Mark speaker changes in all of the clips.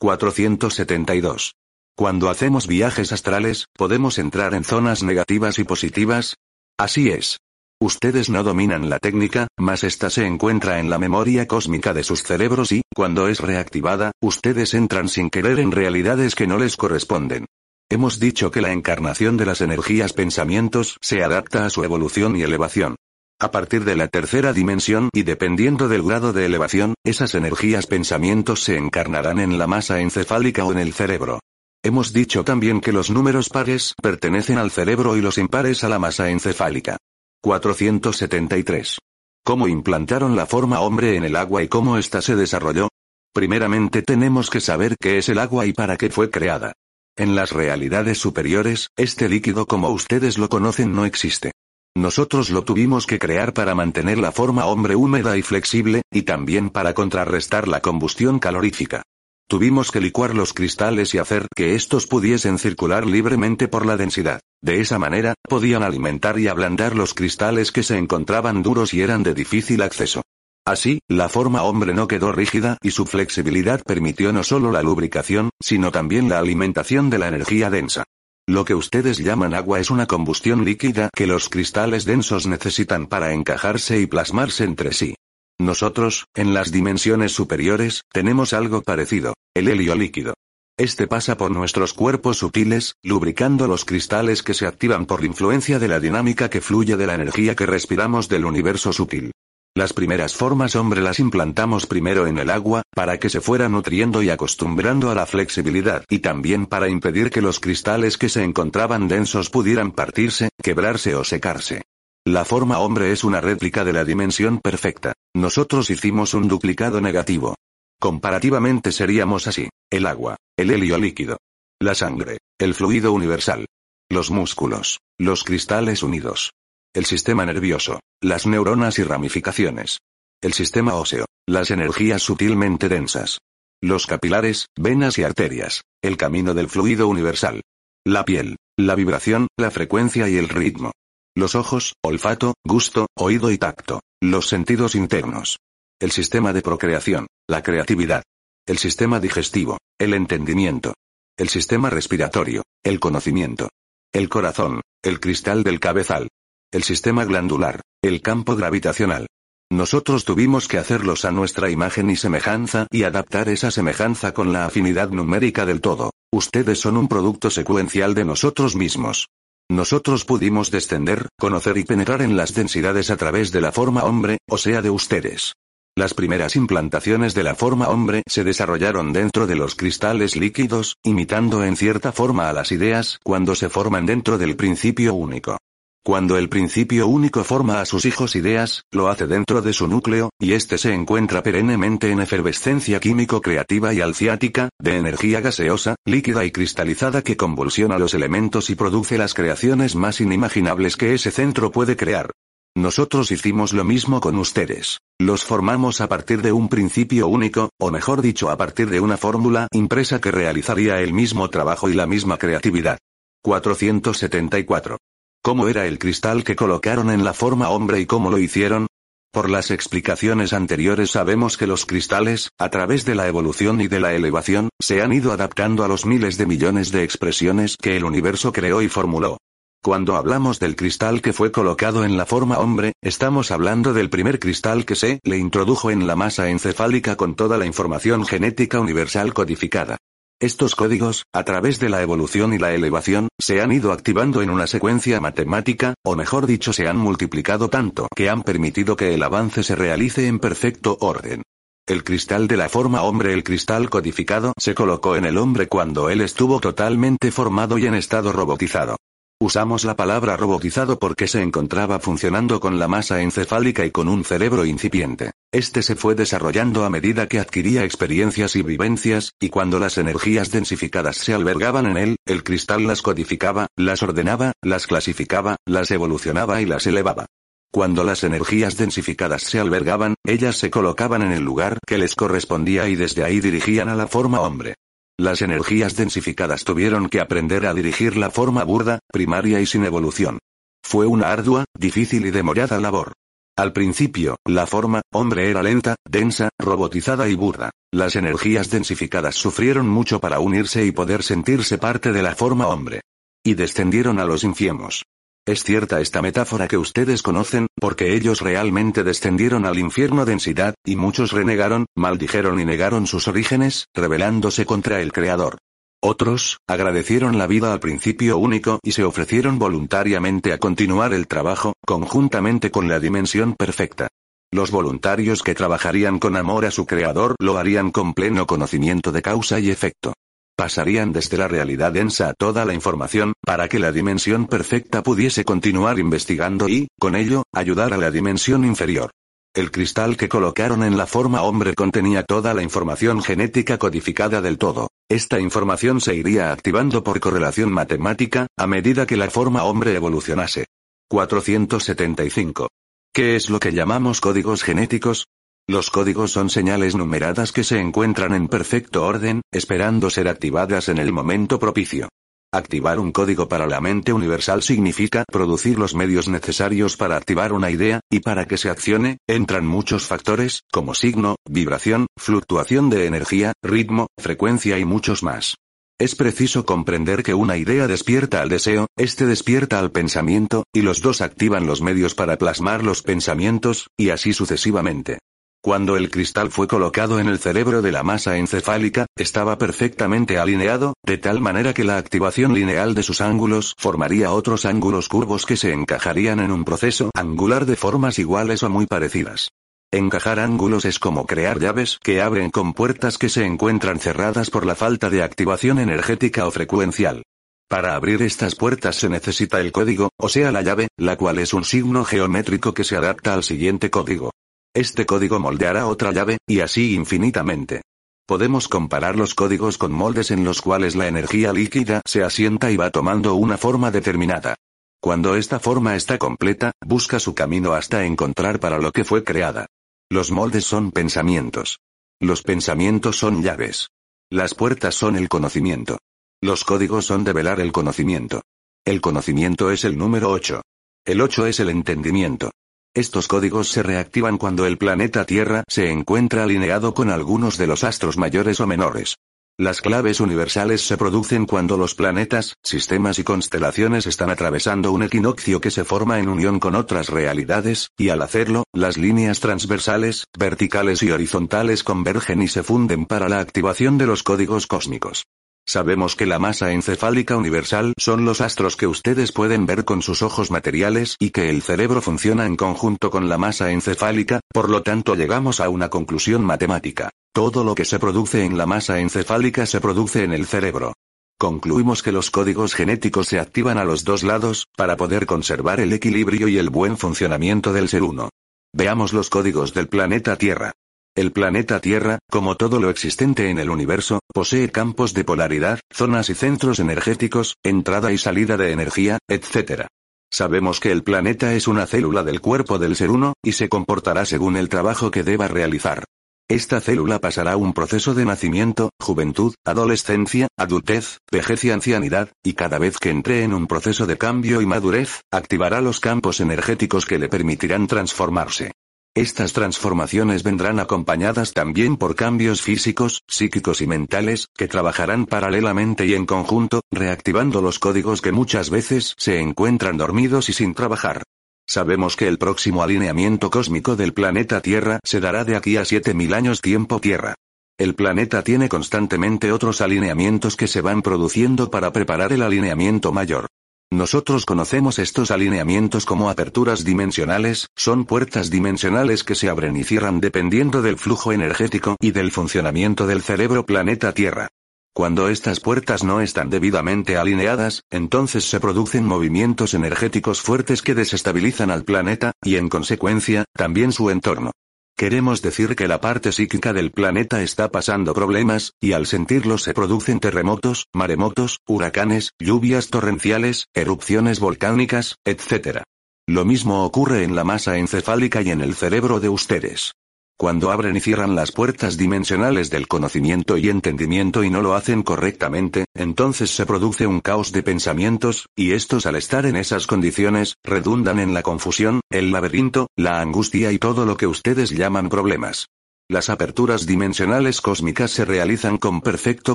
Speaker 1: 472. Cuando hacemos viajes astrales, ¿podemos entrar en zonas negativas y positivas? Así es. Ustedes no dominan la técnica, mas esta se encuentra en la memoria cósmica de sus cerebros y, cuando es reactivada, ustedes entran sin querer en realidades que no les corresponden. Hemos dicho que la encarnación de las energías pensamientos se adapta a su evolución y elevación. A partir de la tercera dimensión y dependiendo del grado de elevación, esas energías pensamientos se encarnarán en la masa encefálica o en el cerebro. Hemos dicho también que los números pares pertenecen al cerebro y los impares a la masa encefálica. 473. ¿Cómo implantaron la forma hombre en el agua y cómo ésta se desarrolló? Primeramente tenemos que saber qué es el agua y para qué fue creada. En las realidades superiores, este líquido como ustedes lo conocen no existe. Nosotros lo tuvimos que crear para mantener la forma hombre húmeda y flexible, y también para contrarrestar la combustión calorífica. Tuvimos que licuar los cristales y hacer que estos pudiesen circular libremente por la densidad. De esa manera, podían alimentar y ablandar los cristales que se encontraban duros y eran de difícil acceso. Así, la forma hombre no quedó rígida y su flexibilidad permitió no solo la lubricación, sino también la alimentación de la energía densa. Lo que ustedes llaman agua es una combustión líquida que los cristales densos necesitan para encajarse y plasmarse entre sí. Nosotros, en las dimensiones superiores, tenemos algo parecido, el helio líquido. Este pasa por nuestros cuerpos sutiles, lubricando los cristales que se activan por influencia de la dinámica que fluye de la energía que respiramos del universo sutil. Las primeras formas hombre las implantamos primero en el agua, para que se fuera nutriendo y acostumbrando a la flexibilidad y también para impedir que los cristales que se encontraban densos pudieran partirse, quebrarse o secarse. La forma hombre es una réplica de la dimensión perfecta. Nosotros hicimos un duplicado negativo. Comparativamente seríamos así. El agua, el helio líquido, la sangre, el fluido universal, los músculos, los cristales unidos, el sistema nervioso, las neuronas y ramificaciones, el sistema óseo, las energías sutilmente densas, los capilares, venas y arterias, el camino del fluido universal, la piel, la vibración, la frecuencia y el ritmo, los ojos, olfato, gusto, oído y tacto. Los sentidos internos. El sistema de procreación, la creatividad. El sistema digestivo, el entendimiento. El sistema respiratorio, el conocimiento. El corazón, el cristal del cabezal. El sistema glandular, el campo gravitacional. Nosotros tuvimos que hacerlos a nuestra imagen y semejanza y adaptar esa semejanza con la afinidad numérica del todo. Ustedes son un producto secuencial de nosotros mismos. Nosotros pudimos descender, conocer y penetrar en las densidades a través de la forma hombre, o sea de ustedes. Las primeras implantaciones de la forma hombre se desarrollaron dentro de los cristales líquidos, imitando en cierta forma a las ideas cuando se forman dentro del principio único. Cuando el principio único forma a sus hijos ideas, lo hace dentro de su núcleo, y éste se encuentra perennemente en efervescencia químico-creativa y alciática, de energía gaseosa, líquida y cristalizada que convulsiona los elementos y produce las creaciones más inimaginables que ese centro puede crear. Nosotros hicimos lo mismo con ustedes. Los formamos a partir de un principio único, o mejor dicho a partir de una fórmula impresa que realizaría el mismo trabajo y la misma creatividad. 474. ¿Cómo era el cristal que colocaron en la forma hombre y cómo lo hicieron? Por las explicaciones anteriores sabemos que los cristales, a través de la evolución y de la elevación, se han ido adaptando a los miles de millones de expresiones que el universo creó y formuló. Cuando hablamos del cristal que fue colocado en la forma hombre, estamos hablando del primer cristal que se le introdujo en la masa encefálica con toda la información genética universal codificada. Estos códigos, a través de la evolución y la elevación, se han ido activando en una secuencia matemática, o mejor dicho se han multiplicado tanto que han permitido que el avance se realice en perfecto orden. El cristal de la forma hombre, el cristal codificado, se colocó en el hombre cuando él estuvo totalmente formado y en estado robotizado. Usamos la palabra robotizado porque se encontraba funcionando con la masa encefálica y con un cerebro incipiente. Este se fue desarrollando a medida que adquiría experiencias y vivencias, y cuando las energías densificadas se albergaban en él, el cristal las codificaba, las ordenaba, las clasificaba, las evolucionaba y las elevaba. Cuando las energías densificadas se albergaban, ellas se colocaban en el lugar que les correspondía y desde ahí dirigían a la forma hombre. Las energías densificadas tuvieron que aprender a dirigir la forma burda, primaria y sin evolución. Fue una ardua, difícil y demorada labor. Al principio, la forma, hombre era lenta, densa, robotizada y burda. Las energías densificadas sufrieron mucho para unirse y poder sentirse parte de la forma hombre. Y descendieron a los infiernos. Es cierta esta metáfora que ustedes conocen, porque ellos realmente descendieron al infierno densidad, y muchos renegaron, maldijeron y negaron sus orígenes, rebelándose contra el Creador. Otros, agradecieron la vida al principio único y se ofrecieron voluntariamente a continuar el trabajo, conjuntamente con la dimensión perfecta. Los voluntarios que trabajarían con amor a su Creador lo harían con pleno conocimiento de causa y efecto pasarían desde la realidad densa a toda la información, para que la dimensión perfecta pudiese continuar investigando y, con ello, ayudar a la dimensión inferior. El cristal que colocaron en la forma hombre contenía toda la información genética codificada del todo. Esta información se iría activando por correlación matemática, a medida que la forma hombre evolucionase. 475. ¿Qué es lo que llamamos códigos genéticos? Los códigos son señales numeradas que se encuentran en perfecto orden, esperando ser activadas en el momento propicio. Activar un código para la mente universal significa producir los medios necesarios para activar una idea, y para que se accione, entran muchos factores, como signo, vibración, fluctuación de energía, ritmo, frecuencia y muchos más. Es preciso comprender que una idea despierta al deseo, este despierta al pensamiento, y los dos activan los medios para plasmar los pensamientos, y así sucesivamente. Cuando el cristal fue colocado en el cerebro de la masa encefálica, estaba perfectamente alineado, de tal manera que la activación lineal de sus ángulos formaría otros ángulos curvos que se encajarían en un proceso angular de formas iguales o muy parecidas. Encajar ángulos es como crear llaves que abren con puertas que se encuentran cerradas por la falta de activación energética o frecuencial. Para abrir estas puertas se necesita el código, o sea la llave, la cual es un signo geométrico que se adapta al siguiente código. Este código moldeará otra llave, y así infinitamente. Podemos comparar los códigos con moldes en los cuales la energía líquida se asienta y va tomando una forma determinada. Cuando esta forma está completa, busca su camino hasta encontrar para lo que fue creada. Los moldes son pensamientos. Los pensamientos son llaves. Las puertas son el conocimiento. Los códigos son develar el conocimiento. El conocimiento es el número 8. El 8 es el entendimiento. Estos códigos se reactivan cuando el planeta Tierra se encuentra alineado con algunos de los astros mayores o menores. Las claves universales se producen cuando los planetas, sistemas y constelaciones están atravesando un equinoccio que se forma en unión con otras realidades, y al hacerlo, las líneas transversales, verticales y horizontales convergen y se funden para la activación de los códigos cósmicos. Sabemos que la masa encefálica universal son los astros que ustedes pueden ver con sus ojos materiales y que el cerebro funciona en conjunto con la masa encefálica, por lo tanto llegamos a una conclusión matemática. Todo lo que se produce en la masa encefálica se produce en el cerebro. Concluimos que los códigos genéticos se activan a los dos lados, para poder conservar el equilibrio y el buen funcionamiento del ser uno. Veamos los códigos del planeta Tierra. El planeta Tierra, como todo lo existente en el universo, posee campos de polaridad, zonas y centros energéticos, entrada y salida de energía, etc. Sabemos que el planeta es una célula del cuerpo del ser uno, y se comportará según el trabajo que deba realizar. Esta célula pasará un proceso de nacimiento, juventud, adolescencia, adultez, vejez y ancianidad, y cada vez que entre en un proceso de cambio y madurez, activará los campos energéticos que le permitirán transformarse. Estas transformaciones vendrán acompañadas también por cambios físicos, psíquicos y mentales, que trabajarán paralelamente y en conjunto, reactivando los códigos que muchas veces se encuentran dormidos y sin trabajar. Sabemos que el próximo alineamiento cósmico del planeta Tierra se dará de aquí a 7000 años tiempo Tierra. El planeta tiene constantemente otros alineamientos que se van produciendo para preparar el alineamiento mayor. Nosotros conocemos estos alineamientos como aperturas dimensionales, son puertas dimensionales que se abren y cierran dependiendo del flujo energético y del funcionamiento del cerebro planeta Tierra. Cuando estas puertas no están debidamente alineadas, entonces se producen movimientos energéticos fuertes que desestabilizan al planeta, y en consecuencia, también su entorno. Queremos decir que la parte psíquica del planeta está pasando problemas, y al sentirlo se producen terremotos, maremotos, huracanes, lluvias torrenciales, erupciones volcánicas, etc. Lo mismo ocurre en la masa encefálica y en el cerebro de ustedes. Cuando abren y cierran las puertas dimensionales del conocimiento y entendimiento y no lo hacen correctamente, entonces se produce un caos de pensamientos, y estos al estar en esas condiciones, redundan en la confusión, el laberinto, la angustia y todo lo que ustedes llaman problemas. Las aperturas dimensionales cósmicas se realizan con perfecto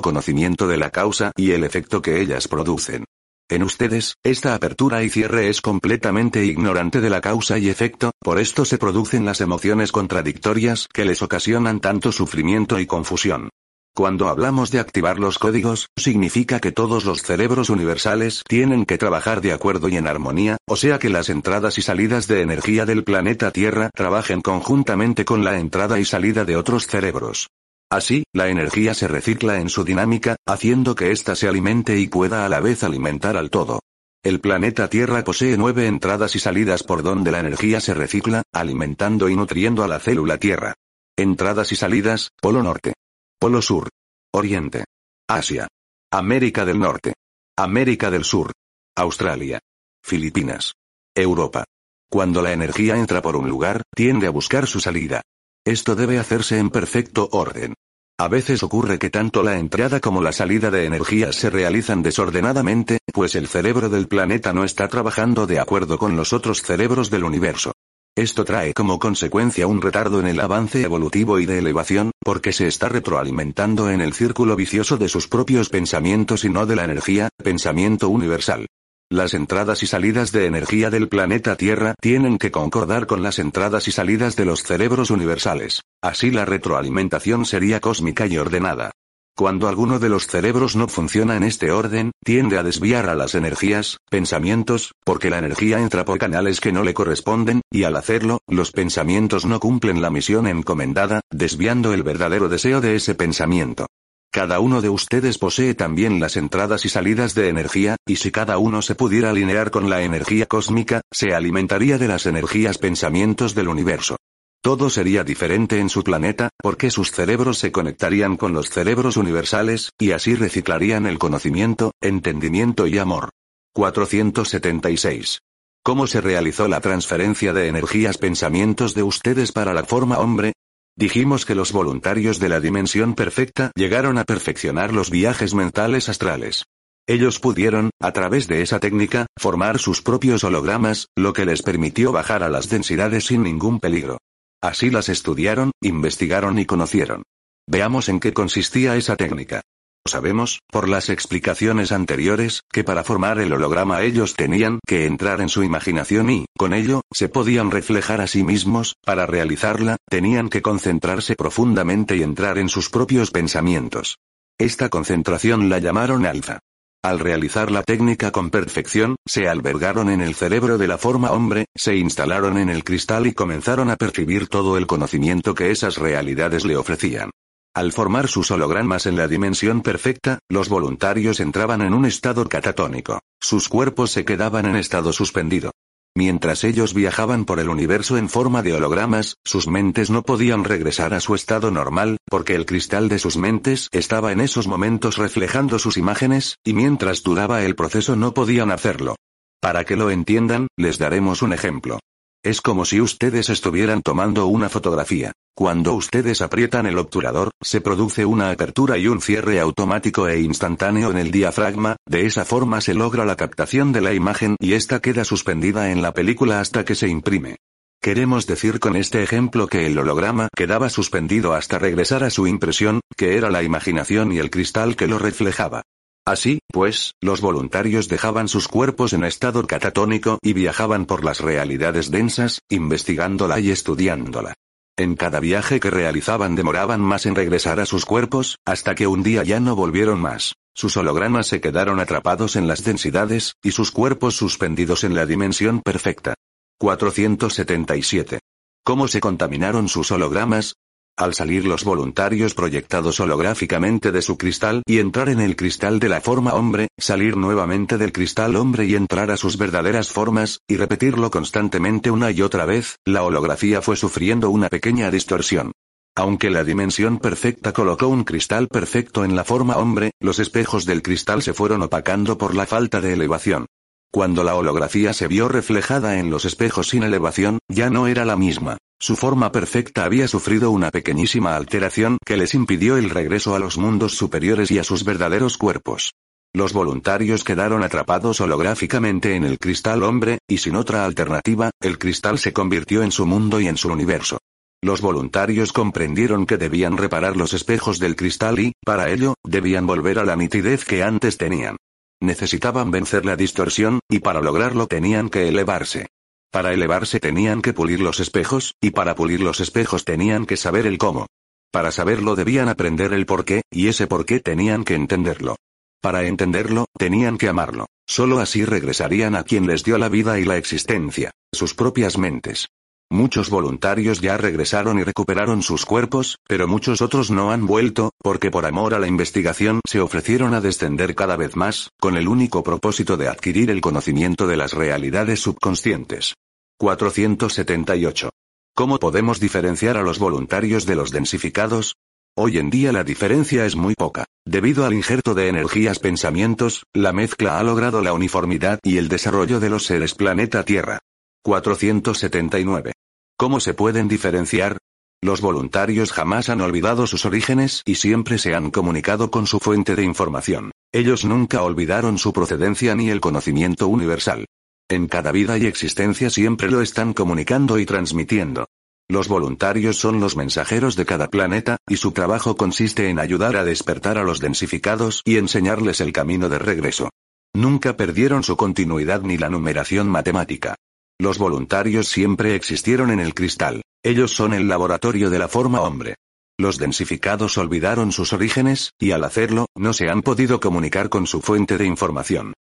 Speaker 1: conocimiento de la causa y el efecto que ellas producen. En ustedes, esta apertura y cierre es completamente ignorante de la causa y efecto, por esto se producen las emociones contradictorias que les ocasionan tanto sufrimiento y confusión. Cuando hablamos de activar los códigos, significa que todos los cerebros universales tienen que trabajar de acuerdo y en armonía, o sea que las entradas y salidas de energía del planeta Tierra trabajen conjuntamente con la entrada y salida de otros cerebros. Así, la energía se recicla en su dinámica, haciendo que ésta se alimente y pueda a la vez alimentar al todo. El planeta Tierra posee nueve entradas y salidas por donde la energía se recicla, alimentando y nutriendo a la célula Tierra. Entradas y salidas, Polo Norte. Polo Sur. Oriente. Asia. América del Norte. América del Sur. Australia. Filipinas. Europa. Cuando la energía entra por un lugar, tiende a buscar su salida. Esto debe hacerse en perfecto orden. A veces ocurre que tanto la entrada como la salida de energía se realizan desordenadamente, pues el cerebro del planeta no está trabajando de acuerdo con los otros cerebros del universo. Esto trae como consecuencia un retardo en el avance evolutivo y de elevación, porque se está retroalimentando en el círculo vicioso de sus propios pensamientos y no de la energía, pensamiento universal. Las entradas y salidas de energía del planeta Tierra tienen que concordar con las entradas y salidas de los cerebros universales. Así la retroalimentación sería cósmica y ordenada. Cuando alguno de los cerebros no funciona en este orden, tiende a desviar a las energías, pensamientos, porque la energía entra por canales que no le corresponden, y al hacerlo, los pensamientos no cumplen la misión encomendada, desviando el verdadero deseo de ese pensamiento. Cada uno de ustedes posee también las entradas y salidas de energía, y si cada uno se pudiera alinear con la energía cósmica, se alimentaría de las energías pensamientos del universo. Todo sería diferente en su planeta, porque sus cerebros se conectarían con los cerebros universales, y así reciclarían el conocimiento, entendimiento y amor. 476. ¿Cómo se realizó la transferencia de energías pensamientos de ustedes para la forma hombre? Dijimos que los voluntarios de la dimensión perfecta llegaron a perfeccionar los viajes mentales astrales. Ellos pudieron, a través de esa técnica, formar sus propios hologramas, lo que les permitió bajar a las densidades sin ningún peligro. Así las estudiaron, investigaron y conocieron. Veamos en qué consistía esa técnica. Sabemos, por las explicaciones anteriores, que para formar el holograma ellos tenían que entrar en su imaginación y, con ello, se podían reflejar a sí mismos, para realizarla, tenían que concentrarse profundamente y entrar en sus propios pensamientos. Esta concentración la llamaron alfa. Al realizar la técnica con perfección, se albergaron en el cerebro de la forma hombre, se instalaron en el cristal y comenzaron a percibir todo el conocimiento que esas realidades le ofrecían. Al formar sus hologramas en la dimensión perfecta, los voluntarios entraban en un estado catatónico. Sus cuerpos se quedaban en estado suspendido. Mientras ellos viajaban por el universo en forma de hologramas, sus mentes no podían regresar a su estado normal, porque el cristal de sus mentes estaba en esos momentos reflejando sus imágenes, y mientras duraba el proceso no podían hacerlo. Para que lo entiendan, les daremos un ejemplo. Es como si ustedes estuvieran tomando una fotografía. Cuando ustedes aprietan el obturador, se produce una apertura y un cierre automático e instantáneo en el diafragma, de esa forma se logra la captación de la imagen y esta queda suspendida en la película hasta que se imprime. Queremos decir con este ejemplo que el holograma quedaba suspendido hasta regresar a su impresión, que era la imaginación y el cristal que lo reflejaba. Así, pues, los voluntarios dejaban sus cuerpos en estado catatónico y viajaban por las realidades densas, investigándola y estudiándola. En cada viaje que realizaban demoraban más en regresar a sus cuerpos, hasta que un día ya no volvieron más. Sus hologramas se quedaron atrapados en las densidades, y sus cuerpos suspendidos en la dimensión perfecta. 477. ¿Cómo se contaminaron sus hologramas? Al salir los voluntarios proyectados holográficamente de su cristal y entrar en el cristal de la forma hombre, salir nuevamente del cristal hombre y entrar a sus verdaderas formas, y repetirlo constantemente una y otra vez, la holografía fue sufriendo una pequeña distorsión. Aunque la dimensión perfecta colocó un cristal perfecto en la forma hombre, los espejos del cristal se fueron opacando por la falta de elevación. Cuando la holografía se vio reflejada en los espejos sin elevación, ya no era la misma. Su forma perfecta había sufrido una pequeñísima alteración que les impidió el regreso a los mundos superiores y a sus verdaderos cuerpos. Los voluntarios quedaron atrapados holográficamente en el cristal hombre, y sin otra alternativa, el cristal se convirtió en su mundo y en su universo. Los voluntarios comprendieron que debían reparar los espejos del cristal y, para ello, debían volver a la nitidez que antes tenían. Necesitaban vencer la distorsión, y para lograrlo tenían que elevarse. Para elevarse tenían que pulir los espejos, y para pulir los espejos tenían que saber el cómo. Para saberlo debían aprender el por qué, y ese por qué tenían que entenderlo. Para entenderlo, tenían que amarlo. Solo así regresarían a quien les dio la vida y la existencia, sus propias mentes. Muchos voluntarios ya regresaron y recuperaron sus cuerpos, pero muchos otros no han vuelto, porque por amor a la investigación se ofrecieron a descender cada vez más, con el único propósito de adquirir el conocimiento de las realidades subconscientes. 478. ¿Cómo podemos diferenciar a los voluntarios de los densificados? Hoy en día la diferencia es muy poca. Debido al injerto de energías pensamientos, la mezcla ha logrado la uniformidad y el desarrollo de los seres planeta Tierra. 479. ¿Cómo se pueden diferenciar? Los voluntarios jamás han olvidado sus orígenes y siempre se han comunicado con su fuente de información. Ellos nunca olvidaron su procedencia ni el conocimiento universal. En cada vida y existencia siempre lo están comunicando y transmitiendo. Los voluntarios son los mensajeros de cada planeta, y su trabajo consiste en ayudar a despertar a los densificados y enseñarles el camino de regreso. Nunca perdieron su continuidad ni la numeración matemática. Los voluntarios siempre existieron en el cristal. Ellos son el laboratorio de la forma hombre. Los densificados olvidaron sus orígenes, y al hacerlo, no se han podido comunicar con su fuente de información.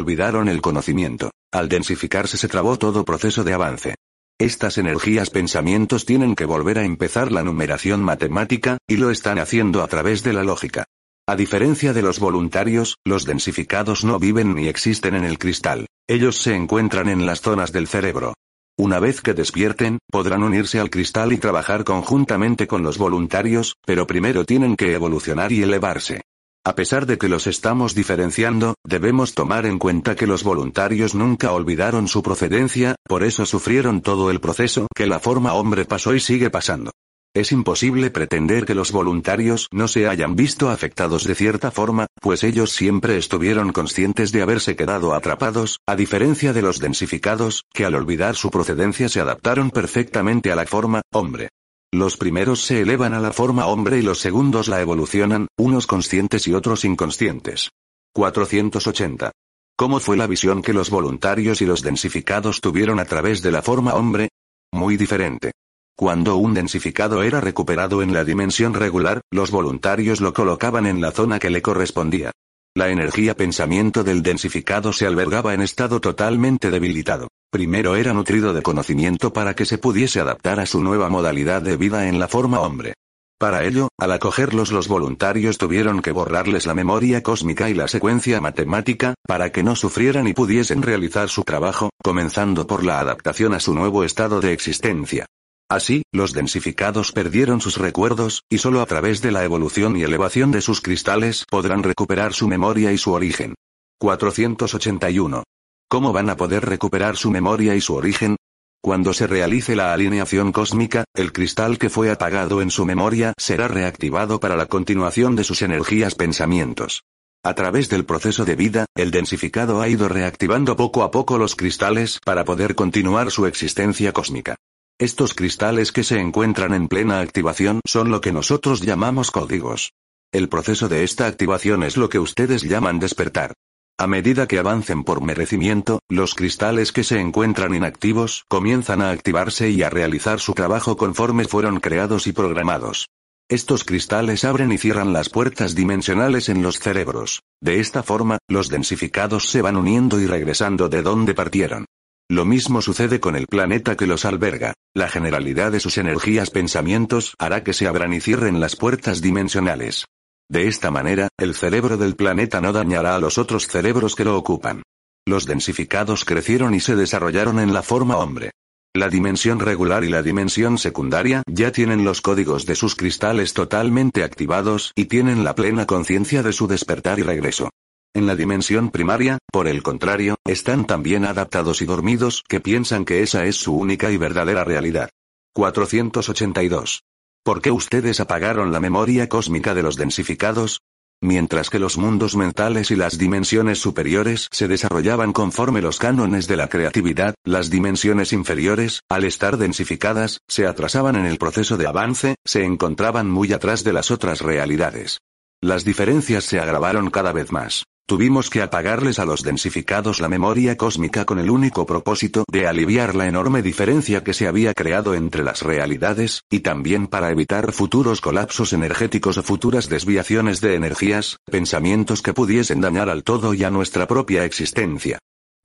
Speaker 1: Olvidaron el conocimiento. Al densificarse se trabó todo proceso de avance. Estas energías pensamientos tienen que volver a empezar la numeración matemática, y lo están haciendo a través de la lógica. A diferencia de los voluntarios, los densificados no viven ni existen en el cristal. Ellos se encuentran en las zonas del cerebro. Una vez que despierten, podrán unirse al cristal y trabajar conjuntamente con los voluntarios, pero primero tienen que evolucionar y elevarse. A pesar de que los estamos diferenciando, debemos tomar en cuenta que los voluntarios nunca olvidaron su procedencia, por eso sufrieron todo el proceso que la forma hombre pasó y sigue pasando. Es imposible pretender que los voluntarios no se hayan visto afectados de cierta forma, pues ellos siempre estuvieron conscientes de haberse quedado atrapados, a diferencia de los densificados, que al olvidar su procedencia se adaptaron perfectamente a la forma hombre. Los primeros se elevan a la forma hombre y los segundos la evolucionan, unos conscientes y otros inconscientes. 480. ¿Cómo fue la visión que los voluntarios y los densificados tuvieron a través de la forma hombre? Muy diferente. Cuando un densificado era recuperado en la dimensión regular, los voluntarios lo colocaban en la zona que le correspondía. La energía pensamiento del densificado se albergaba en estado totalmente debilitado. Primero era nutrido de conocimiento para que se pudiese adaptar a su nueva modalidad de vida en la forma hombre. Para ello, al acogerlos los voluntarios tuvieron que borrarles la memoria cósmica y la secuencia matemática, para que no sufrieran y pudiesen realizar su trabajo, comenzando por la adaptación a su nuevo estado de existencia. Así, los densificados perdieron sus recuerdos, y solo a través de la evolución y elevación de sus cristales podrán recuperar su memoria y su origen. 481. ¿Cómo van a poder recuperar su memoria y su origen? Cuando se realice la alineación cósmica, el cristal que fue apagado en su memoria será reactivado para la continuación de sus energías pensamientos. A través del proceso de vida, el densificado ha ido reactivando poco a poco los cristales para poder continuar su existencia cósmica. Estos cristales que se encuentran en plena activación son lo que nosotros llamamos códigos. El proceso de esta activación es lo que ustedes llaman despertar. A medida que avancen por merecimiento, los cristales que se encuentran inactivos comienzan a activarse y a realizar su trabajo conforme fueron creados y programados. Estos cristales abren y cierran las puertas dimensionales en los cerebros. De esta forma, los densificados se van uniendo y regresando de donde partieron. Lo mismo sucede con el planeta que los alberga. La generalidad de sus energías pensamientos hará que se abran y cierren las puertas dimensionales. De esta manera, el cerebro del planeta no dañará a los otros cerebros que lo ocupan. Los densificados crecieron y se desarrollaron en la forma hombre. La dimensión regular y la dimensión secundaria ya tienen los códigos de sus cristales totalmente activados y tienen la plena conciencia de su despertar y regreso. En la dimensión primaria, por el contrario, están tan bien adaptados y dormidos que piensan que esa es su única y verdadera realidad. 482. ¿Por qué ustedes apagaron la memoria cósmica de los densificados? Mientras que los mundos mentales y las dimensiones superiores se desarrollaban conforme los cánones de la creatividad, las dimensiones inferiores, al estar densificadas, se atrasaban en el proceso de avance, se encontraban muy atrás de las otras realidades. Las diferencias se agravaron cada vez más. Tuvimos que apagarles a los densificados la memoria cósmica con el único propósito de aliviar la enorme diferencia que se había creado entre las realidades, y también para evitar futuros colapsos energéticos o futuras desviaciones de energías, pensamientos que pudiesen dañar al todo y a nuestra propia existencia.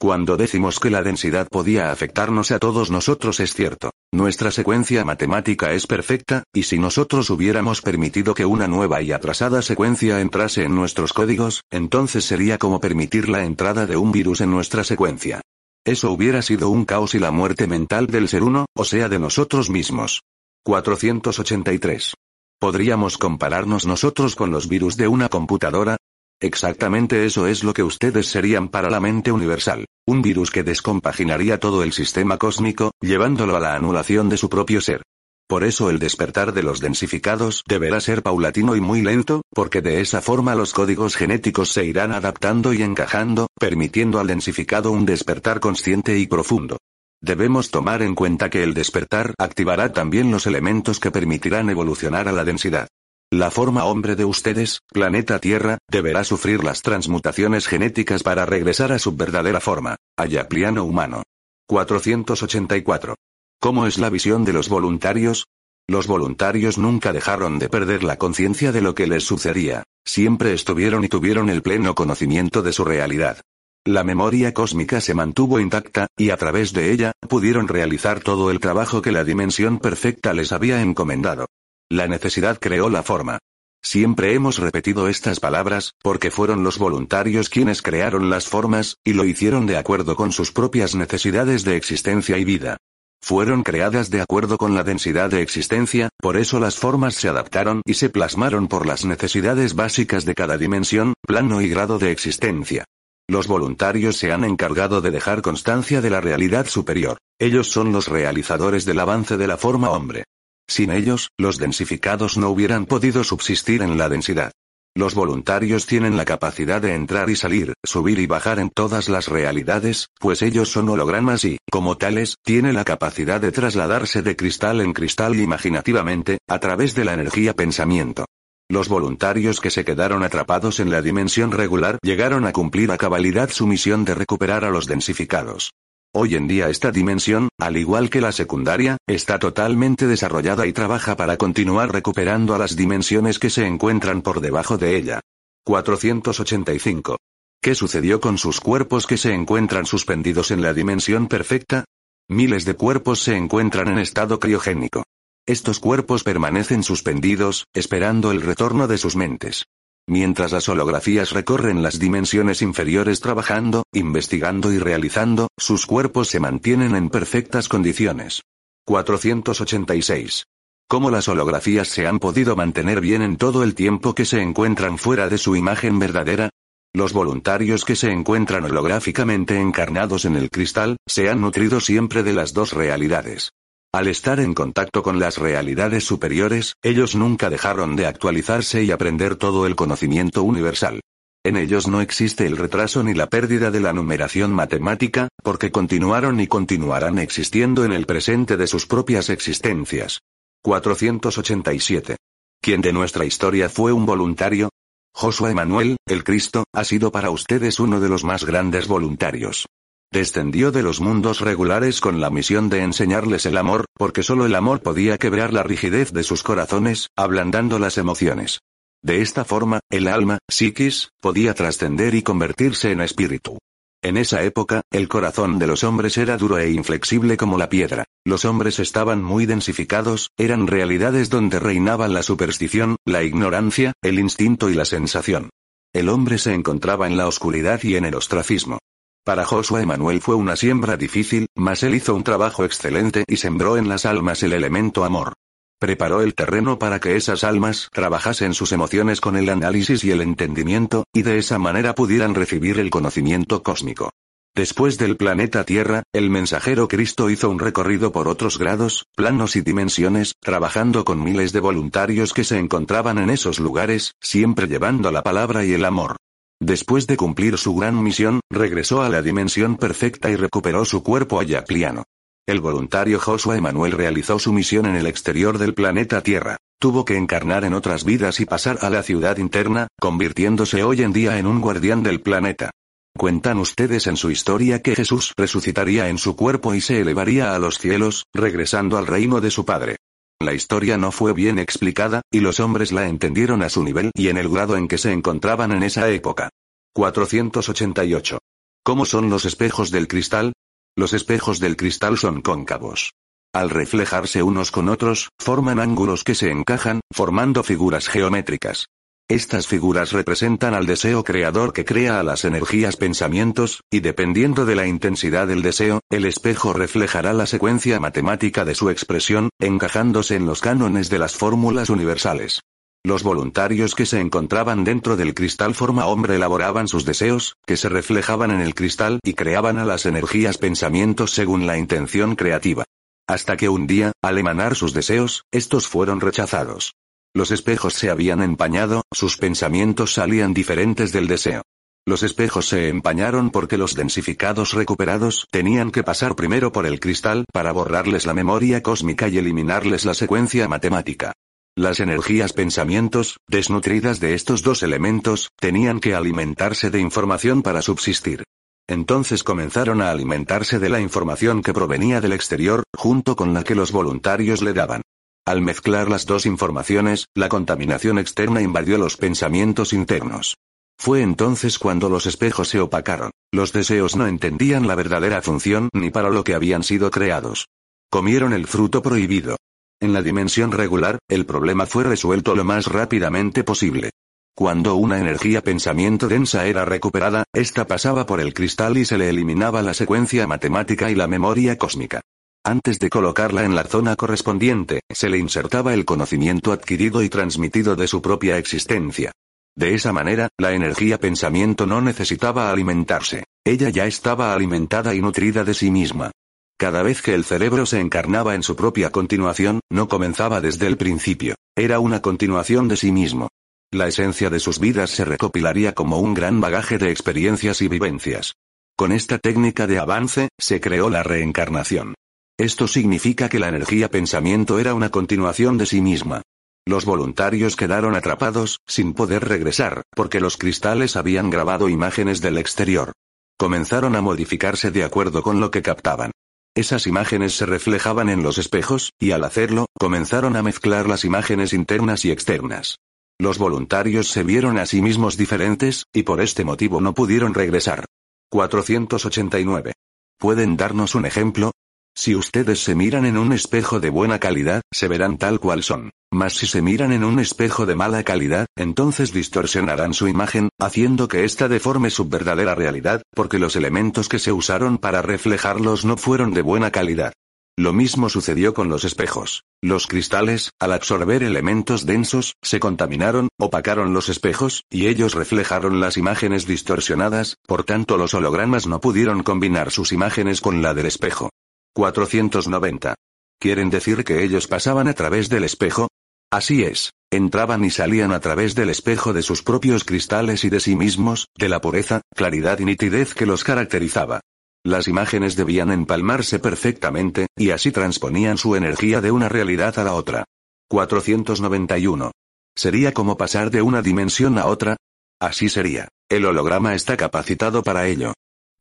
Speaker 1: Cuando decimos que la densidad podía afectarnos a todos nosotros es cierto. Nuestra secuencia matemática es perfecta, y si nosotros hubiéramos permitido que una nueva y atrasada secuencia entrase en nuestros códigos, entonces sería como permitir la entrada de un virus en nuestra secuencia. Eso hubiera sido un caos y la muerte mental del ser uno, o sea de nosotros mismos. 483. ¿Podríamos compararnos nosotros con los virus de una computadora? Exactamente eso es lo que ustedes serían para la mente universal, un virus que descompaginaría todo el sistema cósmico, llevándolo a la anulación de su propio ser. Por eso el despertar de los densificados deberá ser paulatino y muy lento, porque de esa forma los códigos genéticos se irán adaptando y encajando, permitiendo al densificado un despertar consciente y profundo. Debemos tomar en cuenta que el despertar activará también los elementos que permitirán evolucionar a la densidad. La forma hombre de ustedes, planeta Tierra, deberá sufrir las transmutaciones genéticas para regresar a su verdadera forma, ayapliano humano. 484. ¿Cómo es la visión de los voluntarios? Los voluntarios nunca dejaron de perder la conciencia de lo que les sucedía, siempre estuvieron y tuvieron el pleno conocimiento de su realidad. La memoria cósmica se mantuvo intacta, y a través de ella, pudieron realizar todo el trabajo que la dimensión perfecta les había encomendado. La necesidad creó la forma. Siempre hemos repetido estas palabras, porque fueron los voluntarios quienes crearon las formas, y lo hicieron de acuerdo con sus propias necesidades de existencia y vida. Fueron creadas de acuerdo con la densidad de existencia, por eso las formas se adaptaron y se plasmaron por las necesidades básicas de cada dimensión, plano y grado de existencia. Los voluntarios se han encargado de dejar constancia de la realidad superior. Ellos son los realizadores del avance de la forma hombre. Sin ellos, los densificados no hubieran podido subsistir en la densidad. Los voluntarios tienen la capacidad de entrar y salir, subir y bajar en todas las realidades, pues ellos son hologramas y, como tales, tienen la capacidad de trasladarse de cristal en cristal imaginativamente, a través de la energía pensamiento. Los voluntarios que se quedaron atrapados en la dimensión regular llegaron a cumplir a cabalidad su misión de recuperar a los densificados. Hoy en día esta dimensión, al igual que la secundaria, está totalmente desarrollada y trabaja para continuar recuperando a las dimensiones que se encuentran por debajo de ella. 485. ¿Qué sucedió con sus cuerpos que se encuentran suspendidos en la dimensión perfecta? Miles de cuerpos se encuentran en estado criogénico. Estos cuerpos permanecen suspendidos, esperando el retorno de sus mentes. Mientras las holografías recorren las dimensiones inferiores trabajando, investigando y realizando, sus cuerpos se mantienen en perfectas condiciones. 486. ¿Cómo las holografías se han podido mantener bien en todo el tiempo que se encuentran fuera de su imagen verdadera? Los voluntarios que se encuentran holográficamente encarnados en el cristal, se han nutrido siempre de las dos realidades. Al estar en contacto con las realidades superiores, ellos nunca dejaron de actualizarse y aprender todo el conocimiento universal. En ellos no existe el retraso ni la pérdida de la numeración matemática, porque continuaron y continuarán existiendo en el presente de sus propias existencias. 487. ¿Quién de nuestra historia fue un voluntario? Josué Emanuel, el Cristo, ha sido para ustedes uno de los más grandes voluntarios. Descendió de los mundos regulares con la misión de enseñarles el amor, porque solo el amor podía quebrar la rigidez de sus corazones, ablandando las emociones. De esta forma, el alma, psiquis, podía trascender y convertirse en espíritu. En esa época, el corazón de los hombres era duro e inflexible como la piedra. Los hombres estaban muy densificados, eran realidades donde reinaban la superstición, la ignorancia, el instinto y la sensación. El hombre se encontraba en la oscuridad y en el ostracismo. Para Josué Manuel fue una siembra difícil, mas él hizo un trabajo excelente y sembró en las almas el elemento amor. Preparó el terreno para que esas almas trabajasen sus emociones con el análisis y el entendimiento, y de esa manera pudieran recibir el conocimiento cósmico. Después del planeta Tierra, el mensajero Cristo hizo un recorrido por otros grados, planos y dimensiones, trabajando con miles de voluntarios que se encontraban en esos lugares, siempre llevando la palabra y el amor. Después de cumplir su gran misión, regresó a la dimensión perfecta y recuperó su cuerpo ayapliano. El voluntario Joshua Emanuel realizó su misión en el exterior del planeta Tierra. Tuvo que encarnar en otras vidas y pasar a la ciudad interna, convirtiéndose hoy en día en un guardián del planeta. Cuentan ustedes en su historia que Jesús resucitaría en su cuerpo y se elevaría a los cielos, regresando al reino de su Padre. La historia no fue bien explicada, y los hombres la entendieron a su nivel y en el grado en que se encontraban en esa época. 488. ¿Cómo son los espejos del cristal? Los espejos del cristal son cóncavos. Al reflejarse unos con otros, forman ángulos que se encajan, formando figuras geométricas. Estas figuras representan al deseo creador que crea a las energías pensamientos, y dependiendo de la intensidad del deseo, el espejo reflejará la secuencia matemática de su expresión, encajándose en los cánones de las fórmulas universales. Los voluntarios que se encontraban dentro del cristal forma hombre elaboraban sus deseos, que se reflejaban en el cristal y creaban a las energías pensamientos según la intención creativa. Hasta que un día, al emanar sus deseos, estos fueron rechazados. Los espejos se habían empañado, sus pensamientos salían diferentes del deseo. Los espejos se empañaron porque los densificados recuperados tenían que pasar primero por el cristal para borrarles la memoria cósmica y eliminarles la secuencia matemática. Las energías pensamientos, desnutridas de estos dos elementos, tenían que alimentarse de información para subsistir. Entonces comenzaron a alimentarse de la información que provenía del exterior, junto con la que los voluntarios le daban. Al mezclar las dos informaciones, la contaminación externa invadió los pensamientos internos. Fue entonces cuando los espejos se opacaron. Los deseos no entendían la verdadera función ni para lo que habían sido creados. Comieron el fruto prohibido. En la dimensión regular, el problema fue resuelto lo más rápidamente posible. Cuando una energía pensamiento densa era recuperada, ésta pasaba por el cristal y se le eliminaba la secuencia matemática y la memoria cósmica. Antes de colocarla en la zona correspondiente, se le insertaba el conocimiento adquirido y transmitido de su propia existencia. De esa manera, la energía pensamiento no necesitaba alimentarse. Ella ya estaba alimentada y nutrida de sí misma. Cada vez que el cerebro se encarnaba en su propia continuación, no comenzaba desde el principio. Era una continuación de sí mismo. La esencia de sus vidas se recopilaría como un gran bagaje de experiencias y vivencias. Con esta técnica de avance, se creó la reencarnación. Esto significa que la energía pensamiento era una continuación de sí misma. Los voluntarios quedaron atrapados, sin poder regresar, porque los cristales habían grabado imágenes del exterior. Comenzaron a modificarse de acuerdo con lo que captaban. Esas imágenes se reflejaban en los espejos, y al hacerlo, comenzaron a mezclar las imágenes internas y externas. Los voluntarios se vieron a sí mismos diferentes, y por este motivo no pudieron regresar. 489. ¿Pueden darnos un ejemplo? Si ustedes se miran en un espejo de buena calidad, se verán tal cual son. Mas si se miran en un espejo de mala calidad, entonces distorsionarán su imagen, haciendo que ésta deforme su verdadera realidad, porque los elementos que se usaron para reflejarlos no fueron de buena calidad. Lo mismo sucedió con los espejos. Los cristales, al absorber elementos densos, se contaminaron, opacaron los espejos, y ellos reflejaron las imágenes distorsionadas, por tanto los hologramas no pudieron combinar sus imágenes con la del espejo. 490. ¿Quieren decir que ellos pasaban a través del espejo? Así es, entraban y salían a través del espejo de sus propios cristales y de sí mismos, de la pureza, claridad y nitidez que los caracterizaba. Las imágenes debían empalmarse perfectamente, y así transponían su energía de una realidad a la otra. 491. ¿Sería como pasar de una dimensión a otra? Así sería. El holograma está capacitado para ello.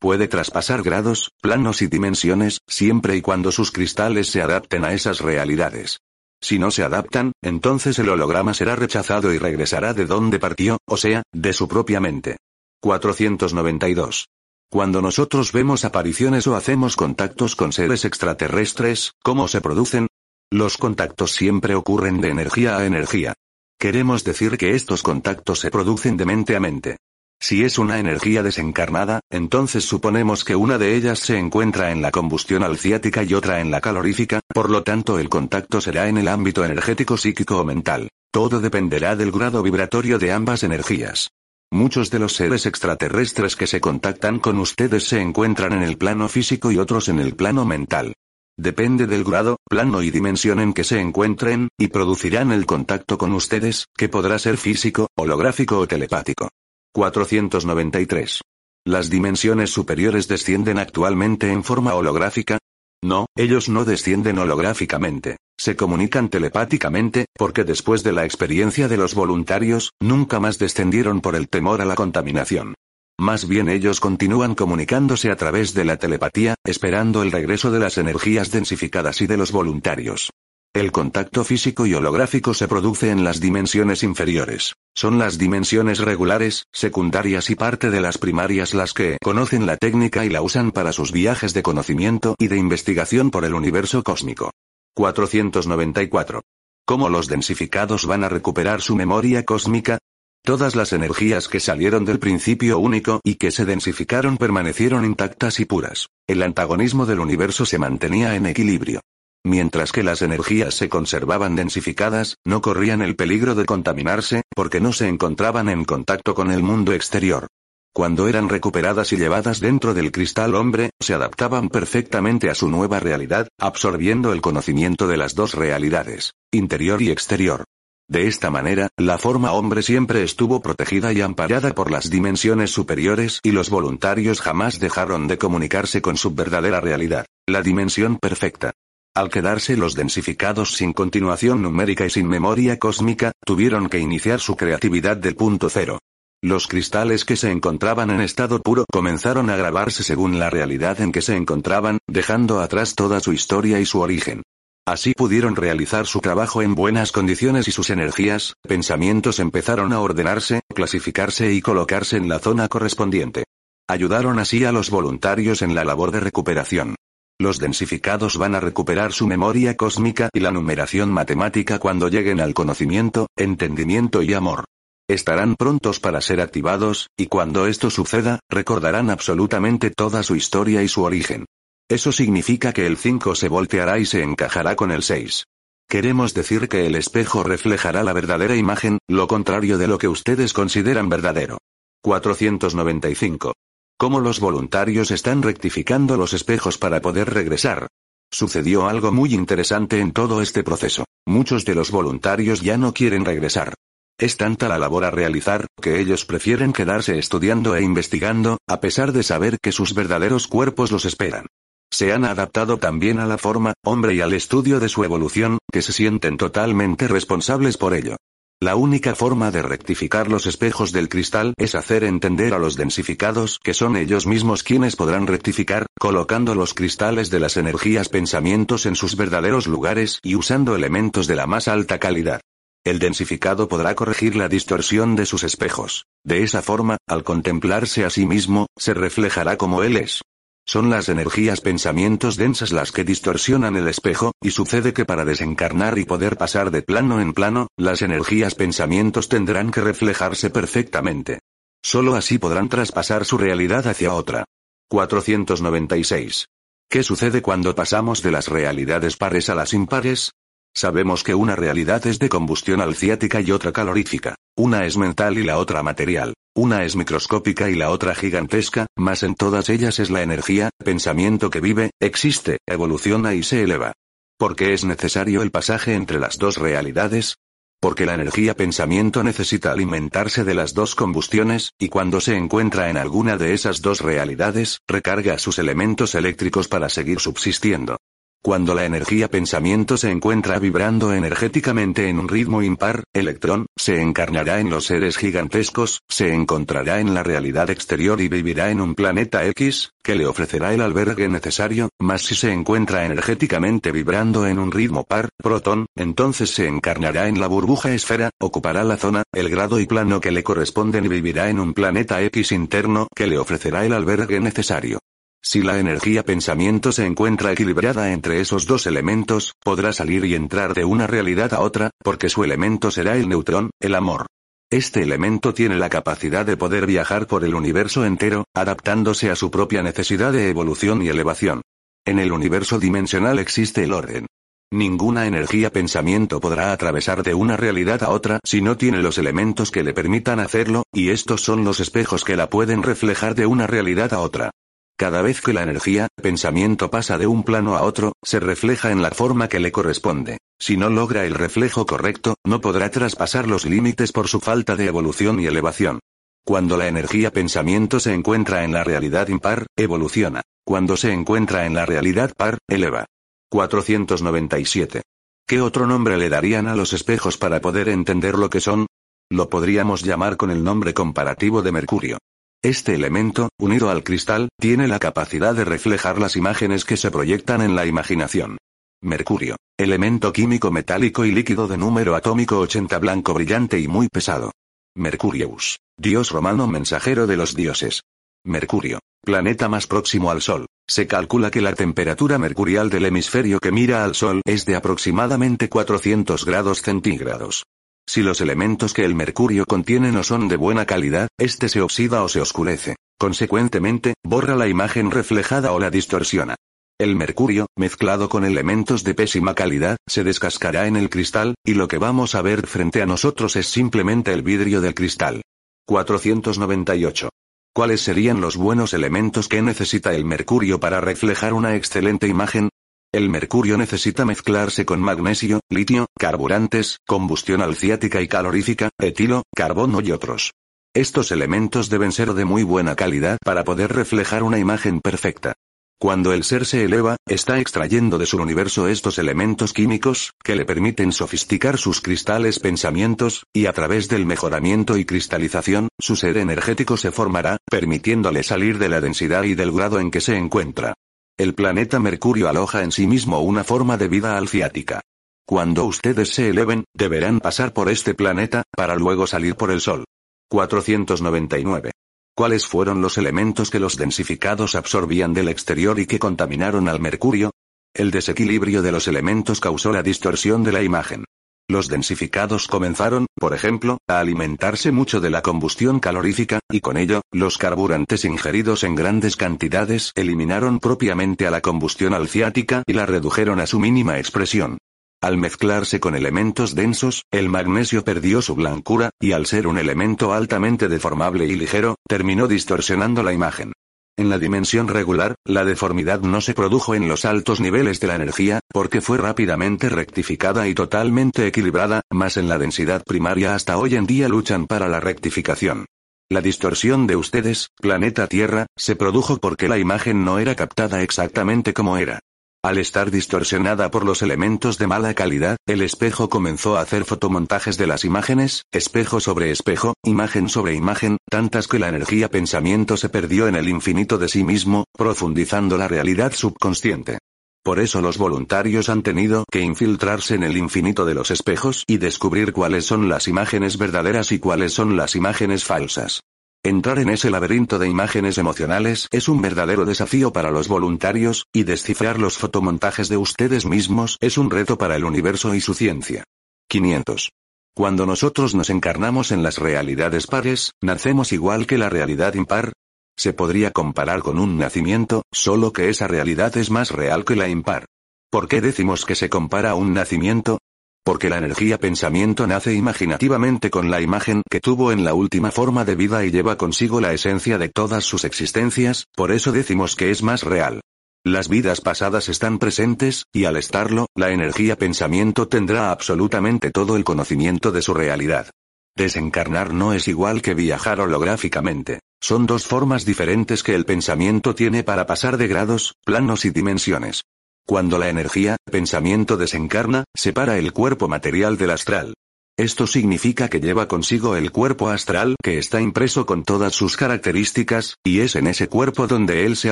Speaker 1: Puede traspasar grados, planos y dimensiones, siempre y cuando sus cristales se adapten a esas realidades. Si no se adaptan, entonces el holograma será rechazado y regresará de donde partió, o sea, de su propia mente. 492. Cuando nosotros vemos apariciones o hacemos contactos con seres extraterrestres, ¿cómo se producen? Los contactos siempre ocurren de energía a energía. Queremos decir que estos contactos se producen de mente a mente. Si es una energía desencarnada, entonces suponemos que una de ellas se encuentra en la combustión alciática y otra en la calorífica, por lo tanto el contacto será en el ámbito energético psíquico o mental. Todo dependerá del grado vibratorio de ambas energías. Muchos de los seres extraterrestres que se contactan con ustedes se encuentran en el plano físico y otros en el plano mental. Depende del grado, plano y dimensión en que se encuentren, y producirán el contacto con ustedes, que podrá ser físico, holográfico o telepático. 493. ¿Las dimensiones superiores descienden actualmente en forma holográfica? No, ellos no descienden holográficamente. Se comunican telepáticamente, porque después de la experiencia de los voluntarios, nunca más descendieron por el temor a la contaminación. Más bien ellos continúan comunicándose a través de la telepatía, esperando el regreso de las energías densificadas y de los voluntarios. El contacto físico y holográfico se produce en las dimensiones inferiores. Son las dimensiones regulares, secundarias y parte de las primarias las que conocen la técnica y la usan para sus viajes de conocimiento y de investigación por el universo cósmico. 494. ¿Cómo los densificados van a recuperar su memoria cósmica? Todas las energías que salieron del principio único y que se densificaron permanecieron intactas y puras. El antagonismo del universo se mantenía en equilibrio. Mientras que las energías se conservaban densificadas, no corrían el peligro de contaminarse, porque no se encontraban en contacto con el mundo exterior. Cuando eran recuperadas y llevadas dentro del cristal hombre, se adaptaban perfectamente a su nueva realidad, absorbiendo el conocimiento de las dos realidades, interior y exterior. De esta manera, la forma hombre siempre estuvo protegida y amparada por las dimensiones superiores y los voluntarios jamás dejaron de comunicarse con su verdadera realidad, la dimensión perfecta. Al quedarse los densificados sin continuación numérica y sin memoria cósmica, tuvieron que iniciar su creatividad del punto cero. Los cristales que se encontraban en estado puro comenzaron a grabarse según la realidad en que se encontraban, dejando atrás toda su historia y su origen. Así pudieron realizar su trabajo en buenas condiciones y sus energías, pensamientos empezaron a ordenarse, clasificarse y colocarse en la zona correspondiente. Ayudaron así a los voluntarios en la labor de recuperación. Los densificados van a recuperar su memoria cósmica y la numeración matemática cuando lleguen al conocimiento, entendimiento y amor. Estarán prontos para ser activados, y cuando esto suceda, recordarán absolutamente toda su historia y su origen. Eso significa que el 5 se volteará y se encajará con el 6. Queremos decir que el espejo reflejará la verdadera imagen, lo contrario de lo que ustedes consideran verdadero. 495. Cómo los voluntarios están rectificando los espejos para poder regresar. Sucedió algo muy interesante en todo este proceso. Muchos de los voluntarios ya no quieren regresar. Es tanta la labor a realizar, que ellos prefieren quedarse estudiando e investigando, a pesar de saber que sus verdaderos cuerpos los esperan. Se han adaptado también a la forma, hombre y al estudio de su evolución, que se sienten totalmente responsables por ello. La única forma de rectificar los espejos del cristal es hacer entender a los densificados que son ellos mismos quienes podrán rectificar, colocando los cristales de las energías pensamientos en sus verdaderos lugares y usando elementos de la más alta calidad. El densificado podrá corregir la distorsión de sus espejos. De esa forma, al contemplarse a sí mismo, se reflejará como él es. Son las energías pensamientos densas las que distorsionan el espejo, y sucede que para desencarnar y poder pasar de plano en plano, las energías pensamientos tendrán que reflejarse perfectamente. Solo así podrán traspasar su realidad hacia otra. 496. ¿Qué sucede cuando pasamos de las realidades pares a las impares? Sabemos que una realidad es de combustión alciática y otra calorífica. Una es mental y la otra material. Una es microscópica y la otra gigantesca, mas en todas ellas es la energía, pensamiento que vive, existe, evoluciona y se eleva. ¿Por qué es necesario el pasaje entre las dos realidades? Porque la energía pensamiento necesita alimentarse de las dos combustiones, y cuando se encuentra en alguna de esas dos realidades, recarga sus elementos eléctricos para seguir subsistiendo. Cuando la energía pensamiento se encuentra vibrando energéticamente en un ritmo impar, electrón, se encarnará en los seres gigantescos, se encontrará en la realidad exterior y vivirá en un planeta X, que le ofrecerá el albergue necesario, mas si se encuentra energéticamente vibrando en un ritmo par, protón, entonces se encarnará en la burbuja esfera, ocupará la zona, el grado y plano que le corresponden y vivirá en un planeta X interno, que le ofrecerá el albergue necesario. Si la energía pensamiento se encuentra equilibrada entre esos dos elementos, podrá salir y entrar de una realidad a otra, porque su elemento será el neutrón, el amor. Este elemento tiene la capacidad de poder viajar por el universo entero, adaptándose a su propia necesidad de evolución y elevación. En el universo dimensional existe el orden. Ninguna energía pensamiento podrá atravesar de una realidad a otra si no tiene los elementos que le permitan hacerlo, y estos son los espejos que la pueden reflejar de una realidad a otra. Cada vez que la energía, pensamiento pasa de un plano a otro, se refleja en la forma que le corresponde. Si no logra el reflejo correcto, no podrá traspasar los límites por su falta de evolución y elevación. Cuando la energía pensamiento se encuentra en la realidad impar, evoluciona. Cuando se encuentra en la realidad par, eleva. 497. ¿Qué otro nombre le darían a los espejos para poder entender lo que son? Lo podríamos llamar con el nombre comparativo de Mercurio. Este elemento, unido al cristal, tiene la capacidad de reflejar las imágenes que se proyectan en la imaginación. Mercurio. Elemento químico metálico y líquido de número atómico 80 blanco brillante y muy pesado. Mercurius. Dios romano mensajero de los dioses. Mercurio. Planeta más próximo al Sol. Se calcula que la temperatura mercurial del hemisferio que mira al Sol es de aproximadamente 400 grados centígrados. Si los elementos que el mercurio contiene no son de buena calidad, este se oxida o se oscurece. Consecuentemente, borra la imagen reflejada o la distorsiona. El mercurio, mezclado con elementos de pésima calidad, se descascará en el cristal, y lo que vamos a ver frente a nosotros es simplemente el vidrio del cristal. 498. ¿Cuáles serían los buenos elementos que necesita el mercurio para reflejar una excelente imagen? El mercurio necesita mezclarse con magnesio, litio, carburantes, combustión alciática y calorífica, etilo, carbono y otros. Estos elementos deben ser de muy buena calidad para poder reflejar una imagen perfecta. Cuando el ser se eleva, está extrayendo de su universo estos elementos químicos, que le permiten sofisticar sus cristales pensamientos, y a través del mejoramiento y cristalización, su ser energético se formará, permitiéndole salir de la densidad y del grado en que se encuentra. El planeta Mercurio aloja en sí mismo una forma de vida alciática. Cuando ustedes se eleven, deberán pasar por este planeta, para luego salir por el Sol. 499. ¿Cuáles fueron los elementos que los densificados absorbían del exterior y que contaminaron al Mercurio? El desequilibrio de los elementos causó la distorsión de la imagen. Los densificados comenzaron, por ejemplo, a alimentarse mucho de la combustión calorífica, y con ello, los carburantes ingeridos en grandes cantidades eliminaron propiamente a la combustión alciática y la redujeron a su mínima expresión. Al mezclarse con elementos densos, el magnesio perdió su blancura, y al ser un elemento altamente deformable y ligero, terminó distorsionando la imagen. En la dimensión regular, la deformidad no se produjo en los altos niveles de la energía, porque fue rápidamente rectificada y totalmente equilibrada, más en la densidad primaria hasta hoy en día luchan para la rectificación. La distorsión de ustedes, planeta Tierra, se produjo porque la imagen no era captada exactamente como era. Al estar distorsionada por los elementos de mala calidad, el espejo comenzó a hacer fotomontajes de las imágenes, espejo sobre espejo, imagen sobre imagen, tantas que la energía pensamiento se perdió en el infinito de sí mismo, profundizando la realidad subconsciente. Por eso los voluntarios han tenido que infiltrarse en el infinito de los espejos y descubrir cuáles son las imágenes verdaderas y cuáles son las imágenes falsas. Entrar en ese laberinto de imágenes emocionales es un verdadero desafío para los voluntarios, y descifrar los fotomontajes de ustedes mismos es un reto para el universo y su ciencia. 500. Cuando nosotros nos encarnamos en las realidades pares, nacemos igual que la realidad impar. Se podría comparar con un nacimiento, solo que esa realidad es más real que la impar. ¿Por qué decimos que se compara a un nacimiento? Porque la energía pensamiento nace imaginativamente con la imagen que tuvo en la última forma de vida y lleva consigo la esencia de todas sus existencias, por eso decimos que es más real. Las vidas pasadas están presentes, y al estarlo, la energía pensamiento tendrá absolutamente todo el conocimiento de su realidad. Desencarnar no es igual que viajar holográficamente. Son dos formas diferentes que el pensamiento tiene para pasar de grados, planos y dimensiones. Cuando la energía, pensamiento desencarna, separa el cuerpo material del astral. Esto significa que lleva consigo el cuerpo astral que está impreso con todas sus características, y es en ese cuerpo donde él se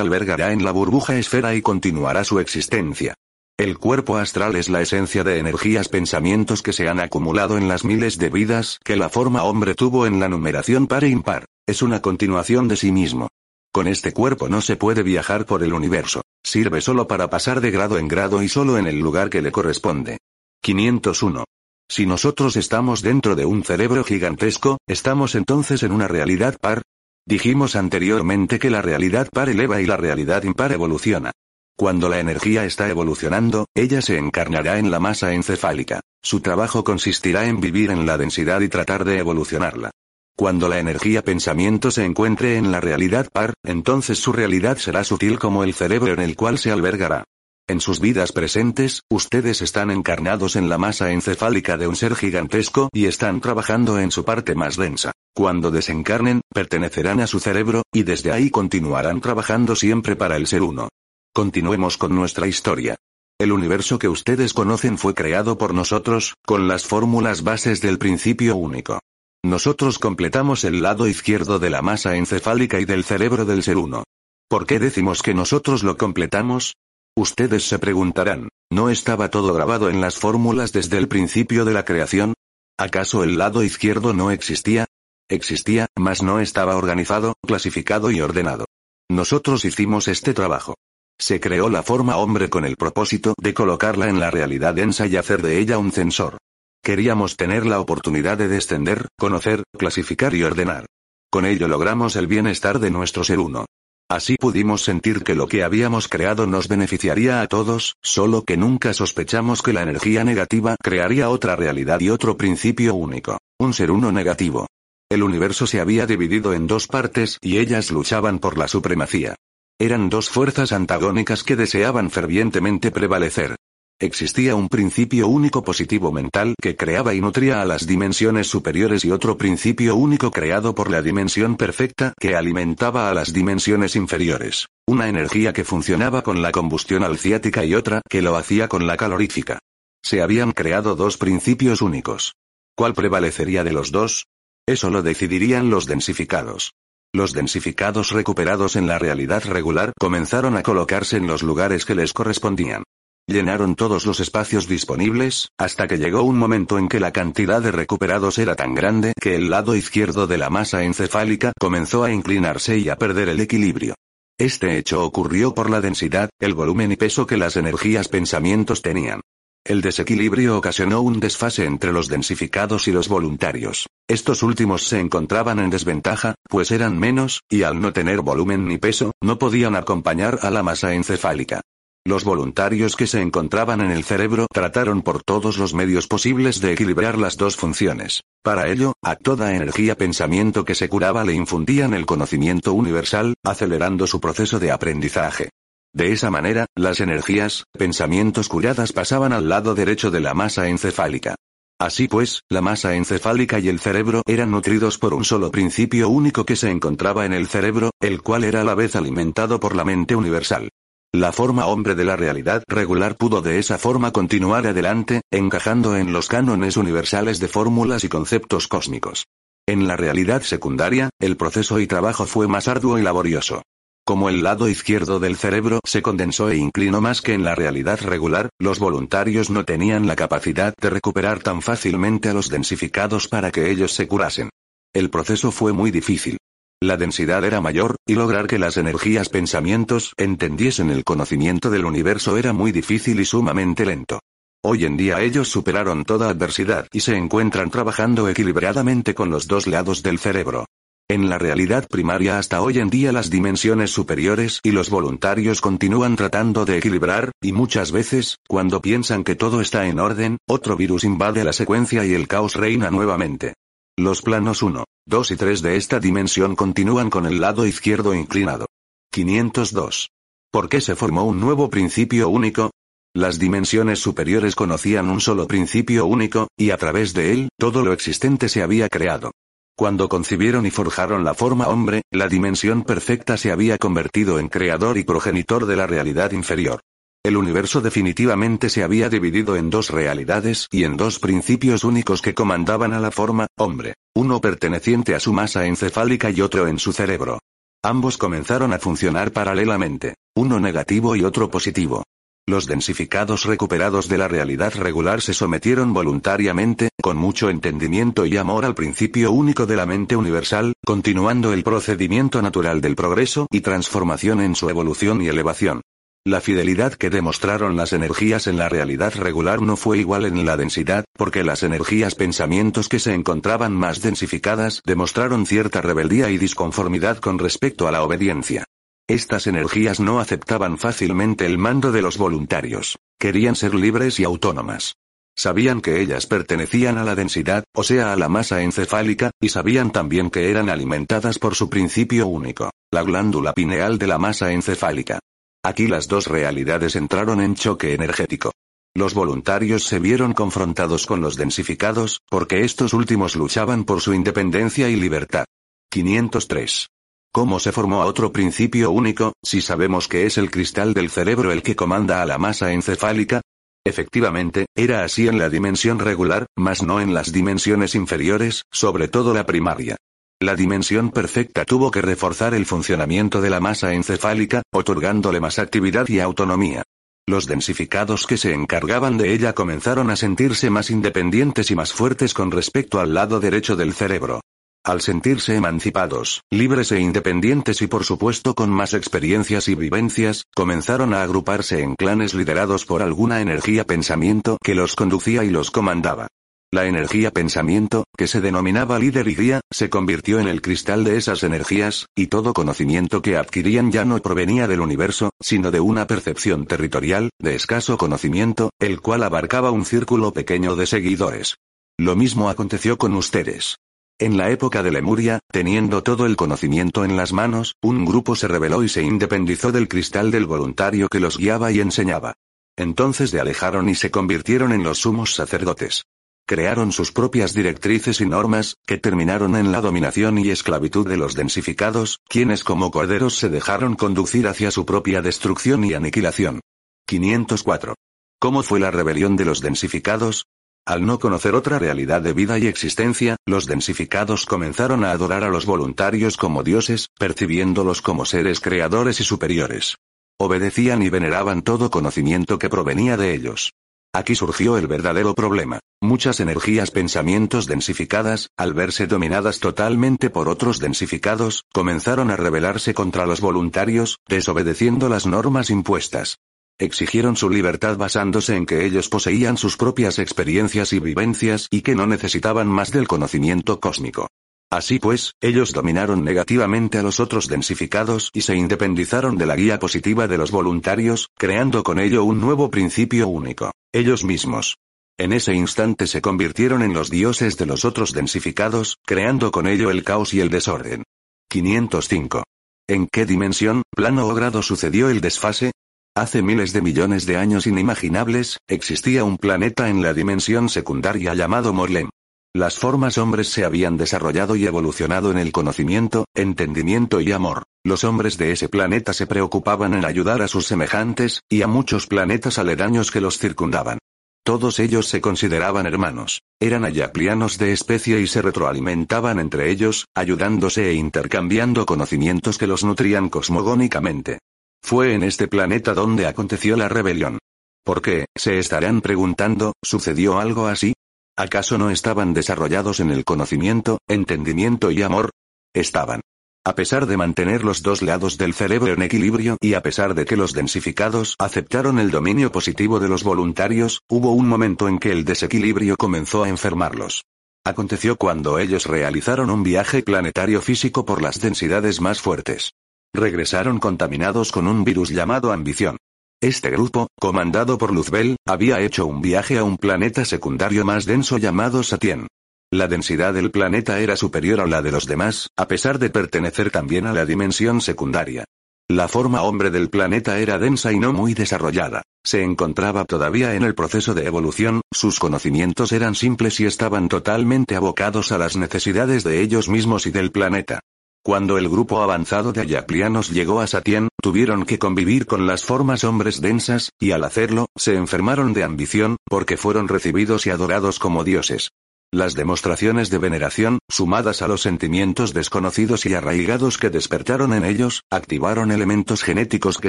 Speaker 1: albergará en la burbuja esfera y continuará su existencia. El cuerpo astral es la esencia de energías pensamientos que se han acumulado en las miles de vidas que la forma hombre tuvo en la numeración par e impar. Es una continuación de sí mismo. Con este cuerpo no se puede viajar por el universo. Sirve solo para pasar de grado en grado y solo en el lugar que le corresponde. 501. Si nosotros estamos dentro de un cerebro gigantesco, ¿estamos entonces en una realidad par? Dijimos anteriormente que la realidad par eleva y la realidad impar evoluciona. Cuando la energía está evolucionando, ella se encarnará en la masa encefálica. Su trabajo consistirá en vivir en la densidad y tratar de evolucionarla. Cuando la energía pensamiento se encuentre en la realidad par, entonces su realidad será sutil como el cerebro en el cual se albergará. En sus vidas presentes, ustedes están encarnados en la masa encefálica de un ser gigantesco y están trabajando en su parte más densa. Cuando desencarnen, pertenecerán a su cerebro, y desde ahí continuarán trabajando siempre para el ser uno. Continuemos con nuestra historia. El universo que ustedes conocen fue creado por nosotros, con las fórmulas bases del principio único. Nosotros completamos el lado izquierdo de la masa encefálica y del cerebro del ser uno. ¿Por qué decimos que nosotros lo completamos? Ustedes se preguntarán, ¿no estaba todo grabado en las fórmulas desde el principio de la creación? ¿Acaso el lado izquierdo no existía? Existía, mas no estaba organizado, clasificado y ordenado. Nosotros hicimos este trabajo. Se creó la forma hombre con el propósito de colocarla en la realidad densa y hacer de ella un censor. Queríamos tener la oportunidad de descender, conocer, clasificar y ordenar. Con ello logramos el bienestar de nuestro ser uno. Así pudimos sentir que lo que habíamos creado nos beneficiaría a todos, solo que nunca sospechamos que la energía negativa crearía otra realidad y otro principio único, un ser uno negativo. El universo se había dividido en dos partes y ellas luchaban por la supremacía. Eran dos fuerzas antagónicas que deseaban fervientemente prevalecer. Existía un principio único positivo mental que creaba y nutría a las dimensiones superiores y otro principio único creado por la dimensión perfecta que alimentaba a las dimensiones inferiores. Una energía que funcionaba con la combustión alciática y otra que lo hacía con la calorífica. Se habían creado dos principios únicos. ¿Cuál prevalecería de los dos? Eso lo decidirían los densificados. Los densificados recuperados en la realidad regular comenzaron a colocarse en los lugares que les correspondían. Llenaron todos los espacios disponibles, hasta que llegó un momento en que la cantidad de recuperados era tan grande que el lado izquierdo de la masa encefálica comenzó a inclinarse y a perder el equilibrio. Este hecho ocurrió por la densidad, el volumen y peso que las energías pensamientos tenían. El desequilibrio ocasionó un desfase entre los densificados y los voluntarios. Estos últimos se encontraban en desventaja, pues eran menos, y al no tener volumen ni peso, no podían acompañar a la masa encefálica. Los voluntarios que se encontraban en el cerebro trataron por todos los medios posibles de equilibrar las dos funciones. Para ello, a toda energía pensamiento que se curaba le infundían el conocimiento universal, acelerando su proceso de aprendizaje. De esa manera, las energías, pensamientos curadas pasaban al lado derecho de la masa encefálica. Así pues, la masa encefálica y el cerebro eran nutridos por un solo principio único que se encontraba en el cerebro, el cual era a la vez alimentado por la mente universal. La forma hombre de la realidad regular pudo de esa forma continuar adelante, encajando en los cánones universales de fórmulas y conceptos cósmicos. En la realidad secundaria, el proceso y trabajo fue más arduo y laborioso. Como el lado izquierdo del cerebro se condensó e inclinó más que en la realidad regular, los voluntarios no tenían la capacidad de recuperar tan fácilmente a los densificados para que ellos se curasen. El proceso fue muy difícil. La densidad era mayor, y lograr que las energías pensamientos entendiesen el conocimiento del universo era muy difícil y sumamente lento. Hoy en día ellos superaron toda adversidad y se encuentran trabajando equilibradamente con los dos lados del cerebro. En la realidad primaria hasta hoy en día las dimensiones superiores y los voluntarios continúan tratando de equilibrar, y muchas veces, cuando piensan que todo está en orden, otro virus invade la secuencia y el caos reina nuevamente. Los planos 1, 2 y 3 de esta dimensión continúan con el lado izquierdo inclinado. 502. ¿Por qué se formó un nuevo principio único? Las dimensiones superiores conocían un solo principio único, y a través de él, todo lo existente se había creado. Cuando concibieron y forjaron la forma hombre, la dimensión perfecta se había convertido en creador y progenitor de la realidad inferior. El universo definitivamente se había dividido en dos realidades y en dos principios únicos que comandaban a la forma, hombre, uno perteneciente a su masa encefálica y otro en su cerebro. Ambos comenzaron a funcionar paralelamente, uno negativo y otro positivo. Los densificados recuperados de la realidad regular se sometieron voluntariamente, con mucho entendimiento y amor al principio único de la mente universal, continuando el procedimiento natural del progreso y transformación en su evolución y elevación. La fidelidad que demostraron las energías en la realidad regular no fue igual en la densidad, porque las energías pensamientos que se encontraban más densificadas demostraron cierta rebeldía y disconformidad con respecto a la obediencia. Estas energías no aceptaban fácilmente el mando de los voluntarios. Querían ser libres y autónomas. Sabían que ellas pertenecían a la densidad, o sea a la masa encefálica, y sabían también que eran alimentadas por su principio único, la glándula pineal de la masa encefálica. Aquí las dos realidades entraron en choque energético. Los voluntarios se vieron confrontados con los densificados, porque estos últimos luchaban por su independencia y libertad. 503. ¿Cómo se formó otro principio único, si sabemos que es el cristal del cerebro el que comanda a la masa encefálica? Efectivamente, era así en la dimensión regular, mas no en las dimensiones inferiores, sobre todo la primaria. La dimensión perfecta tuvo que reforzar el funcionamiento de la masa encefálica, otorgándole más actividad y autonomía. Los densificados que se encargaban de ella comenzaron a sentirse más independientes y más fuertes con respecto al lado derecho del cerebro. Al sentirse emancipados, libres e independientes y por supuesto con más experiencias y vivencias, comenzaron a agruparse en clanes liderados por alguna energía pensamiento que los conducía y los comandaba. La energía pensamiento, que se denominaba líder y guía, se convirtió en el cristal de esas energías, y todo conocimiento que adquirían ya no provenía del universo, sino de una percepción territorial, de escaso conocimiento, el cual abarcaba un círculo pequeño de seguidores. Lo mismo aconteció con ustedes. En la época de Lemuria, teniendo todo el conocimiento en las manos, un grupo se rebeló y se independizó del cristal del voluntario que los guiaba y enseñaba. Entonces le alejaron y se convirtieron en los sumos sacerdotes. Crearon sus propias directrices y normas, que terminaron en la dominación y esclavitud de los densificados, quienes como corderos se dejaron conducir hacia su propia destrucción y aniquilación. 504. ¿Cómo fue la rebelión de los densificados? Al no conocer otra realidad de vida y existencia, los densificados comenzaron a adorar a los voluntarios como dioses, percibiéndolos como seres creadores y superiores. Obedecían y veneraban todo conocimiento que provenía de ellos. Aquí surgió el verdadero problema. Muchas energías pensamientos densificadas, al verse dominadas totalmente por otros densificados, comenzaron a rebelarse contra los voluntarios, desobedeciendo las normas impuestas. Exigieron su libertad basándose en que ellos poseían sus propias experiencias y vivencias y que no necesitaban más del conocimiento cósmico. Así pues, ellos dominaron negativamente a los otros densificados y se independizaron de la guía positiva de los voluntarios, creando con ello un nuevo principio único, ellos mismos. En ese instante se convirtieron en los dioses de los otros densificados, creando con ello el caos y el desorden. 505. ¿En qué dimensión, plano o grado sucedió el desfase? Hace miles de millones de años inimaginables, existía un planeta en la dimensión secundaria llamado Morlem. Las formas hombres se habían desarrollado y evolucionado en el conocimiento, entendimiento y amor. Los hombres de ese planeta se preocupaban en ayudar a sus semejantes, y a muchos planetas aledaños que los circundaban. Todos ellos se consideraban hermanos. Eran ayaplianos de especie y se retroalimentaban entre ellos, ayudándose e intercambiando conocimientos que los nutrían cosmogónicamente. Fue en este planeta donde aconteció la rebelión. ¿Por qué, se estarán preguntando, sucedió algo así? ¿Acaso no estaban desarrollados en el conocimiento, entendimiento y amor? Estaban. A pesar de mantener los dos lados del cerebro en equilibrio y a pesar de que los densificados aceptaron el dominio positivo de los voluntarios, hubo un momento en que el desequilibrio comenzó a enfermarlos. Aconteció cuando ellos realizaron un viaje planetario físico por las densidades más fuertes. Regresaron contaminados con un virus llamado ambición. Este grupo, comandado por Luzbel, había hecho un viaje a un planeta secundario más denso llamado Satien. La densidad del planeta era superior a la de los demás, a pesar de pertenecer también a la dimensión secundaria. La forma hombre del planeta era densa y no muy desarrollada. Se encontraba todavía en el proceso de evolución, sus conocimientos eran simples y estaban totalmente abocados a las necesidades de ellos mismos y del planeta. Cuando el grupo avanzado de ayaplianos llegó a Satien, tuvieron que convivir con las formas hombres densas, y al hacerlo, se enfermaron de ambición, porque fueron recibidos y adorados como dioses. Las demostraciones de veneración, sumadas a los sentimientos desconocidos y arraigados que despertaron en ellos, activaron elementos genéticos que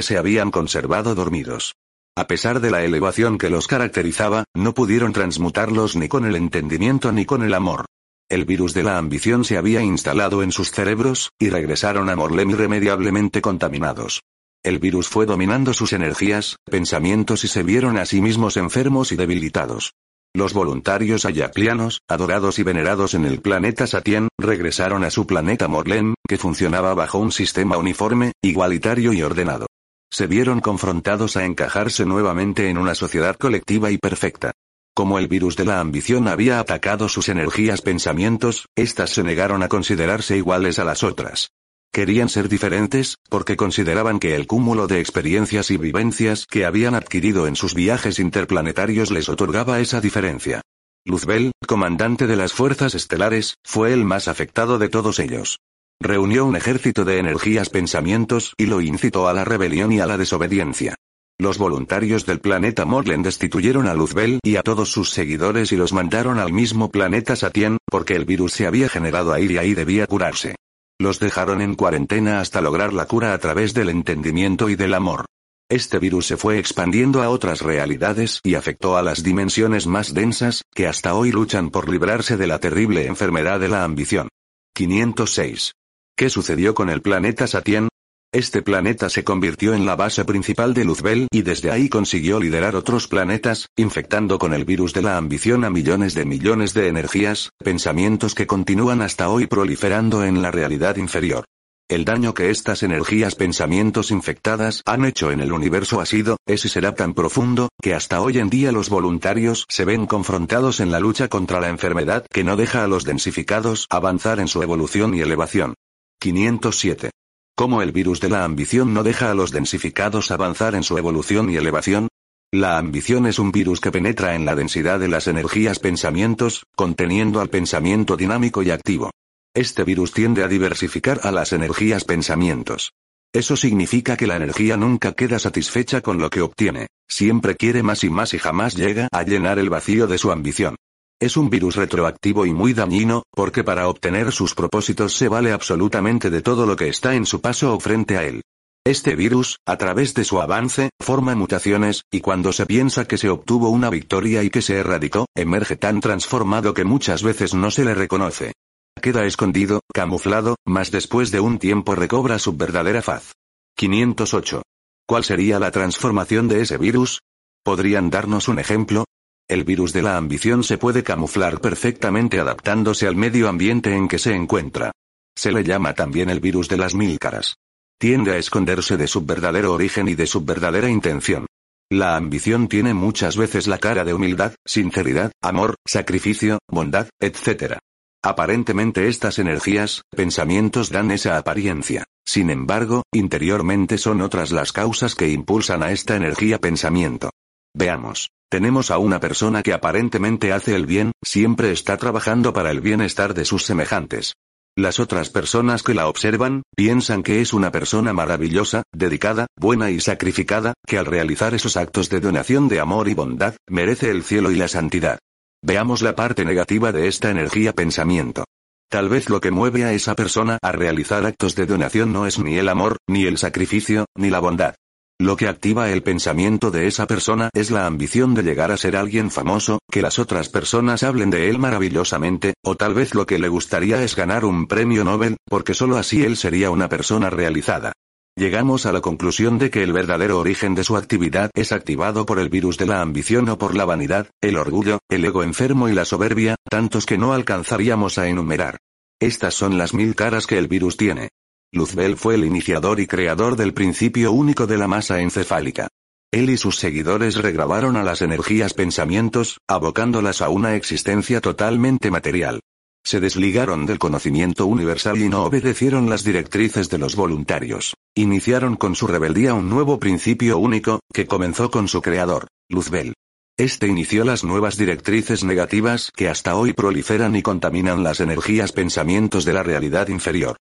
Speaker 1: se habían conservado dormidos. A pesar de la elevación que los caracterizaba, no pudieron transmutarlos ni con el entendimiento ni con el amor. El virus de la ambición se había instalado en sus cerebros, y regresaron a Morlem irremediablemente contaminados. El virus fue dominando sus energías, pensamientos y se vieron a sí mismos enfermos y debilitados. Los voluntarios ayaclianos, adorados y venerados en el planeta Satien, regresaron a su planeta Morlem, que funcionaba bajo un sistema uniforme, igualitario y ordenado. Se vieron confrontados a encajarse nuevamente en una sociedad colectiva y perfecta. Como el virus de la ambición había atacado sus energías pensamientos, éstas se negaron a considerarse iguales a las otras. Querían ser diferentes, porque consideraban que el cúmulo de experiencias y vivencias que habían adquirido en sus viajes interplanetarios les otorgaba esa diferencia. Luzbel, comandante de las fuerzas estelares, fue el más afectado de todos ellos. Reunió un ejército de energías pensamientos y lo incitó a la rebelión y a la desobediencia. Los voluntarios del planeta Morlen destituyeron a Luzbel y a todos sus seguidores y los mandaron al mismo planeta Satien, porque el virus se había generado ahí y ahí debía curarse. Los dejaron en cuarentena hasta lograr la cura a través del entendimiento y del amor. Este virus se fue expandiendo a otras realidades y afectó a las dimensiones más densas, que hasta hoy luchan por librarse de la terrible enfermedad de la ambición. 506. ¿Qué sucedió con el planeta Satien? Este planeta se convirtió en la base principal de Luzbel y desde ahí consiguió liderar otros planetas, infectando con el virus de la ambición a millones de millones de energías, pensamientos que continúan hasta hoy proliferando en la realidad inferior. El daño que estas energías pensamientos infectadas han hecho en el universo ha sido, es y será tan profundo, que hasta hoy en día los voluntarios se ven confrontados en la lucha contra la enfermedad que no deja a los densificados avanzar en su evolución y elevación. 507. ¿Cómo el virus de la ambición no deja a los densificados avanzar en su evolución y elevación? La ambición es un virus que penetra en la densidad de las energías pensamientos, conteniendo al pensamiento dinámico y activo. Este virus tiende a diversificar a las energías pensamientos. Eso significa que la energía nunca queda satisfecha con lo que obtiene, siempre quiere más y más y jamás llega a llenar el vacío de su ambición. Es un virus retroactivo y muy dañino, porque para obtener sus propósitos se vale absolutamente de todo lo que está en su paso o frente a él. Este virus, a través de su avance, forma mutaciones, y cuando se piensa que se obtuvo una victoria y que se erradicó, emerge tan transformado que muchas veces no se le reconoce. Queda escondido, camuflado, mas después de un tiempo recobra su verdadera faz. 508. ¿Cuál sería la transformación de ese virus? ¿Podrían darnos un ejemplo? El virus de la ambición se puede camuflar perfectamente adaptándose al medio ambiente en que se encuentra. Se le llama también el virus de las mil caras. Tiende a esconderse de su verdadero origen y de su verdadera intención. La ambición tiene muchas veces la cara de humildad, sinceridad, amor, sacrificio, bondad, etc. Aparentemente estas energías, pensamientos dan esa apariencia. Sin embargo, interiormente son otras las causas que impulsan a esta energía pensamiento. Veamos. Tenemos a una persona que aparentemente hace el bien, siempre está trabajando para el bienestar de sus semejantes. Las otras personas que la observan, piensan que es una persona maravillosa, dedicada, buena y sacrificada, que al realizar esos actos de donación de amor y bondad, merece el cielo y la santidad. Veamos la parte negativa de esta energía pensamiento. Tal vez lo que mueve a esa persona a realizar actos de donación no es ni el amor, ni el sacrificio, ni la bondad. Lo que activa el pensamiento de esa persona es la ambición de llegar a ser alguien famoso, que las otras personas hablen de él maravillosamente, o tal vez lo que le gustaría es ganar un premio Nobel, porque solo así él sería una persona realizada. Llegamos a la conclusión de que el verdadero origen de su actividad es activado por el virus de la ambición o por la vanidad, el orgullo, el ego enfermo y la soberbia, tantos que no alcanzaríamos a enumerar. Estas son las mil caras que el virus tiene. Luzbel fue el iniciador y creador del principio único de la masa encefálica. Él y sus seguidores regrabaron a las energías pensamientos, abocándolas a una existencia totalmente material. Se desligaron del conocimiento universal y no obedecieron las directrices de los voluntarios. Iniciaron con su rebeldía un nuevo principio único, que comenzó con su creador, Luzbel. Este inició las nuevas directrices negativas que hasta hoy proliferan y contaminan las energías pensamientos de la realidad inferior.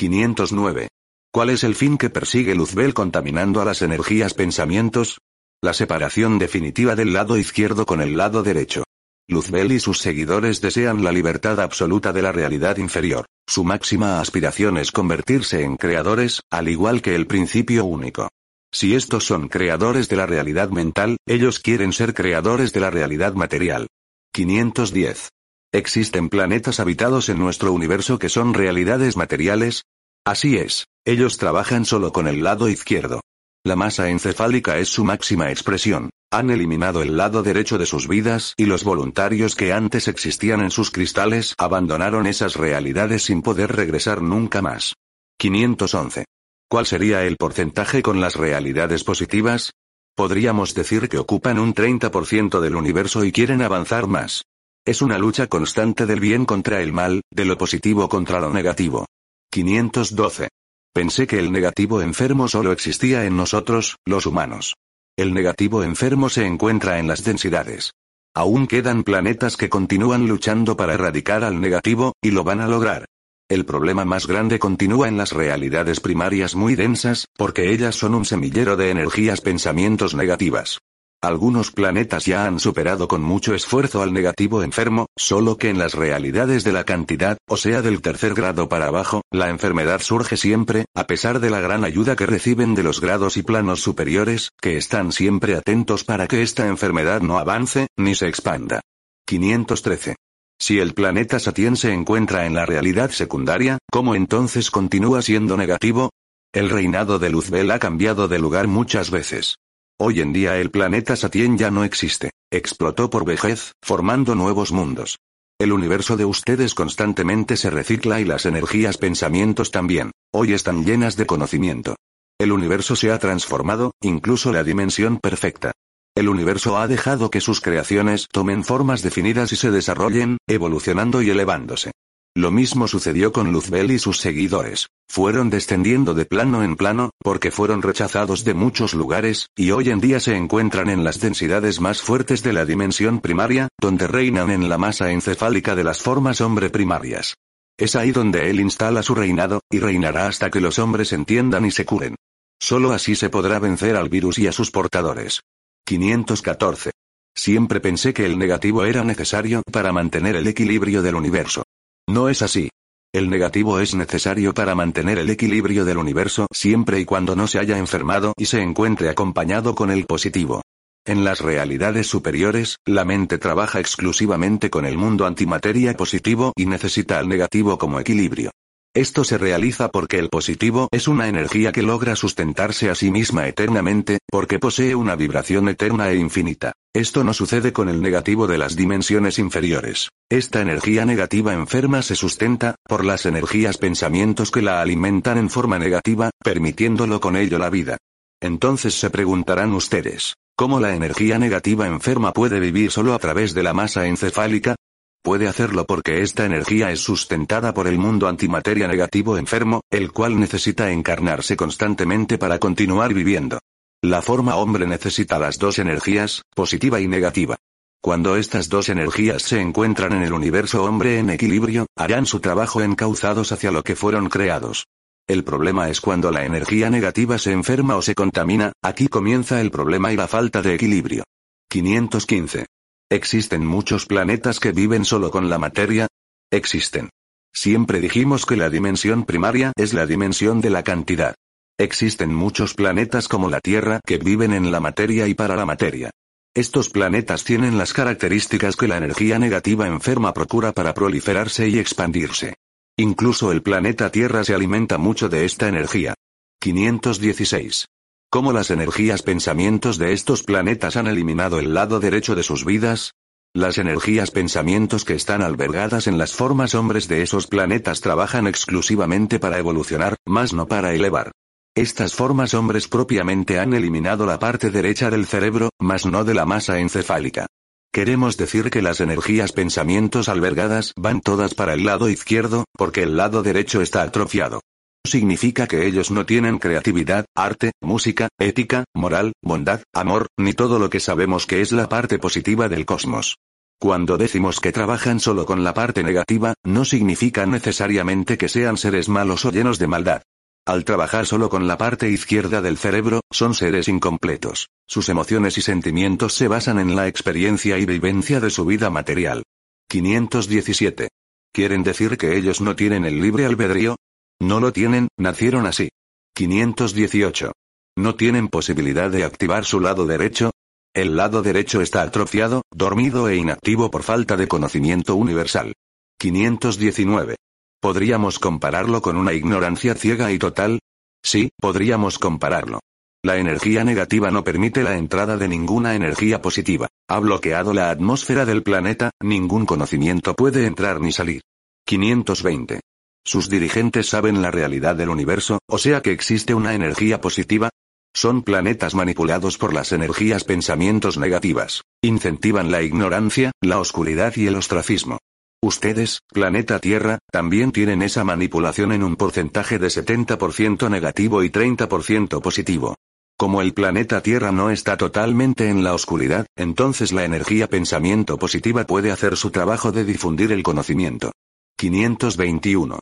Speaker 1: 509. ¿Cuál es el fin que persigue Luzbel contaminando a las energías pensamientos? La separación definitiva del lado izquierdo con el lado derecho. Luzbel y sus seguidores desean la libertad absoluta de la realidad inferior. Su máxima aspiración es convertirse en creadores, al igual que el principio único. Si estos son creadores de la realidad mental, ellos quieren ser creadores de la realidad material. 510. ¿Existen planetas habitados en nuestro universo que son realidades materiales? Así es, ellos trabajan solo con el lado izquierdo. La masa encefálica es su máxima expresión. Han eliminado el lado derecho de sus vidas y los voluntarios que antes existían en sus cristales abandonaron esas realidades sin poder regresar nunca más. 511. ¿Cuál sería el porcentaje con las realidades positivas? Podríamos decir que ocupan un 30% del universo y quieren avanzar más. Es una lucha constante del bien contra el mal, de lo positivo contra lo negativo. 512. Pensé que el negativo enfermo solo existía en nosotros, los humanos. El negativo enfermo se encuentra en las densidades. Aún quedan planetas que continúan luchando para erradicar al negativo, y lo van a lograr. El problema más grande continúa en las realidades primarias muy densas, porque ellas son un semillero de energías pensamientos negativas. Algunos planetas ya han superado con mucho esfuerzo al negativo enfermo, solo que en las realidades de la cantidad, o sea del tercer grado para abajo, la enfermedad surge siempre, a pesar de la gran ayuda que reciben de los grados y planos superiores, que están siempre atentos para que esta enfermedad no avance, ni se expanda. 513. Si el planeta Satien se encuentra en la realidad secundaria, ¿cómo entonces continúa siendo negativo? El reinado de Luzbel ha cambiado de lugar muchas veces. Hoy en día el planeta Satien ya no existe. Explotó por vejez, formando nuevos mundos. El universo de ustedes constantemente se recicla y las energías pensamientos también. Hoy están llenas de conocimiento. El universo se ha transformado, incluso la dimensión perfecta. El universo ha dejado que sus creaciones tomen formas definidas y se desarrollen, evolucionando y elevándose. Lo mismo sucedió con Luzbel y sus seguidores. Fueron descendiendo de plano en plano, porque fueron rechazados de muchos lugares, y hoy en día se encuentran en las densidades más fuertes de la dimensión primaria, donde reinan en la masa encefálica de las formas hombre primarias. Es ahí donde él instala su reinado, y reinará hasta que los hombres entiendan y se curen. Solo así se podrá vencer al virus y a sus portadores. 514. Siempre pensé que el negativo era necesario para mantener el equilibrio del universo. No es así. El negativo es necesario para mantener el equilibrio del universo siempre y cuando no se haya enfermado y se encuentre acompañado con el positivo. En las realidades superiores, la mente trabaja exclusivamente con el mundo antimateria positivo y necesita al negativo como equilibrio. Esto se realiza porque el positivo es una energía que logra sustentarse a sí misma eternamente, porque posee una vibración eterna e infinita. Esto no sucede con el negativo de las dimensiones inferiores. Esta energía negativa enferma se sustenta, por las energías pensamientos que la alimentan en forma negativa, permitiéndolo con ello la vida. Entonces se preguntarán ustedes, ¿cómo la energía negativa enferma puede vivir solo a través de la masa encefálica? Puede hacerlo porque esta energía es sustentada por el mundo antimateria negativo enfermo, el cual necesita encarnarse constantemente para continuar viviendo. La forma hombre necesita las dos energías, positiva y negativa. Cuando estas dos energías se encuentran en el universo hombre en equilibrio, harán su trabajo encauzados hacia lo que fueron creados. El problema es cuando la energía negativa se enferma o se contamina, aquí comienza el problema y la falta de equilibrio. 515. ¿Existen muchos planetas que viven solo con la materia? Existen. Siempre dijimos que la dimensión primaria es la dimensión de la cantidad. Existen muchos planetas como la Tierra que viven en la materia y para la materia. Estos planetas tienen las características que la energía negativa enferma procura para proliferarse y expandirse. Incluso el planeta Tierra se alimenta mucho de esta energía. 516. ¿Cómo las energías pensamientos de estos planetas han eliminado el lado derecho de sus vidas? Las energías pensamientos que están albergadas en las formas hombres de esos planetas trabajan exclusivamente para evolucionar, más no para elevar. Estas formas hombres propiamente han eliminado la parte derecha del cerebro, más no de la masa encefálica. Queremos decir que las energías pensamientos albergadas van todas para el lado izquierdo, porque el lado derecho está atrofiado significa que ellos no tienen creatividad, arte, música, ética, moral, bondad, amor, ni todo lo que sabemos que es la parte positiva del cosmos. Cuando decimos que trabajan solo con la parte negativa, no significa necesariamente que sean seres malos o llenos de maldad. Al trabajar solo con la parte izquierda del cerebro, son seres incompletos. Sus emociones y sentimientos se basan en la experiencia y vivencia de su vida material. 517. ¿Quieren decir que ellos no tienen el libre albedrío? No lo tienen, nacieron así. 518. ¿No tienen posibilidad de activar su lado derecho? El lado derecho está atrofiado, dormido e inactivo por falta de conocimiento universal. 519. ¿Podríamos compararlo con una ignorancia ciega y total? Sí, podríamos compararlo. La energía negativa no permite la entrada de ninguna energía positiva. Ha bloqueado la atmósfera del planeta, ningún conocimiento puede entrar ni salir. 520. Sus dirigentes saben la realidad del universo, o sea que existe una energía positiva. Son planetas manipulados por las energías pensamientos negativas. Incentivan la ignorancia, la oscuridad y el ostracismo. Ustedes, planeta Tierra, también tienen esa manipulación en un porcentaje de 70% negativo y 30% positivo. Como el planeta Tierra no está totalmente en la oscuridad, entonces la energía pensamiento positiva puede hacer su trabajo de difundir el conocimiento. 521.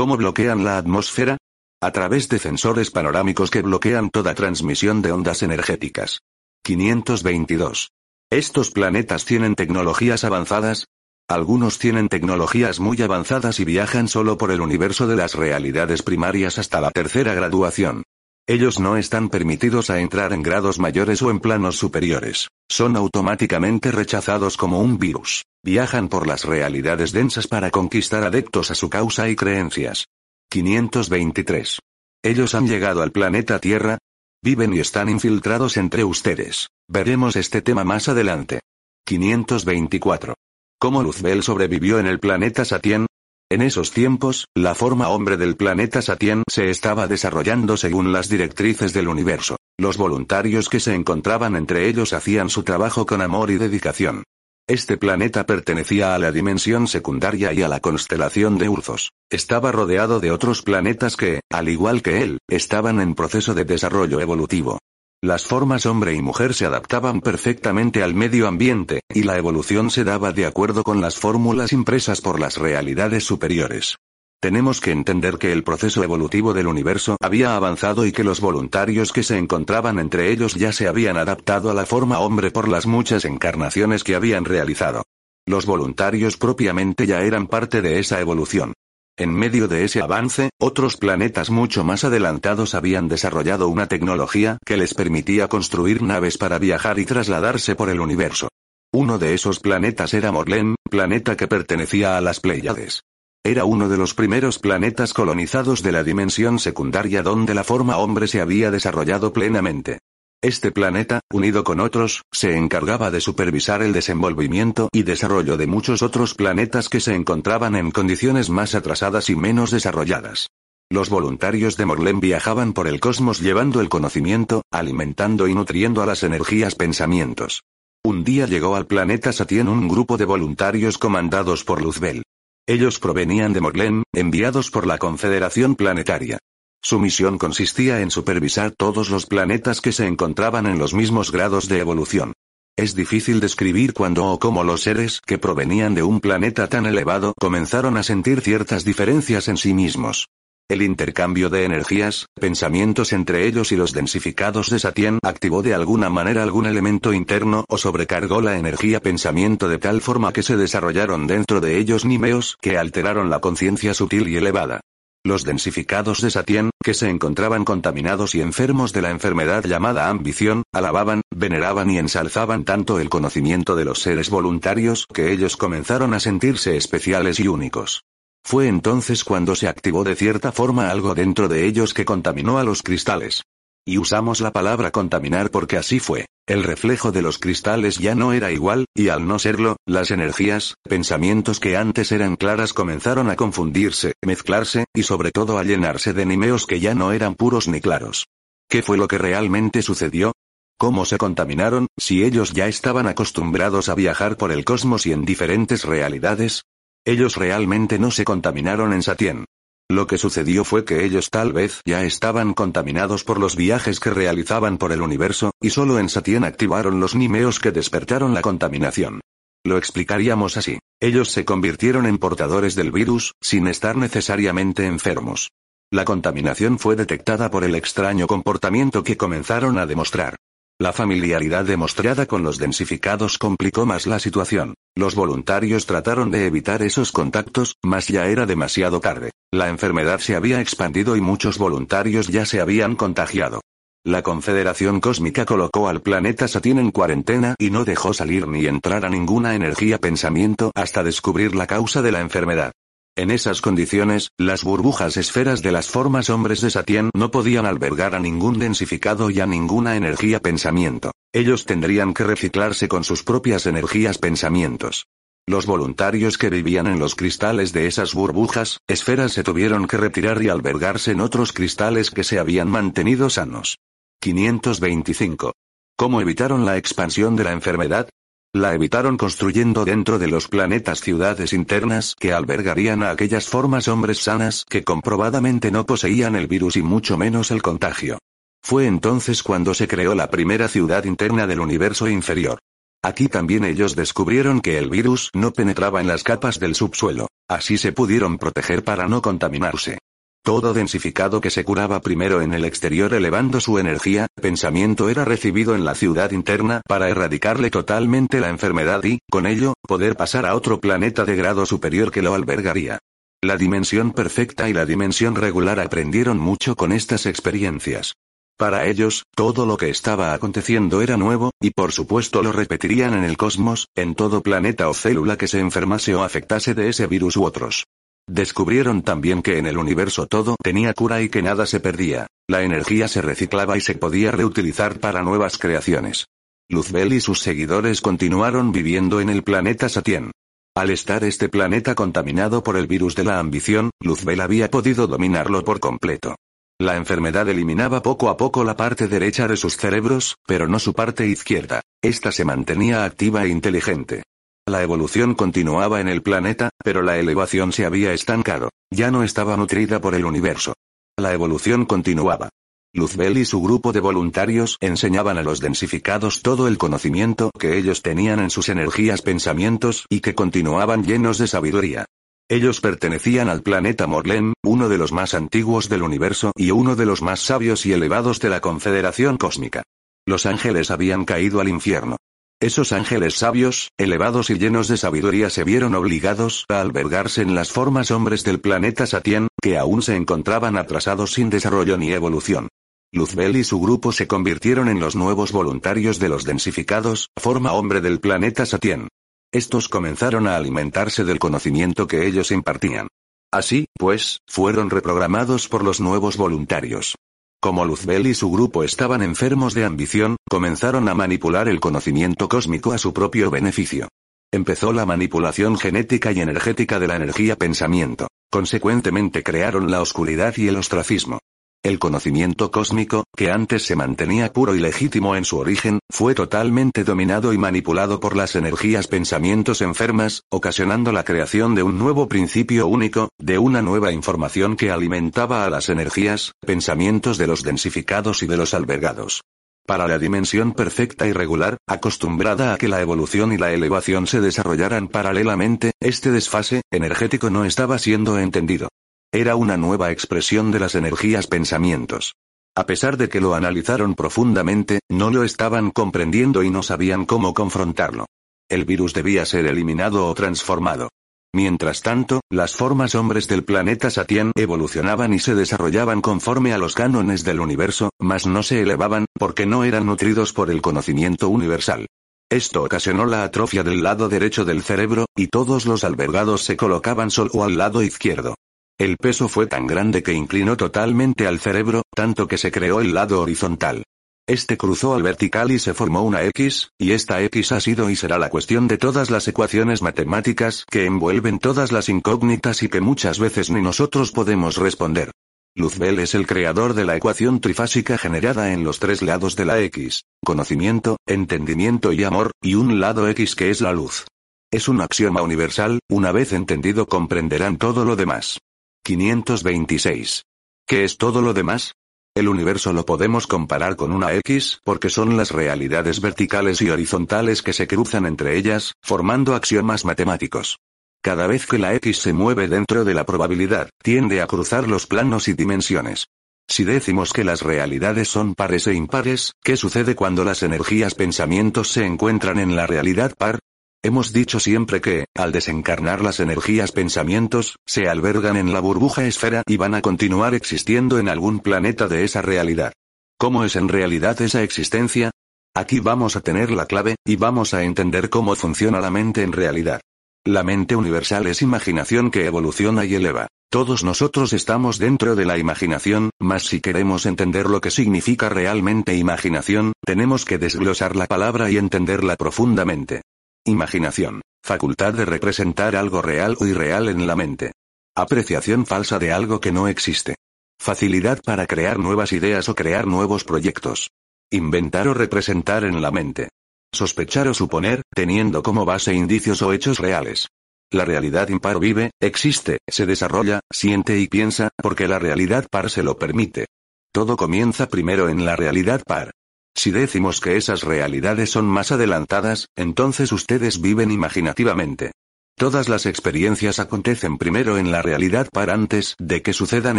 Speaker 1: ¿Cómo bloquean la atmósfera? A través de sensores panorámicos que bloquean toda transmisión de ondas energéticas. 522. Estos planetas tienen tecnologías avanzadas, algunos tienen tecnologías muy avanzadas y viajan solo por el universo de las realidades primarias hasta la tercera graduación. Ellos no están permitidos a entrar en grados mayores o en planos superiores. Son automáticamente rechazados como un virus. Viajan por las realidades densas para conquistar adeptos a su causa y creencias. 523. Ellos han llegado al planeta Tierra. Viven y están infiltrados entre ustedes. Veremos este tema más adelante. 524. ¿Cómo Luzbel sobrevivió en el planeta Satien? En esos tiempos, la forma hombre del planeta Satien se estaba desarrollando según las directrices del universo. Los voluntarios que se encontraban entre ellos hacían su trabajo con amor y dedicación. Este planeta pertenecía a la dimensión secundaria y a la constelación de Urzos. Estaba rodeado de otros planetas que, al igual que él, estaban en proceso de desarrollo evolutivo. Las formas hombre y mujer se adaptaban perfectamente al medio ambiente, y la evolución se daba de acuerdo con las fórmulas impresas por las realidades superiores. Tenemos que entender que el proceso evolutivo del universo había avanzado y que los voluntarios que se encontraban entre ellos ya se habían adaptado a la forma hombre por las muchas encarnaciones que habían realizado. Los voluntarios propiamente ya eran parte de esa evolución. En medio de ese avance, otros planetas mucho más adelantados habían desarrollado una tecnología que les permitía construir naves para viajar y trasladarse por el universo. Uno de esos planetas era Morlem, planeta que pertenecía a las Pléyades. Era uno de los primeros planetas colonizados de la dimensión secundaria donde la forma hombre se había desarrollado plenamente. Este planeta, unido con otros, se encargaba de supervisar el desenvolvimiento y desarrollo de muchos otros planetas que se encontraban en condiciones más atrasadas y menos desarrolladas. Los voluntarios de Morlem viajaban por el cosmos llevando el conocimiento, alimentando y nutriendo a las energías pensamientos. Un día llegó al planeta Satien un grupo de voluntarios comandados por Luzbel. Ellos provenían de Morlem, enviados por la Confederación Planetaria. Su misión consistía en supervisar todos los planetas que se encontraban en los mismos grados de evolución. Es difícil describir cuándo o cómo los seres que provenían de un planeta tan elevado comenzaron a sentir ciertas diferencias en sí mismos. El intercambio de energías, pensamientos entre ellos y los densificados de Satien activó de alguna manera algún elemento interno o sobrecargó la energía pensamiento de tal forma que se desarrollaron dentro de ellos nimeos que alteraron la conciencia sutil y elevada. Los densificados de Satien, que se encontraban contaminados y enfermos de la enfermedad llamada ambición, alababan, veneraban y ensalzaban tanto el conocimiento de los seres voluntarios que ellos comenzaron a sentirse especiales y únicos. Fue entonces cuando se activó de cierta forma algo dentro de ellos que contaminó a los cristales. Y usamos la palabra contaminar porque así fue. El reflejo de los cristales ya no era igual, y al no serlo, las energías, pensamientos que antes eran claras comenzaron a confundirse, mezclarse, y sobre todo a llenarse de nimeos que ya no eran puros ni claros. ¿Qué fue lo que realmente sucedió? ¿Cómo se contaminaron, si ellos ya estaban acostumbrados a viajar por el cosmos y en diferentes realidades? Ellos realmente no se contaminaron en Satien. Lo que sucedió fue que ellos tal vez ya estaban contaminados por los viajes que realizaban por el universo, y solo en Satien activaron los nimeos que despertaron la contaminación. Lo explicaríamos así. Ellos se convirtieron en portadores del virus, sin estar necesariamente enfermos. La contaminación fue detectada por el extraño comportamiento que comenzaron a demostrar. La familiaridad demostrada con los densificados complicó más la situación. Los voluntarios trataron de evitar esos contactos, mas ya era demasiado tarde. La enfermedad se había expandido y muchos voluntarios ya se habían contagiado. La Confederación Cósmica colocó al planeta Satín en cuarentena y no dejó salir ni entrar a ninguna energía pensamiento hasta descubrir la causa de la enfermedad. En esas condiciones, las burbujas esferas de las formas hombres de Satien no podían albergar a ningún densificado y a ninguna energía pensamiento. Ellos tendrían que reciclarse con sus propias energías pensamientos. Los voluntarios que vivían en los cristales de esas burbujas, esferas se tuvieron que retirar y albergarse en otros cristales que se habían mantenido sanos. 525. ¿Cómo evitaron la expansión de la enfermedad? La evitaron construyendo dentro de los planetas ciudades internas que albergarían a aquellas formas hombres sanas que comprobadamente no poseían el virus y mucho menos el contagio. Fue entonces cuando se creó la primera ciudad interna del universo inferior. Aquí también ellos descubrieron que el virus no penetraba en las capas del subsuelo, así se pudieron proteger para no contaminarse. Todo densificado que se curaba primero en el exterior elevando su energía, pensamiento era recibido en la ciudad interna para erradicarle totalmente la enfermedad y, con ello, poder pasar a otro planeta de grado superior que lo albergaría. La dimensión perfecta y la dimensión regular aprendieron mucho con estas experiencias. Para ellos, todo lo que estaba aconteciendo era nuevo, y por supuesto lo repetirían en el cosmos, en todo planeta o célula que se enfermase o afectase de ese virus u otros. Descubrieron también que en el universo todo tenía cura y que nada se perdía, la energía se reciclaba y se podía reutilizar para nuevas creaciones. Luzbel y sus seguidores continuaron viviendo en el planeta Satien. Al estar este planeta contaminado por el virus de la ambición, Luzbel había podido dominarlo por completo. La enfermedad eliminaba poco a poco la parte derecha de sus cerebros, pero no su parte izquierda. Esta se mantenía activa e inteligente. La evolución continuaba en el planeta, pero la elevación se había estancado. Ya no estaba nutrida por el universo. La evolución continuaba. Luzbel y su grupo de voluntarios enseñaban a los densificados todo el conocimiento que ellos tenían en sus energías pensamientos y que continuaban llenos de sabiduría. Ellos pertenecían al planeta Morlem, uno de los más antiguos del universo y uno de los más sabios y elevados de la Confederación Cósmica. Los ángeles habían caído al infierno. Esos ángeles sabios, elevados y llenos de sabiduría se vieron obligados a albergarse en las formas hombres del planeta Satien, que aún se encontraban atrasados sin desarrollo ni evolución. Luzbel y su grupo se convirtieron en los nuevos voluntarios de los densificados, forma hombre del planeta Satien. Estos comenzaron a alimentarse del conocimiento que ellos impartían. Así, pues, fueron reprogramados por los nuevos voluntarios. Como Luzbel y su grupo estaban enfermos de ambición, comenzaron a manipular el conocimiento cósmico a su propio beneficio. Empezó la manipulación genética y energética de la energía pensamiento. Consecuentemente crearon la oscuridad y el ostracismo. El conocimiento cósmico, que antes se mantenía puro y legítimo en su origen, fue totalmente dominado y manipulado por las energías pensamientos enfermas, ocasionando la creación de un nuevo principio único, de una nueva información que alimentaba a las energías, pensamientos de los densificados y de los albergados. Para la dimensión perfecta y regular, acostumbrada a que la evolución y la elevación se desarrollaran paralelamente, este desfase energético no estaba siendo entendido. Era una nueva expresión de las energías pensamientos. A pesar de que lo analizaron profundamente, no lo estaban comprendiendo y no sabían cómo confrontarlo. El virus debía ser eliminado o transformado. Mientras tanto, las formas hombres del planeta Satien evolucionaban y se desarrollaban conforme a los cánones del universo, mas no se elevaban, porque no eran nutridos por el conocimiento universal. Esto ocasionó la atrofia del lado derecho del cerebro, y todos los albergados se colocaban solo al lado izquierdo. El peso fue tan grande que inclinó totalmente al cerebro, tanto que se creó el lado horizontal. Este cruzó al vertical y se formó una X, y esta X ha sido y será la cuestión de todas las ecuaciones matemáticas que envuelven todas las incógnitas y que muchas veces ni nosotros podemos responder. Luzbel es el creador de la ecuación trifásica generada en los tres lados de la X, conocimiento, entendimiento y amor, y un lado X que es la luz. Es un axioma universal, una vez entendido comprenderán todo lo demás. 526. ¿Qué es todo lo demás? El universo lo podemos comparar con una X, porque son las realidades verticales y horizontales que se cruzan entre ellas, formando axiomas matemáticos. Cada vez que la X se mueve dentro de la probabilidad, tiende a cruzar los planos y dimensiones. Si decimos que las realidades son pares e impares, ¿qué sucede cuando las energías pensamientos se encuentran en la realidad par? Hemos dicho siempre que, al desencarnar las energías pensamientos, se albergan en la burbuja esfera y van a continuar existiendo en algún planeta de esa realidad. ¿Cómo es en realidad esa existencia? Aquí vamos a tener la clave, y vamos a entender cómo funciona la mente en realidad. La mente universal es imaginación que evoluciona y eleva. Todos nosotros estamos dentro de la imaginación, mas si queremos entender lo que significa realmente imaginación, tenemos que desglosar la palabra y entenderla profundamente. Imaginación. Facultad de representar algo real o irreal en la mente. Apreciación falsa de algo que no existe. Facilidad para crear nuevas ideas o crear nuevos proyectos. Inventar o representar en la mente. Sospechar o suponer, teniendo como base indicios o hechos reales. La realidad impar vive, existe, se desarrolla, siente y piensa, porque la realidad par se lo permite. Todo comienza primero en la realidad par. Si decimos que esas realidades son más adelantadas, entonces ustedes viven imaginativamente. Todas las experiencias acontecen primero en la realidad par antes de que sucedan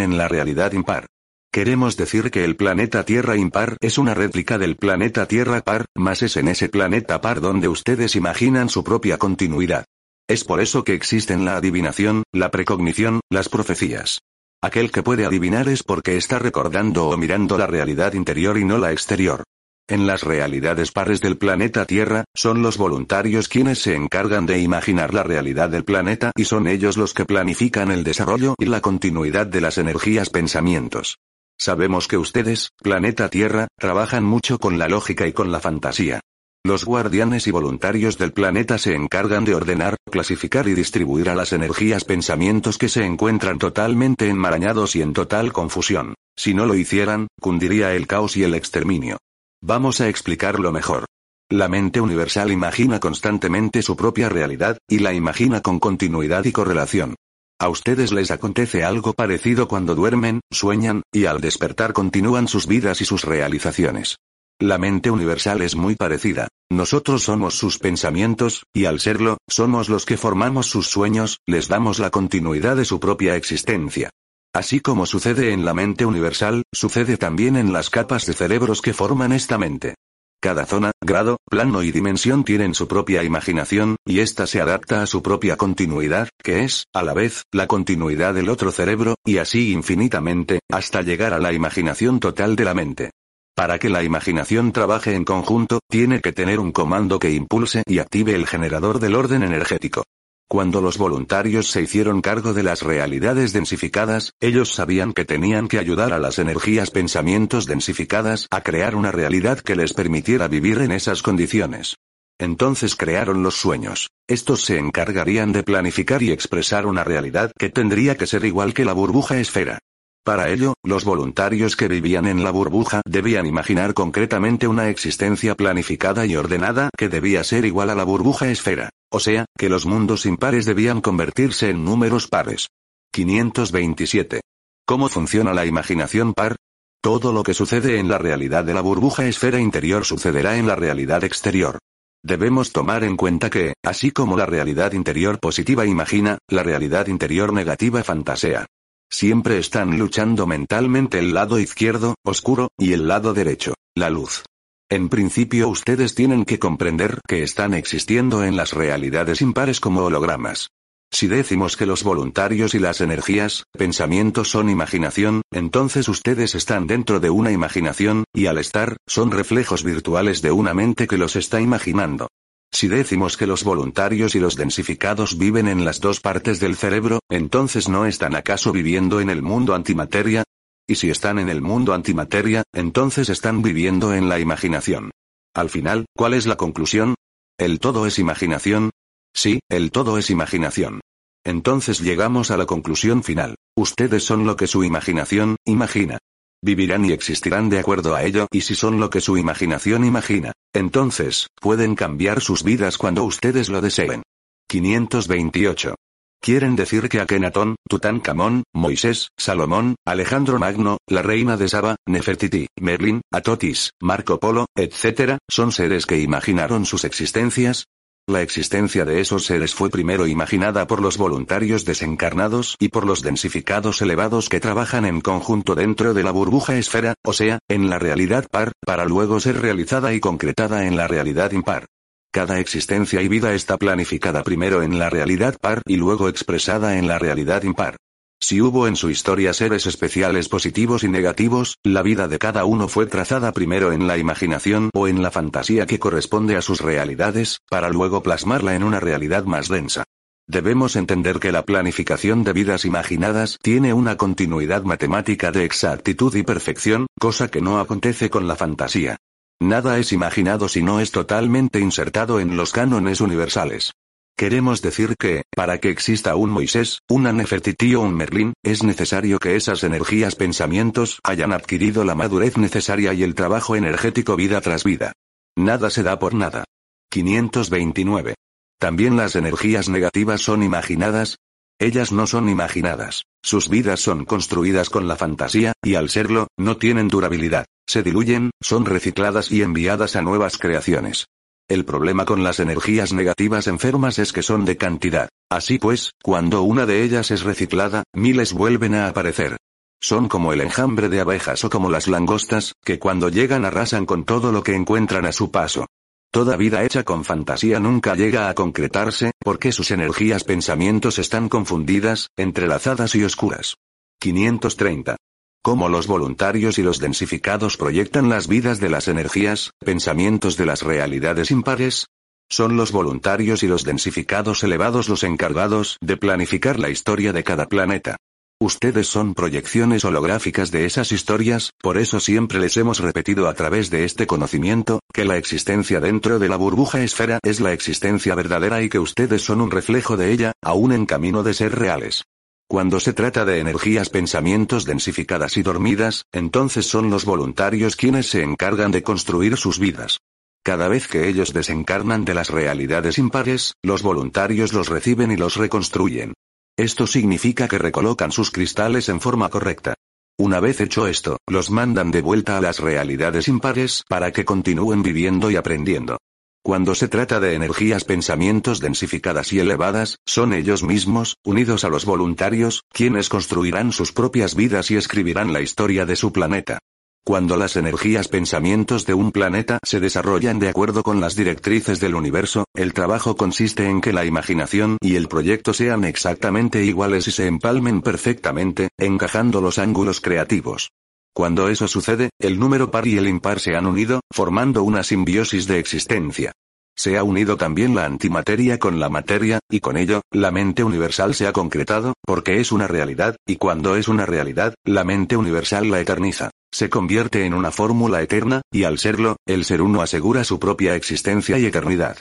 Speaker 1: en la realidad impar. Queremos decir que el planeta Tierra impar es una réplica del planeta Tierra par, más es en ese planeta par donde ustedes imaginan su propia continuidad. Es por eso que existen la adivinación, la precognición, las profecías. Aquel que puede adivinar es porque está recordando o mirando la realidad interior y no la exterior. En las realidades pares del planeta Tierra, son los voluntarios quienes se encargan de imaginar la realidad del planeta y son ellos los que planifican el desarrollo y la continuidad de las energías pensamientos. Sabemos que ustedes, planeta Tierra, trabajan mucho con la lógica y con la fantasía. Los guardianes y voluntarios del planeta se encargan de ordenar, clasificar y distribuir a las energías pensamientos que se encuentran totalmente enmarañados y en total confusión. Si no lo hicieran, cundiría el caos y el exterminio. Vamos a explicarlo mejor. La mente universal imagina constantemente su propia realidad, y la imagina con continuidad y correlación. A ustedes les acontece algo parecido cuando duermen, sueñan, y al despertar continúan sus vidas y sus realizaciones. La mente universal es muy parecida. Nosotros somos sus pensamientos, y al serlo, somos los que formamos sus sueños, les damos la continuidad de su propia existencia. Así como sucede en la mente universal, sucede también en las capas de cerebros que forman esta mente. Cada zona, grado, plano y dimensión tienen su propia imaginación, y ésta se adapta a su propia continuidad, que es, a la vez, la continuidad del otro cerebro, y así infinitamente, hasta llegar a la imaginación total de la mente. Para que la imaginación trabaje en conjunto, tiene que tener un comando que impulse y active el generador del orden energético. Cuando los voluntarios se hicieron cargo de las realidades densificadas, ellos sabían que tenían que ayudar a las energías pensamientos densificadas a crear una realidad que les permitiera vivir en esas condiciones. Entonces crearon los sueños. Estos se encargarían de planificar y expresar una realidad que tendría que ser igual que la burbuja esfera. Para ello, los voluntarios que vivían en la burbuja debían imaginar concretamente una existencia planificada y ordenada que debía ser igual a la burbuja esfera. O sea, que los mundos impares debían convertirse en números pares. 527. ¿Cómo funciona la imaginación par? Todo lo que sucede en la realidad de la burbuja esfera interior sucederá en la realidad exterior. Debemos tomar en cuenta que, así como la realidad interior positiva imagina, la realidad interior negativa fantasea. Siempre están luchando mentalmente el lado izquierdo, oscuro, y el lado derecho, la luz. En principio ustedes tienen que comprender que están existiendo en las realidades impares como hologramas. Si decimos que los voluntarios y las energías, pensamientos son imaginación, entonces ustedes están dentro de una imaginación, y al estar, son reflejos virtuales de una mente que los está imaginando. Si decimos que los voluntarios y los densificados viven en las dos partes del cerebro, entonces no están acaso viviendo en el mundo antimateria? Y si están en el mundo antimateria, entonces están viviendo en la imaginación. Al final, ¿cuál es la conclusión? ¿El todo es imaginación? Sí, el todo es imaginación. Entonces llegamos a la conclusión final. Ustedes son lo que su imaginación, imagina. Vivirán y existirán de acuerdo a ello y si son lo que su imaginación imagina, entonces, pueden cambiar sus vidas cuando ustedes lo deseen. 528. Quieren decir que Akenatón, Tutankamón, Moisés, Salomón, Alejandro Magno, la reina de Saba, Nefertiti, Merlin, Atotis, Marco Polo, etc., son seres que imaginaron sus existencias, la existencia de esos seres fue primero imaginada por los voluntarios desencarnados y por los densificados elevados que trabajan en conjunto dentro de la burbuja esfera, o sea, en la realidad par, para luego ser realizada y concretada en la realidad impar. Cada existencia y vida está planificada primero en la realidad par y luego expresada en la realidad impar. Si hubo en su historia seres especiales positivos y negativos, la vida de cada uno fue trazada primero en la imaginación o en la fantasía que corresponde a sus realidades, para luego plasmarla en una realidad más densa. Debemos entender que la planificación de vidas imaginadas tiene una continuidad matemática de exactitud y perfección, cosa que no acontece con la fantasía. Nada es imaginado si no es totalmente insertado en los cánones universales. Queremos decir que, para que exista un Moisés, una Nefertiti o un Merlín, es necesario que esas energías pensamientos hayan adquirido la madurez necesaria y el trabajo energético vida tras vida. Nada se da por nada. 529. También las energías negativas son imaginadas. Ellas no son imaginadas. Sus vidas son construidas con la fantasía, y al serlo, no tienen durabilidad. Se diluyen, son recicladas y enviadas a nuevas creaciones. El problema con las energías negativas enfermas es que son de cantidad. Así pues, cuando una de ellas es reciclada, miles vuelven a aparecer. Son como el enjambre de abejas o como las langostas, que cuando llegan arrasan con todo lo que encuentran a su paso. Toda vida hecha con fantasía nunca llega a concretarse, porque sus energías pensamientos están confundidas, entrelazadas y oscuras. 530. Cómo los voluntarios y los densificados proyectan las vidas de las energías, pensamientos de las realidades impares. Son los voluntarios y los densificados elevados los encargados de planificar la historia de cada planeta. Ustedes son proyecciones holográficas de esas historias, por eso siempre les hemos repetido a través de este conocimiento, que la existencia dentro de la burbuja esfera es la existencia verdadera y que ustedes son un reflejo de ella, aún en camino de ser reales. Cuando se trata de energías pensamientos densificadas y dormidas, entonces son los voluntarios quienes se encargan de construir sus vidas. Cada vez que ellos desencarnan de las realidades impares, los voluntarios los reciben y los reconstruyen. Esto significa que recolocan sus cristales en forma correcta. Una vez hecho esto, los mandan de vuelta a las realidades impares para que continúen viviendo y aprendiendo. Cuando se trata de energías pensamientos densificadas y elevadas, son ellos mismos, unidos a los voluntarios, quienes construirán sus propias vidas y escribirán la historia de su planeta. Cuando las energías pensamientos de un planeta se desarrollan de acuerdo con las directrices del universo, el trabajo consiste en que la imaginación y el proyecto sean exactamente iguales y se empalmen perfectamente, encajando los ángulos creativos. Cuando eso sucede, el número par y el impar se han unido, formando una simbiosis de existencia. Se ha unido también la antimateria con la materia, y con ello, la mente universal se ha concretado, porque es una realidad, y cuando es una realidad, la mente universal la eterniza. Se convierte en una fórmula eterna, y al serlo, el ser uno asegura su propia existencia y eternidad.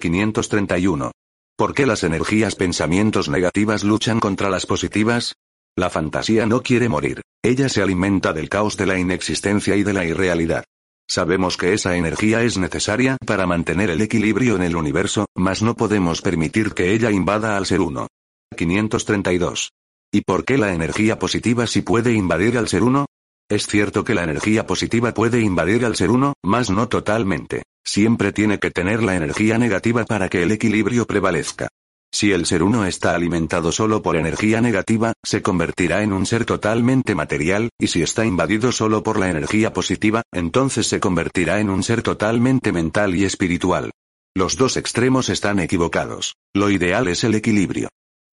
Speaker 1: 531. ¿Por qué las energías pensamientos negativas luchan contra las positivas? La fantasía no quiere morir. Ella se alimenta del caos de la inexistencia y de la irrealidad. Sabemos que esa energía es necesaria para mantener el equilibrio en el universo, mas no podemos permitir que ella invada al ser uno. 532. ¿Y por qué la energía positiva sí puede invadir al ser uno? Es cierto que la energía positiva puede invadir al ser uno, mas no totalmente. Siempre tiene que tener la energía negativa para que el equilibrio prevalezca. Si el ser uno está alimentado solo por energía negativa, se convertirá en un ser totalmente material, y si está invadido solo por la energía positiva, entonces se convertirá en un ser totalmente mental y espiritual. Los dos extremos están equivocados. Lo ideal es el equilibrio.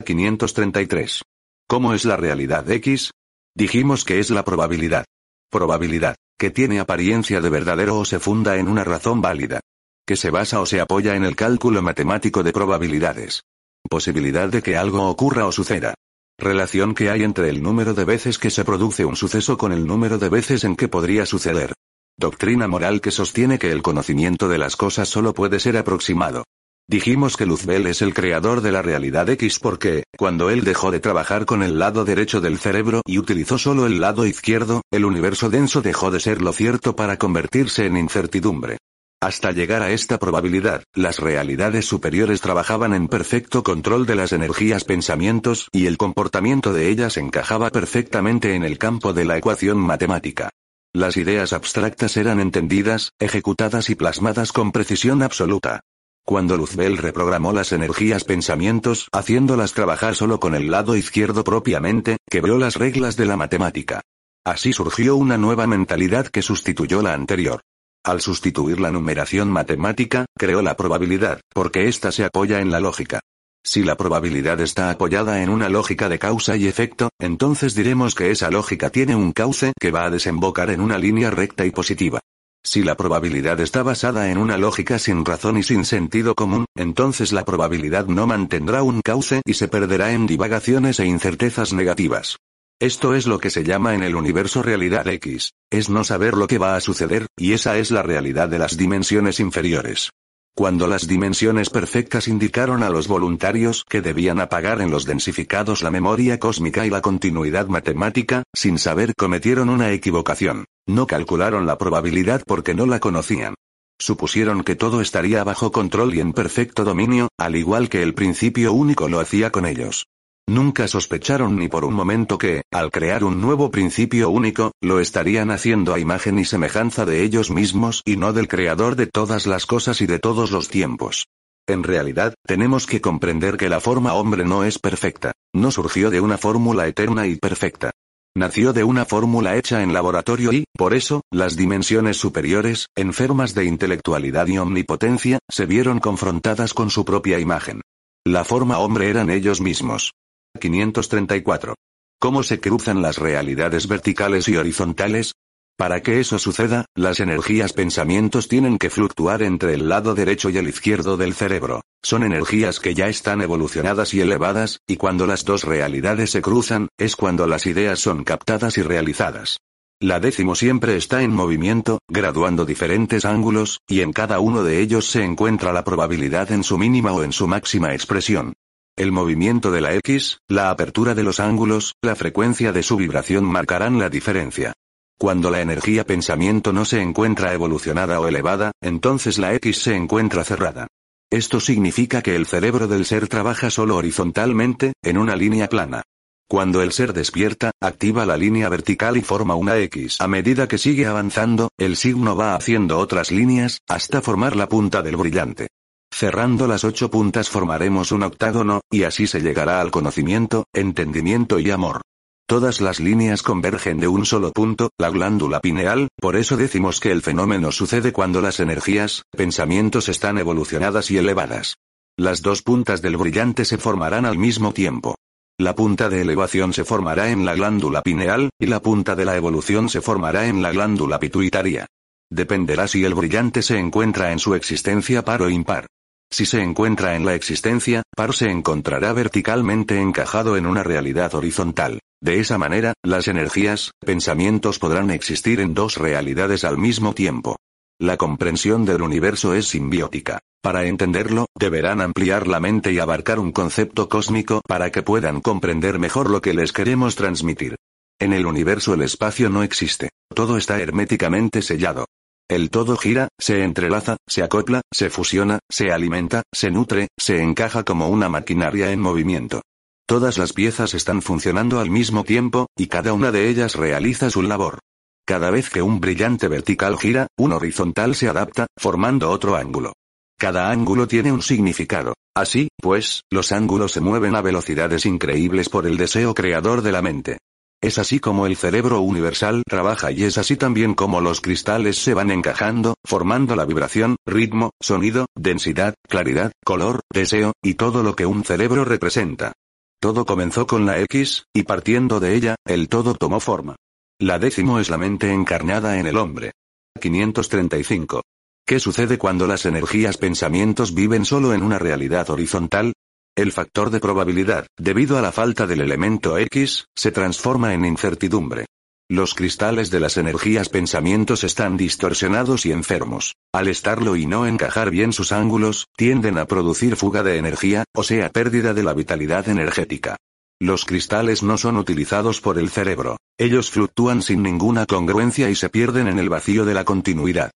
Speaker 1: 533. ¿Cómo es la realidad X? Dijimos que es la probabilidad. Probabilidad, que tiene apariencia de verdadero o se funda en una razón válida. Que se basa o se apoya en el cálculo matemático de probabilidades. Posibilidad de que algo ocurra o suceda. Relación que hay entre el número de veces que se produce un suceso con el número de veces en que podría suceder. Doctrina moral que sostiene que el conocimiento de las cosas solo puede ser aproximado. Dijimos que Luzbel es el creador de la realidad X porque, cuando él dejó de trabajar con el lado derecho del cerebro y utilizó solo el lado izquierdo, el universo denso dejó de ser lo cierto para convertirse en incertidumbre. Hasta llegar a esta probabilidad, las realidades superiores trabajaban en perfecto control de las energías pensamientos y el comportamiento de ellas encajaba perfectamente en el campo de la ecuación matemática. Las ideas abstractas eran entendidas, ejecutadas y plasmadas con precisión absoluta. Cuando Luzbel reprogramó las energías pensamientos, haciéndolas trabajar solo con el lado izquierdo propiamente, quebró las reglas de la matemática. Así surgió una nueva mentalidad que sustituyó la anterior. Al sustituir la numeración matemática, creó la probabilidad, porque ésta se apoya en la lógica. Si la probabilidad está apoyada en una lógica de causa y efecto, entonces diremos que esa lógica tiene un cauce que va a desembocar en una línea recta y positiva. Si la probabilidad está basada en una lógica sin razón y sin sentido común, entonces la probabilidad no mantendrá un cauce y se perderá en divagaciones e incertezas negativas. Esto es lo que se llama en el universo realidad X, es no saber lo que va a suceder, y esa es la realidad de las dimensiones inferiores. Cuando las dimensiones perfectas indicaron a los voluntarios que debían apagar en los densificados la memoria cósmica y la continuidad matemática, sin saber cometieron una equivocación. No calcularon la probabilidad porque no la conocían. Supusieron que todo estaría bajo control y en perfecto dominio, al igual que el principio único lo hacía con ellos. Nunca sospecharon ni por un momento que, al crear un nuevo principio único, lo estarían haciendo a imagen y semejanza de ellos mismos y no del creador de todas las cosas y de todos los tiempos. En realidad, tenemos que comprender que la forma hombre no es perfecta, no surgió de una fórmula eterna y perfecta. Nació de una fórmula hecha en laboratorio y, por eso, las dimensiones superiores, enfermas de intelectualidad y omnipotencia, se vieron confrontadas con su propia imagen. La forma hombre eran ellos mismos. 534. ¿Cómo se cruzan las realidades verticales y horizontales? Para que eso suceda, las energías pensamientos tienen que fluctuar entre el lado derecho y el izquierdo del cerebro. Son energías que ya están evolucionadas y elevadas, y cuando las dos realidades se cruzan, es cuando las ideas son captadas y realizadas. La décimo siempre está en movimiento, graduando diferentes ángulos, y en cada uno de ellos se encuentra la probabilidad en su mínima o en su máxima expresión. El movimiento de la X, la apertura de los ángulos, la frecuencia de su vibración marcarán la diferencia. Cuando la energía pensamiento no se encuentra evolucionada o elevada, entonces la X se encuentra cerrada. Esto significa que el cerebro del ser trabaja solo horizontalmente, en una línea plana. Cuando el ser despierta, activa la línea vertical y forma una X. A medida que sigue avanzando, el signo va haciendo otras líneas, hasta formar la punta del brillante. Cerrando las ocho puntas formaremos un octágono, y así se llegará al conocimiento, entendimiento y amor. Todas las líneas convergen de un solo punto, la glándula pineal, por eso decimos que el fenómeno sucede cuando las energías, pensamientos están evolucionadas y elevadas. Las dos puntas del brillante se formarán al mismo tiempo. La punta de elevación se formará en la glándula pineal, y la punta de la evolución se formará en la glándula pituitaria. Dependerá si el brillante se encuentra en su existencia par o impar. Si se encuentra en la existencia, par se encontrará verticalmente encajado en una realidad horizontal. De esa manera, las energías, pensamientos podrán existir en dos realidades al mismo tiempo. La comprensión del universo es simbiótica. Para entenderlo, deberán ampliar la mente y abarcar un concepto cósmico para que puedan comprender mejor lo que les queremos transmitir. En el universo el espacio no existe. Todo está herméticamente sellado. El todo gira, se entrelaza, se acopla, se fusiona, se alimenta, se nutre, se encaja como una maquinaria en movimiento. Todas las piezas están funcionando al mismo tiempo, y cada una de ellas realiza su labor. Cada vez que un brillante vertical gira, un horizontal se adapta, formando otro ángulo. Cada ángulo tiene un significado. Así, pues, los ángulos se mueven a velocidades increíbles por el deseo creador de la mente. Es así como el cerebro universal trabaja y es así también como los cristales se van encajando, formando la vibración, ritmo, sonido, densidad, claridad, color, deseo, y todo lo que un cerebro representa. Todo comenzó con la X, y partiendo de ella, el todo tomó forma. La décimo es la mente encarnada en el hombre. 535. ¿Qué sucede cuando las energías pensamientos viven solo en una realidad horizontal? El factor de probabilidad, debido a la falta del elemento X, se transforma en incertidumbre. Los cristales de las energías pensamientos están distorsionados y enfermos. Al estarlo y no encajar bien sus ángulos, tienden a producir fuga de energía, o sea pérdida de la vitalidad energética. Los cristales no son utilizados por el cerebro. Ellos fluctúan sin ninguna congruencia y se pierden en el vacío de la continuidad.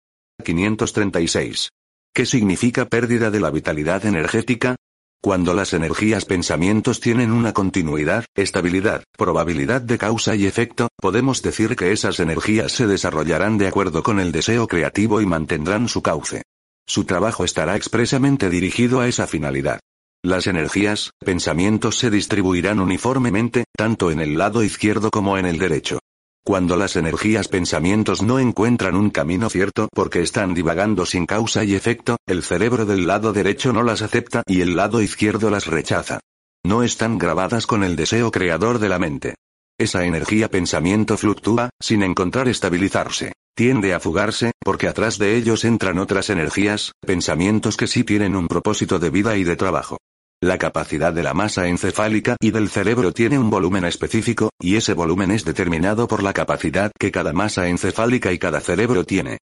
Speaker 1: 536. ¿Qué significa pérdida de la vitalidad energética? Cuando las energías pensamientos tienen una continuidad, estabilidad, probabilidad de causa y efecto, podemos decir que esas energías se desarrollarán de acuerdo con el deseo creativo y mantendrán su cauce. Su trabajo estará expresamente dirigido a esa finalidad. Las energías, pensamientos se distribuirán uniformemente, tanto en el lado izquierdo como en el derecho. Cuando las energías pensamientos no encuentran un camino cierto porque están divagando sin causa y efecto, el cerebro del lado derecho no las acepta y el lado izquierdo las rechaza. No están grabadas con el deseo creador de la mente. Esa energía pensamiento fluctúa, sin encontrar estabilizarse. Tiende a fugarse, porque atrás de ellos entran otras energías, pensamientos que sí tienen un propósito de vida y de trabajo. La capacidad de la masa encefálica y del cerebro tiene un volumen específico, y ese volumen es determinado por la capacidad que cada masa encefálica y cada cerebro tiene.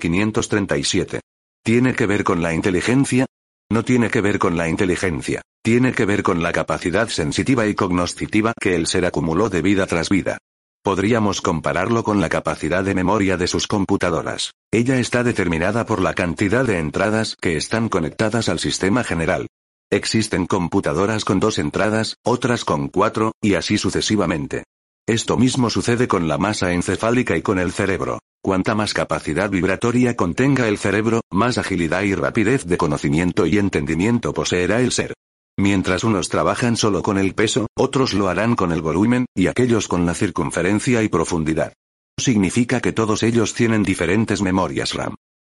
Speaker 1: 537. ¿Tiene que ver con la inteligencia? No tiene que ver con la inteligencia, tiene que ver con la capacidad sensitiva y cognoscitiva que el ser acumuló de vida tras vida. Podríamos compararlo con la capacidad de memoria de sus computadoras. Ella está determinada por la cantidad de entradas que están conectadas al sistema general. Existen computadoras con dos entradas, otras con cuatro, y así sucesivamente. Esto mismo sucede con la masa encefálica y con el cerebro. Cuanta más capacidad vibratoria contenga el cerebro, más agilidad y rapidez de conocimiento y entendimiento poseerá el ser. Mientras unos trabajan solo con el peso, otros lo harán con el volumen, y aquellos con la circunferencia y profundidad. Significa que todos ellos tienen diferentes memorias RAM.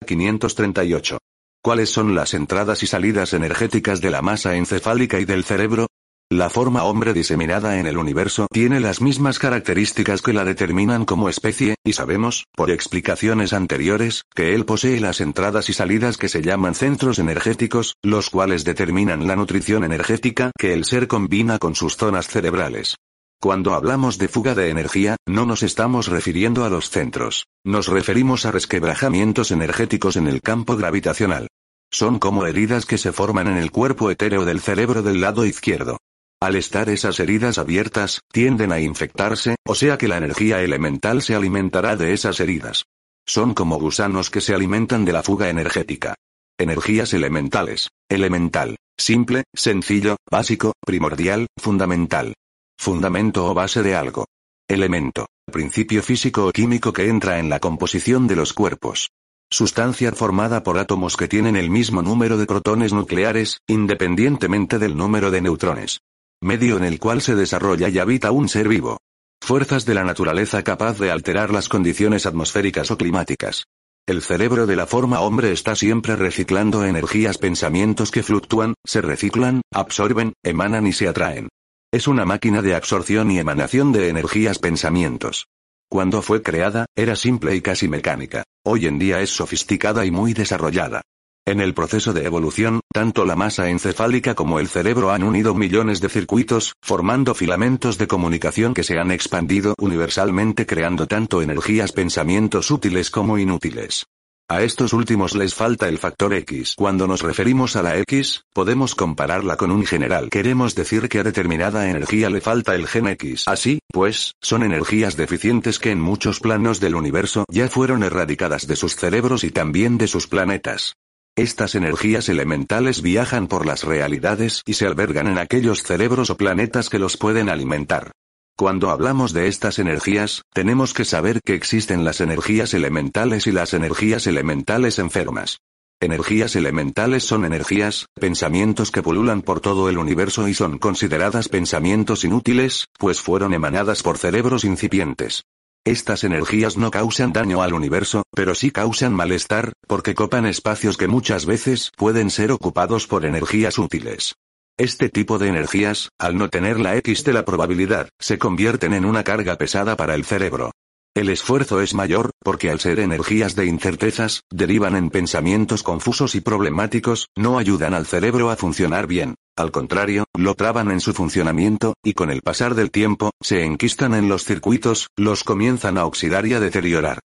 Speaker 1: 538. ¿Cuáles son las entradas y salidas energéticas de la masa encefálica y del cerebro? La forma hombre diseminada en el universo tiene las mismas características que la determinan como especie, y sabemos, por explicaciones anteriores, que él posee las entradas y salidas que se llaman centros energéticos, los cuales determinan la nutrición energética que el ser combina con sus zonas cerebrales. Cuando hablamos de fuga de energía, no nos estamos refiriendo a los centros. Nos referimos a resquebrajamientos energéticos en el campo gravitacional. Son como heridas que se forman en el cuerpo etéreo del cerebro del lado izquierdo. Al estar esas heridas abiertas, tienden a infectarse, o sea que la energía elemental se alimentará de esas heridas. Son como gusanos que se alimentan de la fuga energética. Energías elementales. Elemental. Simple, sencillo, básico, primordial, fundamental. Fundamento o base de algo. Elemento. Principio físico o químico que entra en la composición de los cuerpos. Sustancia formada por átomos que tienen el mismo número de protones nucleares, independientemente del número de neutrones. Medio en el cual se desarrolla y habita un ser vivo. Fuerzas de la naturaleza capaz de alterar las condiciones atmosféricas o climáticas. El cerebro de la forma hombre está siempre reciclando energías pensamientos que fluctúan, se reciclan, absorben, emanan y se atraen. Es una máquina de absorción y emanación de energías pensamientos. Cuando fue creada, era simple y casi mecánica. Hoy en día es sofisticada y muy desarrollada. En el proceso de evolución, tanto la masa encefálica como el cerebro han unido millones de circuitos, formando filamentos de comunicación que se han expandido universalmente creando tanto energías pensamientos útiles como inútiles. A estos últimos les falta el factor X. Cuando nos referimos a la X, podemos compararla con un general. Queremos decir que a determinada energía le falta el gen X. Así, pues, son energías deficientes que en muchos planos del universo ya fueron erradicadas de sus cerebros y también de sus planetas. Estas energías elementales viajan por las realidades y se albergan en aquellos cerebros o planetas que los pueden alimentar. Cuando hablamos de estas energías, tenemos que saber que existen las energías elementales y las energías elementales enfermas. Energías elementales son energías, pensamientos que pululan por todo el universo y son consideradas pensamientos inútiles, pues fueron emanadas por cerebros incipientes. Estas energías no causan daño al universo, pero sí causan malestar, porque copan espacios que muchas veces pueden ser ocupados por energías útiles. Este tipo de energías, al no tener la X de la probabilidad, se convierten en una carga pesada para el cerebro. El esfuerzo es mayor, porque al ser energías de incertezas, derivan en pensamientos confusos y problemáticos, no ayudan al cerebro a funcionar bien. Al contrario, lo traban en su funcionamiento, y con el pasar del tiempo, se enquistan en los circuitos, los comienzan a oxidar y a deteriorar.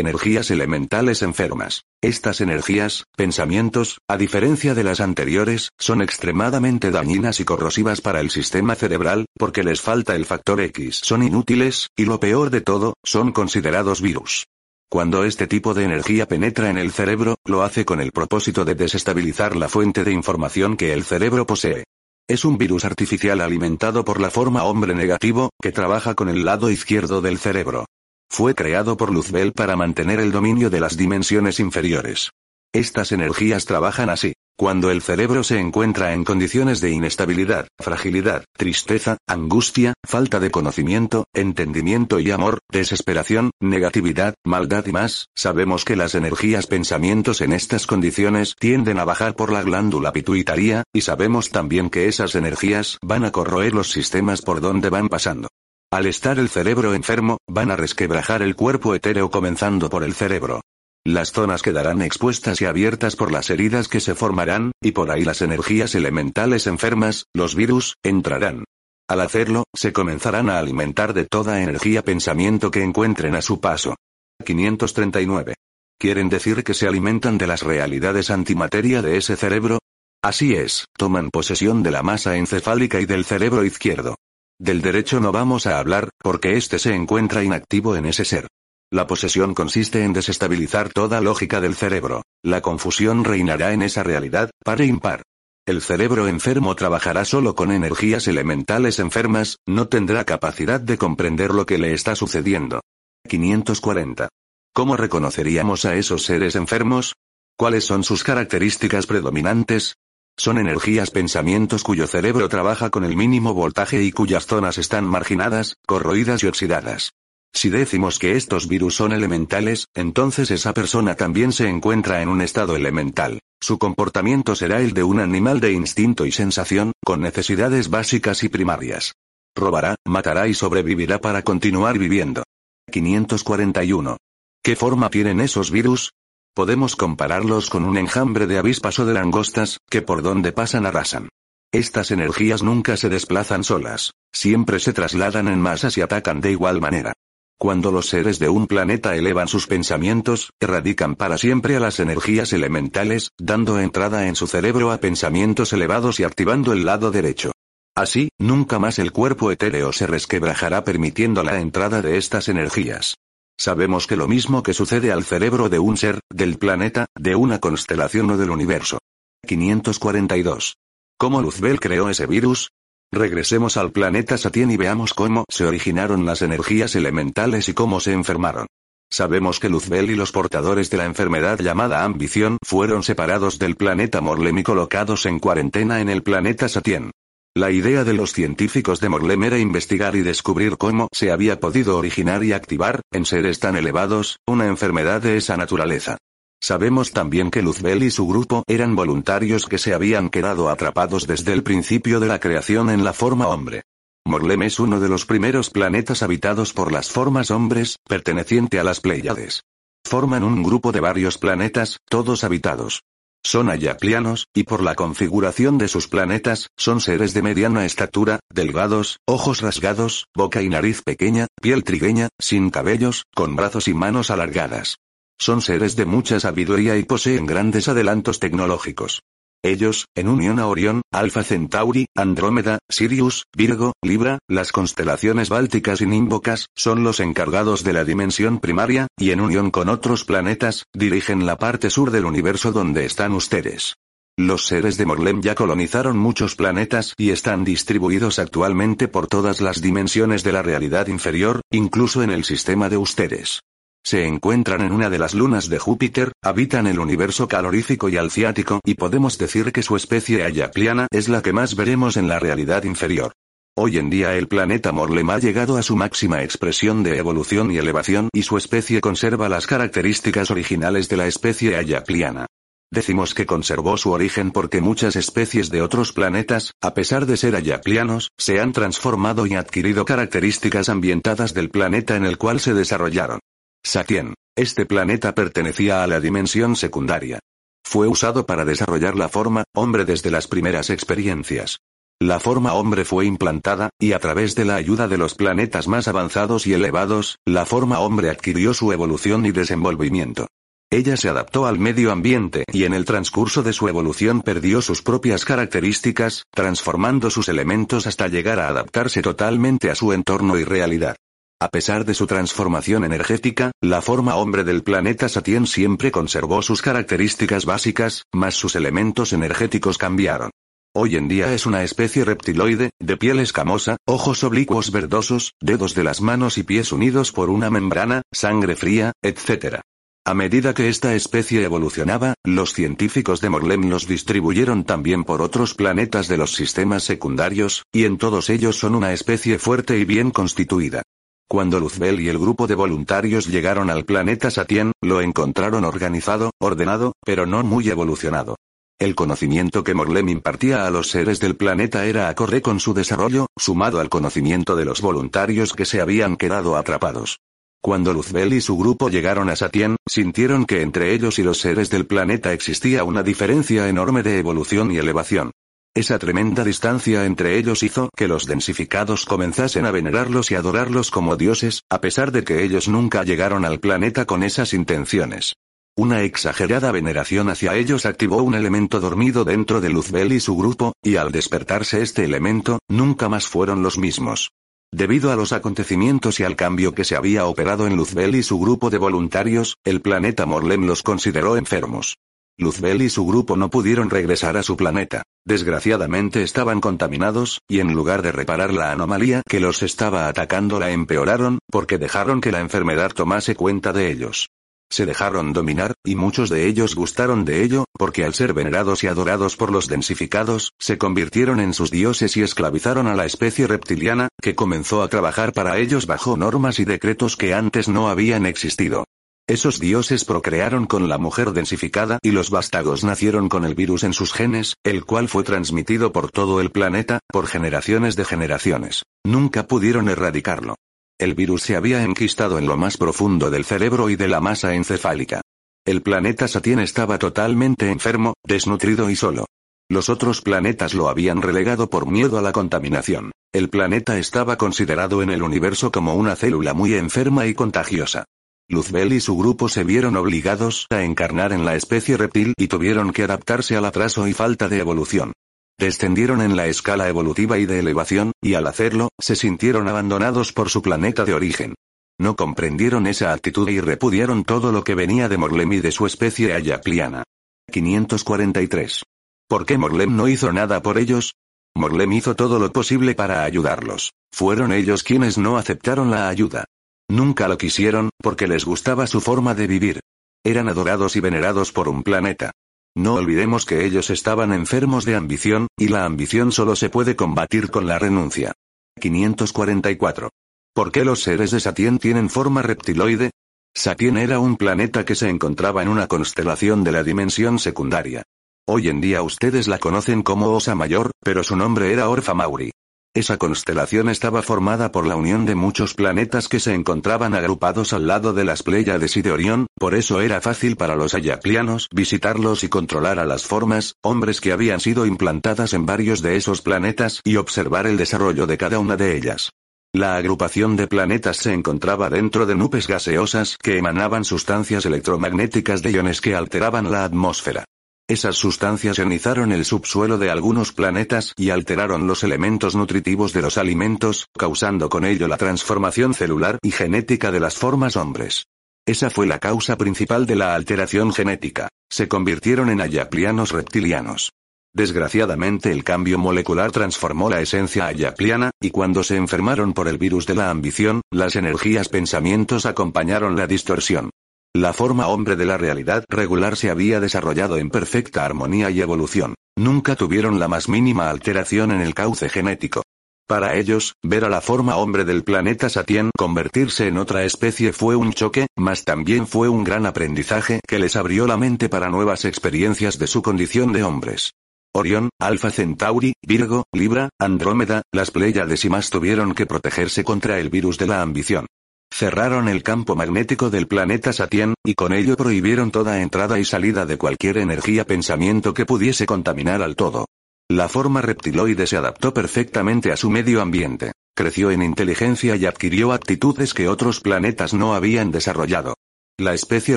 Speaker 1: Energías elementales enfermas. Estas energías, pensamientos, a diferencia de las anteriores, son extremadamente dañinas y corrosivas para el sistema cerebral, porque les falta el factor X. Son inútiles, y lo peor de todo, son considerados virus. Cuando este tipo de energía penetra en el cerebro, lo hace con el propósito de desestabilizar la fuente de información que el cerebro posee. Es un virus artificial alimentado por la forma hombre negativo, que trabaja con el lado izquierdo del cerebro. Fue creado por Luzbel para mantener el dominio de las dimensiones inferiores. Estas energías trabajan así. Cuando el cerebro se encuentra en condiciones de inestabilidad, fragilidad, tristeza, angustia, falta de conocimiento, entendimiento y amor, desesperación, negatividad, maldad y más, sabemos que las energías pensamientos en estas condiciones tienden a bajar por la glándula pituitaria, y sabemos también que esas energías van a corroer los sistemas por donde van pasando. Al estar el cerebro enfermo, van a resquebrajar el cuerpo etéreo comenzando por el cerebro. Las zonas quedarán expuestas y abiertas por las heridas que se formarán, y por ahí las energías elementales enfermas, los virus, entrarán. Al hacerlo, se comenzarán a alimentar de toda energía pensamiento que encuentren a su paso. 539. ¿Quieren decir que se alimentan de las realidades antimateria de ese cerebro? Así es, toman posesión de la masa encefálica y del cerebro izquierdo. Del derecho no vamos a hablar, porque éste se encuentra inactivo en ese ser. La posesión consiste en desestabilizar toda lógica del cerebro. La confusión reinará en esa realidad, par e impar. El cerebro enfermo trabajará solo con energías elementales enfermas, no tendrá capacidad de comprender lo que le está sucediendo. 540. ¿Cómo reconoceríamos a esos seres enfermos? ¿Cuáles son sus características predominantes? Son energías pensamientos cuyo cerebro trabaja con el mínimo voltaje y cuyas zonas están marginadas, corroídas y oxidadas. Si decimos que estos virus son elementales, entonces esa persona también se encuentra en un estado elemental. Su comportamiento será el de un animal de instinto y sensación, con necesidades básicas y primarias. Robará, matará y sobrevivirá para continuar viviendo. 541. ¿Qué forma tienen esos virus? Podemos compararlos con un enjambre de avispas o de langostas, que por donde pasan arrasan. Estas energías nunca se desplazan solas, siempre se trasladan en masas y atacan de igual manera. Cuando los seres de un planeta elevan sus pensamientos, erradican para siempre a las energías elementales, dando entrada en su cerebro a pensamientos elevados y activando el lado derecho. Así, nunca más el cuerpo etéreo se resquebrajará permitiendo la entrada de estas energías. Sabemos que lo mismo que sucede al cerebro de un ser, del planeta, de una constelación o del universo. 542. ¿Cómo Luzbel creó ese virus? Regresemos al planeta Satien y veamos cómo se originaron las energías elementales y cómo se enfermaron. Sabemos que Luzbel y los portadores de la enfermedad llamada ambición fueron separados del planeta Morlem y colocados en cuarentena en el planeta Satien. La idea de los científicos de Morlem era investigar y descubrir cómo se había podido originar y activar, en seres tan elevados, una enfermedad de esa naturaleza. Sabemos también que Luzbel y su grupo eran voluntarios que se habían quedado atrapados desde el principio de la creación en la forma hombre. Morlem es uno de los primeros planetas habitados por las formas hombres, perteneciente a las Pleiades. Forman un grupo de varios planetas, todos habitados. Son ayaclianos, y por la configuración de sus planetas, son seres de mediana estatura, delgados, ojos rasgados, boca y nariz pequeña, piel trigueña, sin cabellos, con brazos y manos alargadas. Son seres de mucha sabiduría y poseen grandes adelantos tecnológicos. Ellos, en unión a Orión, Alfa Centauri, Andrómeda, Sirius, Virgo, Libra, las constelaciones bálticas y nímbocas, son los encargados de la dimensión primaria, y en unión con otros planetas, dirigen la parte sur del universo donde están ustedes. Los seres de Morlem ya colonizaron muchos planetas y están distribuidos actualmente por todas las dimensiones de la realidad inferior, incluso en el sistema de ustedes. Se encuentran en una de las lunas de Júpiter, habitan el universo calorífico y alciático y podemos decir que su especie ayacliana es la que más veremos en la realidad inferior. Hoy en día el planeta Morlem ha llegado a su máxima expresión de evolución y elevación y su especie conserva las características originales de la especie ayacliana. Decimos que conservó su origen porque muchas especies de otros planetas, a pesar de ser ayaclianos, se han transformado y adquirido características ambientadas del planeta en el cual se desarrollaron. Satien. Este planeta pertenecía a la dimensión secundaria. Fue usado para desarrollar la forma hombre desde las primeras experiencias. La forma hombre fue implantada, y a través de la ayuda de los planetas más avanzados y elevados, la forma hombre adquirió su evolución y desenvolvimiento. Ella se adaptó al medio ambiente y en el transcurso de su evolución perdió sus propias características, transformando sus elementos hasta llegar a adaptarse totalmente a su entorno y realidad. A pesar de su transformación energética, la forma hombre del planeta Satien siempre conservó sus características básicas, mas sus elementos energéticos cambiaron. Hoy en día es una especie reptiloide, de piel escamosa, ojos oblicuos verdosos, dedos de las manos y pies unidos por una membrana, sangre fría, etc. A medida que esta especie evolucionaba, los científicos de Morlem los distribuyeron también por otros planetas de los sistemas secundarios, y en todos ellos son una especie fuerte y bien constituida. Cuando Luzbel y el grupo de voluntarios llegaron al planeta Satien, lo encontraron organizado, ordenado, pero no muy evolucionado. El conocimiento que Morlem impartía a los seres del planeta era acorde con su desarrollo, sumado al conocimiento de los voluntarios que se habían quedado atrapados. Cuando Luzbel y su grupo llegaron a Satien, sintieron que entre ellos y los seres del planeta existía una diferencia enorme de evolución y elevación. Esa tremenda distancia entre ellos hizo que los densificados comenzasen a venerarlos y adorarlos como dioses, a pesar de que ellos nunca llegaron al planeta con esas intenciones. Una exagerada veneración hacia ellos activó un elemento dormido dentro de Luzbel y su grupo, y al despertarse este elemento, nunca más fueron los mismos. Debido a los acontecimientos y al cambio que se había operado en Luzbel y su grupo de voluntarios, el planeta Morlem los consideró enfermos. Luzbel y su grupo no pudieron regresar a su planeta. Desgraciadamente estaban contaminados, y en lugar de reparar la anomalía que los estaba atacando la empeoraron, porque dejaron que la enfermedad tomase cuenta de ellos. Se dejaron dominar, y muchos de ellos gustaron de ello, porque al ser venerados y adorados por los densificados, se convirtieron en sus dioses y esclavizaron a la especie reptiliana, que comenzó a trabajar para ellos bajo normas y decretos que antes no habían existido. Esos dioses procrearon con la mujer densificada y los vástagos nacieron con el virus en sus genes, el cual fue transmitido por todo el planeta, por generaciones de generaciones. Nunca pudieron erradicarlo. El virus se había enquistado en lo más profundo del cerebro y de la masa encefálica. El planeta Satien estaba totalmente enfermo, desnutrido y solo. Los otros planetas lo habían relegado por miedo a la contaminación. El planeta estaba considerado en el universo como una célula muy enferma y contagiosa. Luzbel y su grupo se vieron obligados a encarnar en la especie reptil y tuvieron que adaptarse al atraso y falta de evolución. Descendieron en la escala evolutiva y de elevación, y al hacerlo, se sintieron abandonados por su planeta de origen. No comprendieron esa actitud y repudiaron todo lo que venía de Morlem y de su especie ayapliana. 543. ¿Por qué Morlem no hizo nada por ellos? Morlem hizo todo lo posible para ayudarlos. Fueron ellos quienes no aceptaron la ayuda. Nunca lo quisieron, porque les gustaba su forma de vivir. Eran adorados y venerados por un planeta. No olvidemos que ellos estaban enfermos de ambición, y la ambición solo se puede combatir con la renuncia. 544. ¿Por qué los seres de Satien tienen forma reptiloide? Satien era un planeta que se encontraba en una constelación de la dimensión secundaria. Hoy en día ustedes la conocen como Osa Mayor, pero su nombre era Orfa Mauri. Esa constelación estaba formada por la unión de muchos planetas que se encontraban agrupados al lado de las Pléyades y de Orión, por eso era fácil para los ayaplianos visitarlos y controlar a las formas, hombres que habían sido implantadas en varios de esos planetas y observar el desarrollo de cada una de ellas. La agrupación de planetas se encontraba dentro de nubes gaseosas que emanaban sustancias electromagnéticas de iones que alteraban la atmósfera. Esas sustancias ionizaron el subsuelo de algunos planetas y alteraron los elementos nutritivos de los alimentos, causando con ello la transformación celular y genética de las formas hombres. Esa fue la causa principal de la alteración genética. Se convirtieron en ayaplianos reptilianos. Desgraciadamente el cambio molecular transformó la esencia ayapliana, y cuando se enfermaron por el virus de la ambición, las energías pensamientos acompañaron la distorsión. La forma hombre de la realidad regular se había desarrollado en perfecta armonía y evolución. Nunca tuvieron la más mínima alteración en el cauce genético. Para ellos, ver a la forma hombre del planeta Satien convertirse en otra especie fue un choque, mas también fue un gran aprendizaje que les abrió la mente para nuevas experiencias de su condición de hombres. Orión, Alfa Centauri, Virgo, Libra, Andrómeda, las Pléyades y más tuvieron que protegerse contra el virus de la ambición. Cerraron el campo magnético del planeta Satien, y con ello prohibieron toda entrada y salida de cualquier energía pensamiento que pudiese contaminar al todo. La forma reptiloide se adaptó perfectamente a su medio ambiente, creció en inteligencia y adquirió actitudes que otros planetas no habían desarrollado. La especie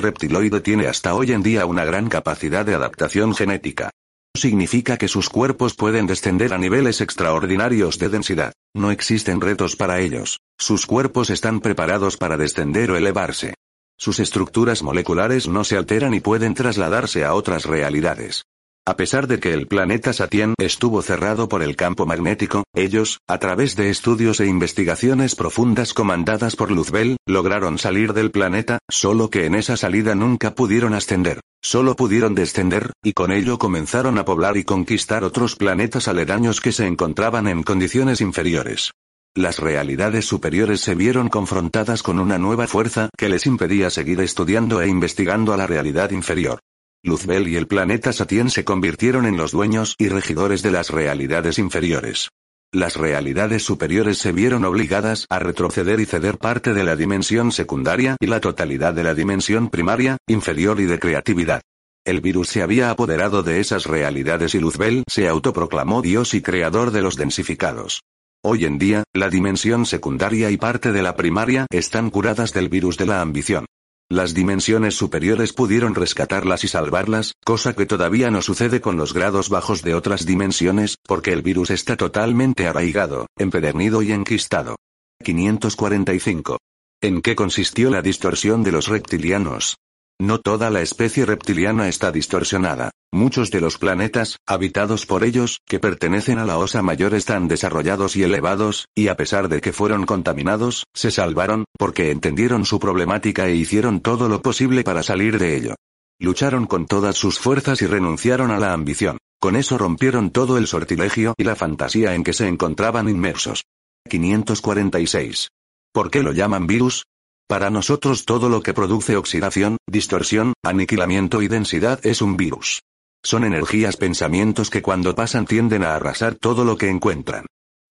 Speaker 1: reptiloide tiene hasta hoy en día una gran capacidad de adaptación genética significa que sus cuerpos pueden descender a niveles extraordinarios de densidad. No existen retos para ellos. Sus cuerpos están preparados para descender o elevarse. Sus estructuras moleculares no se alteran y pueden trasladarse a otras realidades. A pesar de que el planeta Satien estuvo cerrado por el campo magnético, ellos, a través de estudios e investigaciones profundas comandadas por Luzbel, lograron salir del planeta, solo que en esa salida nunca pudieron ascender. Solo pudieron descender, y con ello comenzaron a poblar y conquistar otros planetas aledaños que se encontraban en condiciones inferiores. Las realidades superiores se vieron confrontadas con una nueva fuerza que les impedía seguir estudiando e investigando a la realidad inferior. Luzbel y el planeta Satien se convirtieron en los dueños y regidores de las realidades inferiores. Las realidades superiores se vieron obligadas a retroceder y ceder parte de la dimensión secundaria y la totalidad de la dimensión primaria, inferior y de creatividad. El virus se había apoderado de esas realidades y Luzbel se autoproclamó Dios y creador de los densificados. Hoy en día, la dimensión secundaria y parte de la primaria están curadas del virus de la ambición. Las dimensiones superiores pudieron rescatarlas y salvarlas, cosa que todavía no sucede con los grados bajos de otras dimensiones, porque el virus está totalmente arraigado, empedernido y enquistado. 545. ¿En qué consistió la distorsión de los reptilianos? No toda la especie reptiliana está distorsionada. Muchos de los planetas, habitados por ellos, que pertenecen a la Osa Mayor están desarrollados y elevados, y a pesar de que fueron contaminados, se salvaron, porque entendieron su problemática e hicieron todo lo posible para salir de ello. Lucharon con todas sus fuerzas y renunciaron a la ambición. Con eso rompieron todo el sortilegio y la fantasía en que se encontraban inmersos. 546. ¿Por qué lo llaman virus? Para nosotros todo lo que produce oxidación, distorsión, aniquilamiento y densidad es un virus. Son energías pensamientos que cuando pasan tienden a arrasar todo lo que encuentran.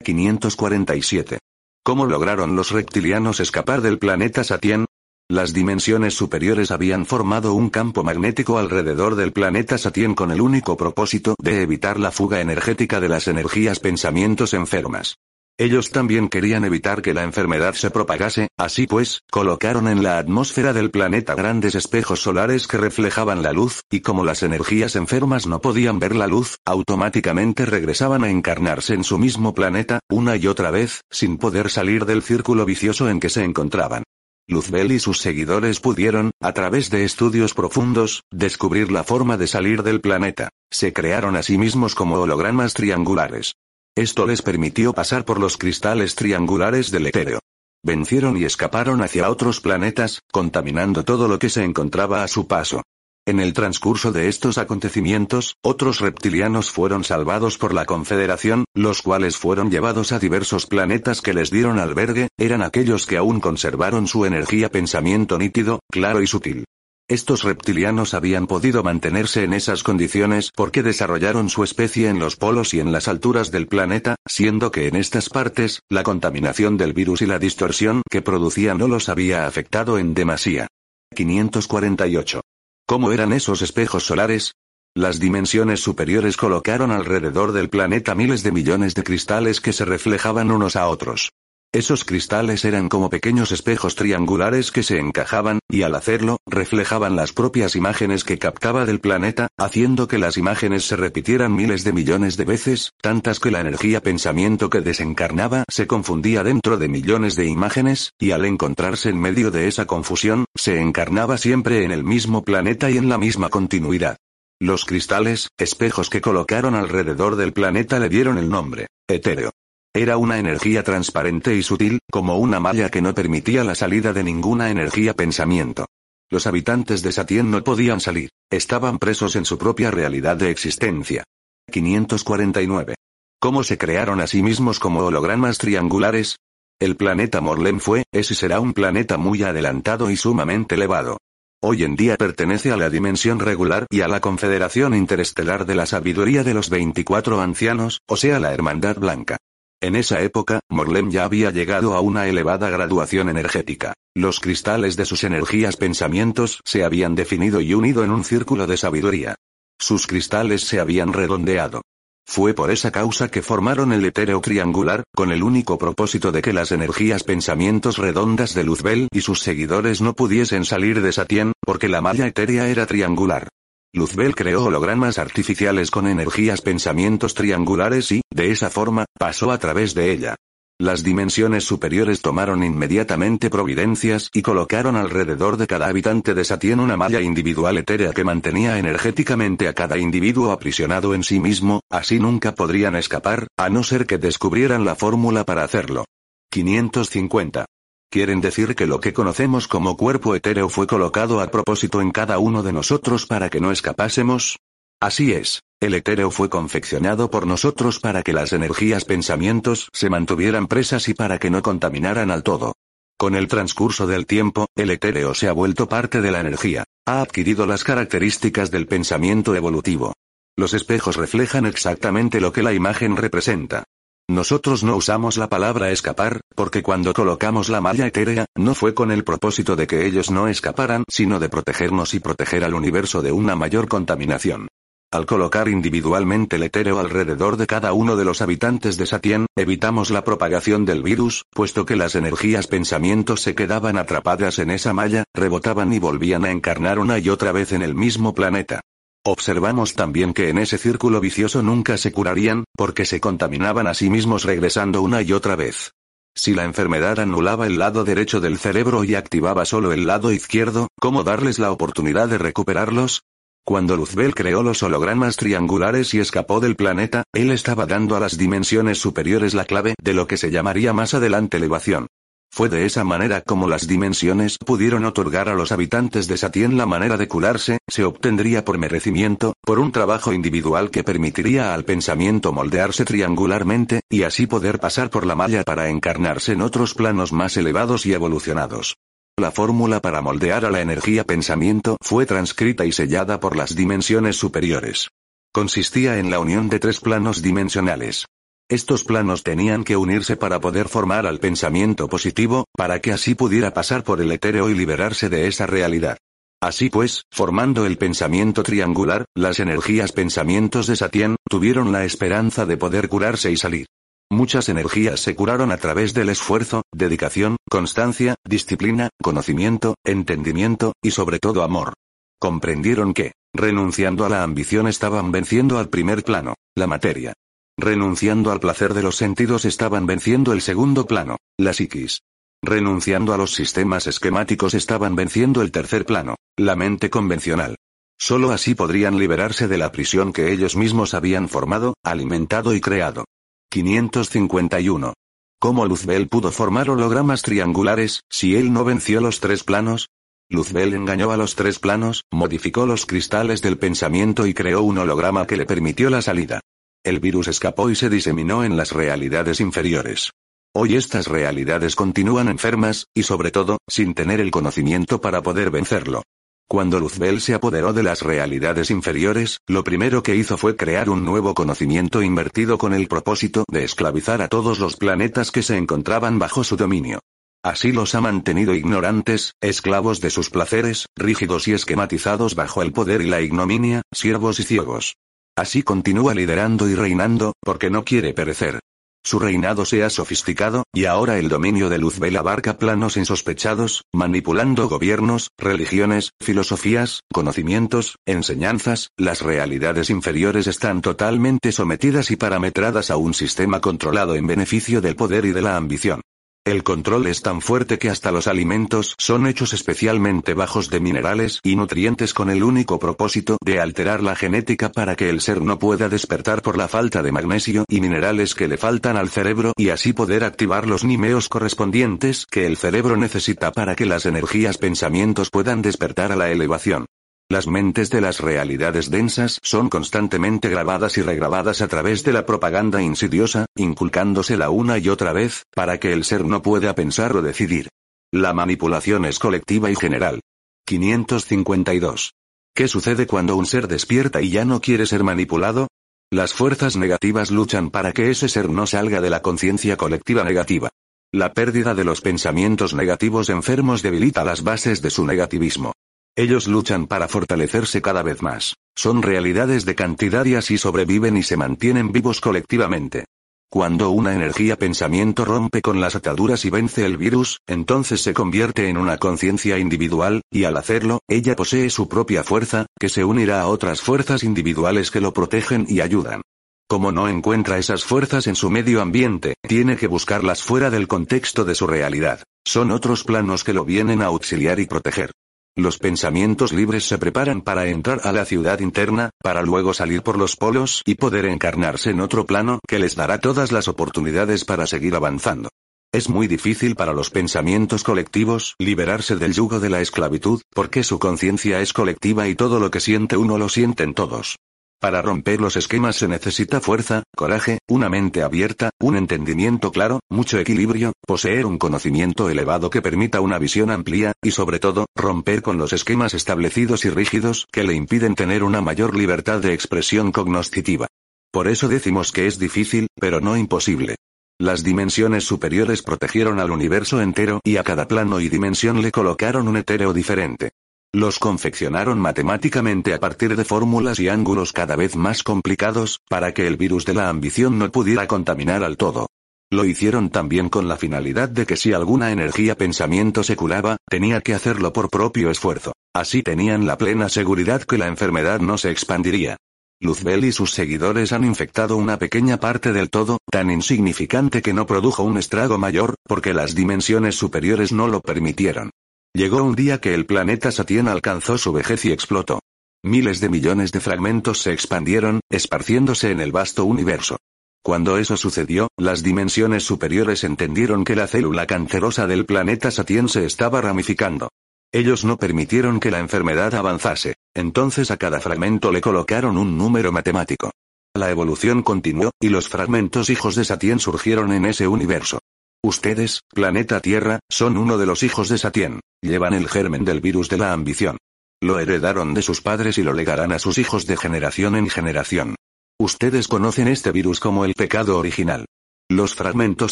Speaker 1: 547. ¿Cómo lograron los reptilianos escapar del planeta Satien? Las dimensiones superiores habían formado un campo magnético alrededor del planeta Satien con el único propósito de evitar la fuga energética de las energías pensamientos enfermas. Ellos también querían evitar que la enfermedad se propagase, así pues, colocaron en la atmósfera del planeta grandes espejos solares que reflejaban la luz, y como las energías enfermas no podían ver la luz, automáticamente regresaban a encarnarse en su mismo planeta, una y otra vez, sin poder salir del círculo vicioso en que se encontraban. Luzbel y sus seguidores pudieron, a través de estudios profundos, descubrir la forma de salir del planeta. Se crearon a sí mismos como hologramas triangulares. Esto les permitió pasar por los cristales triangulares del etéreo. Vencieron y escaparon hacia otros planetas, contaminando todo lo que se encontraba a su paso. En el transcurso de estos acontecimientos, otros reptilianos fueron salvados por la Confederación, los cuales fueron llevados a diversos planetas que les dieron albergue, eran aquellos que aún conservaron su energía pensamiento nítido, claro y sutil. Estos reptilianos habían podido mantenerse en esas condiciones porque desarrollaron su especie en los polos y en las alturas del planeta, siendo que en estas partes, la contaminación del virus y la distorsión que producía no los había afectado en demasía. 548. ¿Cómo eran esos espejos solares? Las dimensiones superiores colocaron alrededor del planeta miles de millones de cristales que se reflejaban unos a otros. Esos cristales eran como pequeños espejos triangulares que se encajaban, y al hacerlo, reflejaban las propias imágenes que captaba del planeta, haciendo que las imágenes se repitieran miles de millones de veces, tantas que la energía pensamiento que desencarnaba se confundía dentro de millones de imágenes, y al encontrarse en medio de esa confusión, se encarnaba siempre en el mismo planeta y en la misma continuidad. Los cristales, espejos que colocaron alrededor del planeta le dieron el nombre, etéreo. Era una energía transparente y sutil, como una malla que no permitía la salida de ninguna energía pensamiento. Los habitantes de Satien no podían salir, estaban presos en su propia realidad de existencia. 549. ¿Cómo se crearon a sí mismos como hologramas triangulares? El planeta Morlem fue, es y será un planeta muy adelantado y sumamente elevado. Hoy en día pertenece a la dimensión regular y a la Confederación Interestelar de la Sabiduría de los 24 Ancianos, o sea la Hermandad Blanca. En esa época, Morlem ya había llegado a una elevada graduación energética. Los cristales de sus energías pensamientos se habían definido y unido en un círculo de sabiduría. Sus cristales se habían redondeado. Fue por esa causa que formaron el etéreo triangular, con el único propósito de que las energías pensamientos redondas de Luzbel y sus seguidores no pudiesen salir de Satien, porque la malla etérea era triangular. Luzbel creó hologramas artificiales con energías pensamientos triangulares y, de esa forma, pasó a través de ella. Las dimensiones superiores tomaron inmediatamente providencias y colocaron alrededor de cada habitante de Satien una malla individual etérea que mantenía energéticamente a cada individuo aprisionado en sí mismo, así nunca podrían escapar, a no ser que descubrieran la fórmula para hacerlo. 550. Quieren decir que lo que conocemos como cuerpo etéreo fue colocado a propósito en cada uno de nosotros para que no escapásemos. Así es, el etéreo fue confeccionado por nosotros para que las energías pensamientos se mantuvieran presas y para que no contaminaran al todo. Con el transcurso del tiempo, el etéreo se ha vuelto parte de la energía. Ha adquirido las características del pensamiento evolutivo. Los espejos reflejan exactamente lo que la imagen representa. Nosotros no usamos la palabra escapar, porque cuando colocamos la malla etérea, no fue con el propósito de que ellos no escaparan, sino de protegernos y proteger al universo de una mayor contaminación. Al colocar individualmente el etéreo alrededor de cada uno de los habitantes de Satien, evitamos la propagación del virus, puesto que las energías pensamientos se quedaban atrapadas en esa malla, rebotaban y volvían a encarnar una y otra vez en el mismo planeta. Observamos también que en ese círculo vicioso nunca se curarían, porque se contaminaban a sí mismos regresando una y otra vez. Si la enfermedad anulaba el lado derecho del cerebro y activaba solo el lado izquierdo, ¿cómo darles la oportunidad de recuperarlos? Cuando Luzbel creó los hologramas triangulares y escapó del planeta, él estaba dando a las dimensiones superiores la clave de lo que se llamaría más adelante elevación. Fue de esa manera como las dimensiones pudieron otorgar a los habitantes de Satien la manera de curarse, se obtendría por merecimiento, por un trabajo individual que permitiría al pensamiento moldearse triangularmente, y así poder pasar por la malla para encarnarse en otros planos más elevados y evolucionados. La fórmula para moldear a la energía pensamiento fue transcrita y sellada por las dimensiones superiores. Consistía en la unión de tres planos dimensionales. Estos planos tenían que unirse para poder formar al pensamiento positivo, para que así pudiera pasar por el etéreo y liberarse de esa realidad. Así pues, formando el pensamiento triangular, las energías pensamientos de Satien, tuvieron la esperanza de poder curarse y salir. Muchas energías se curaron a través del esfuerzo, dedicación, constancia, disciplina, conocimiento, entendimiento, y sobre todo amor. Comprendieron que, renunciando a la ambición estaban venciendo al primer plano, la materia. Renunciando al placer de los sentidos estaban venciendo el segundo plano, la psiquis. Renunciando a los sistemas esquemáticos estaban venciendo el tercer plano, la mente convencional. Solo así podrían liberarse de la prisión que ellos mismos habían formado, alimentado y creado. 551. ¿Cómo Luzbel pudo formar hologramas triangulares, si él no venció los tres planos? Luzbel engañó a los tres planos, modificó los cristales del pensamiento y creó un holograma que le permitió la salida. El virus escapó y se diseminó en las realidades inferiores. Hoy estas realidades continúan enfermas, y sobre todo, sin tener el conocimiento para poder vencerlo. Cuando Luzbel se apoderó de las realidades inferiores, lo primero que hizo fue crear un nuevo conocimiento invertido con el propósito de esclavizar a todos los planetas que se encontraban bajo su dominio. Así los ha mantenido ignorantes, esclavos de sus placeres, rígidos y esquematizados bajo el poder y la ignominia, siervos y ciegos. Así continúa liderando y reinando, porque no quiere perecer. Su reinado se ha sofisticado, y ahora el dominio de Luzbel abarca planos insospechados, manipulando gobiernos, religiones, filosofías, conocimientos, enseñanzas, las realidades inferiores están totalmente sometidas y parametradas a un sistema controlado en beneficio del poder y de la ambición. El control es tan fuerte que hasta los alimentos son hechos especialmente bajos de minerales y nutrientes con el único propósito de alterar la genética para que el ser no pueda despertar por la falta de magnesio y minerales que le faltan al cerebro y así poder activar los nimeos correspondientes que el cerebro necesita para que las energías pensamientos puedan despertar a la elevación. Las mentes de las realidades densas son constantemente grabadas y regrabadas a través de la propaganda insidiosa, inculcándosela una y otra vez, para que el ser no pueda pensar o decidir. La manipulación es colectiva y general. 552. ¿Qué sucede cuando un ser despierta y ya no quiere ser manipulado? Las fuerzas negativas luchan para que ese ser no salga de la conciencia colectiva negativa. La pérdida de los pensamientos negativos enfermos debilita las bases de su negativismo. Ellos luchan para fortalecerse cada vez más. Son realidades de cantidad y sobreviven y se mantienen vivos colectivamente. Cuando una energía pensamiento rompe con las ataduras y vence el virus, entonces se convierte en una conciencia individual, y al hacerlo, ella posee su propia fuerza, que se unirá a otras fuerzas individuales que lo protegen y ayudan. Como no encuentra esas fuerzas en su medio ambiente, tiene que buscarlas fuera del contexto de su realidad. Son otros planos que lo vienen a auxiliar y proteger. Los pensamientos libres se preparan para entrar a la ciudad interna, para luego salir por los polos y poder encarnarse en otro plano que les dará todas las oportunidades para seguir avanzando. Es muy difícil para los pensamientos colectivos liberarse del yugo de la esclavitud, porque su conciencia es colectiva y todo lo que siente uno lo sienten todos. Para romper los esquemas se necesita fuerza, coraje, una mente abierta, un entendimiento claro, mucho equilibrio, poseer un conocimiento elevado que permita una visión amplia, y sobre todo, romper con los esquemas establecidos y rígidos que le impiden tener una mayor libertad de expresión cognoscitiva. Por eso decimos que es difícil, pero no imposible. Las dimensiones superiores protegieron al universo entero y a cada plano y dimensión le colocaron un etéreo diferente. Los confeccionaron matemáticamente a partir de fórmulas y ángulos cada vez más complicados, para que el virus de la ambición no pudiera contaminar al todo. Lo hicieron también con la finalidad de que si alguna energía pensamiento se curaba, tenía que hacerlo por propio esfuerzo. Así tenían la plena seguridad que la enfermedad no se expandiría. Luzbel y sus seguidores han infectado una pequeña parte del todo, tan insignificante que no produjo un estrago mayor, porque las dimensiones superiores no lo permitieron. Llegó un día que el planeta Satien alcanzó su vejez y explotó. Miles de millones de fragmentos se expandieron, esparciéndose en el vasto universo. Cuando eso sucedió, las dimensiones superiores entendieron que la célula cancerosa del planeta Satien se estaba ramificando. Ellos no permitieron que la enfermedad avanzase, entonces a cada fragmento le colocaron un número matemático. La evolución continuó, y los fragmentos hijos de Satien surgieron en ese universo. Ustedes, planeta Tierra, son uno de los hijos de Satien. Llevan el germen del virus de la ambición. Lo heredaron de sus padres y lo legarán a sus hijos de generación en generación. Ustedes conocen este virus como el pecado original. Los fragmentos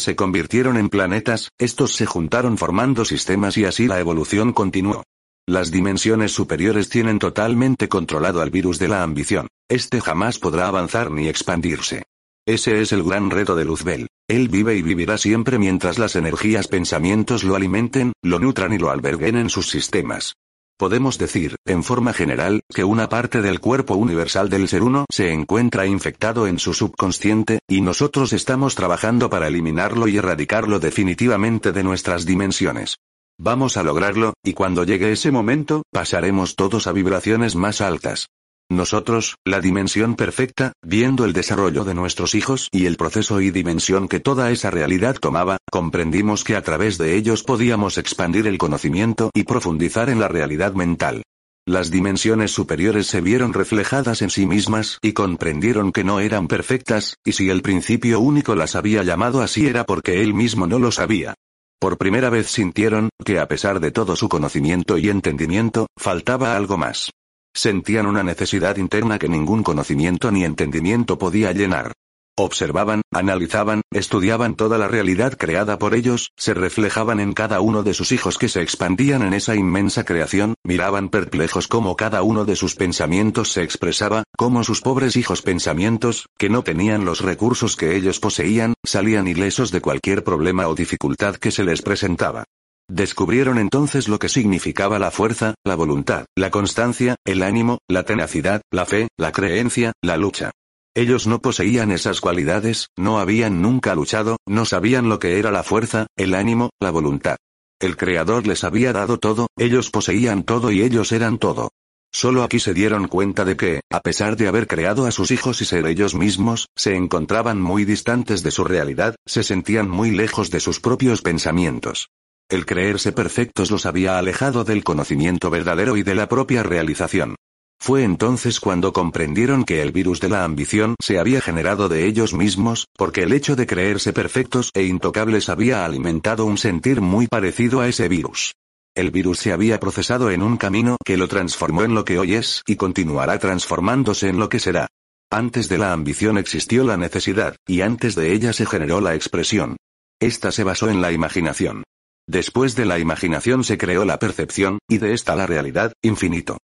Speaker 1: se convirtieron en planetas, estos se juntaron formando sistemas y así la evolución continuó. Las dimensiones superiores tienen totalmente controlado al virus de la ambición. Este jamás podrá avanzar ni expandirse. Ese es el gran reto de Luzbel. Él vive y vivirá siempre mientras las energías pensamientos lo alimenten, lo nutran y lo alberguen en sus sistemas. Podemos decir, en forma general, que una parte del cuerpo universal del ser uno se encuentra infectado en su subconsciente, y nosotros estamos trabajando para eliminarlo y erradicarlo definitivamente de nuestras dimensiones. Vamos a lograrlo, y cuando llegue ese momento, pasaremos todos a vibraciones más altas. Nosotros, la dimensión perfecta, viendo el desarrollo de nuestros hijos y el proceso y dimensión que toda esa realidad tomaba, comprendimos que a través de ellos podíamos expandir el conocimiento y profundizar en la realidad mental. Las dimensiones superiores se vieron reflejadas en sí mismas y comprendieron que no eran perfectas, y si el principio único las había llamado así era porque él mismo no lo sabía. Por primera vez sintieron, que a pesar de todo su conocimiento y entendimiento, faltaba algo más. Sentían una necesidad interna que ningún conocimiento ni entendimiento podía llenar. Observaban, analizaban, estudiaban toda la realidad creada por ellos, se reflejaban en cada uno de sus hijos que se expandían en esa inmensa creación, miraban perplejos cómo cada uno de sus pensamientos se expresaba, cómo sus pobres hijos pensamientos, que no tenían los recursos que ellos poseían, salían ilesos de cualquier problema o dificultad que se les presentaba. Descubrieron entonces lo que significaba la fuerza, la voluntad, la constancia, el ánimo, la tenacidad, la fe, la creencia, la lucha. Ellos no poseían esas cualidades, no habían nunca luchado, no sabían lo que era la fuerza, el ánimo, la voluntad. El Creador les había dado todo, ellos poseían todo y ellos eran todo. Solo aquí se dieron cuenta de que, a pesar de haber creado a sus hijos y ser ellos mismos, se encontraban muy distantes de su realidad, se sentían muy lejos de sus propios pensamientos. El creerse perfectos los había alejado del conocimiento verdadero y de la propia realización. Fue entonces cuando comprendieron que el virus de la ambición se había generado de ellos mismos, porque el hecho de creerse perfectos e intocables había alimentado un sentir muy parecido a ese virus. El virus se había procesado en un camino que lo transformó en lo que hoy es y continuará transformándose en lo que será. Antes de la ambición existió la necesidad, y antes de ella se generó la expresión. Esta se basó en la imaginación. Después de la imaginación se creó la percepción, y de esta la realidad, infinito.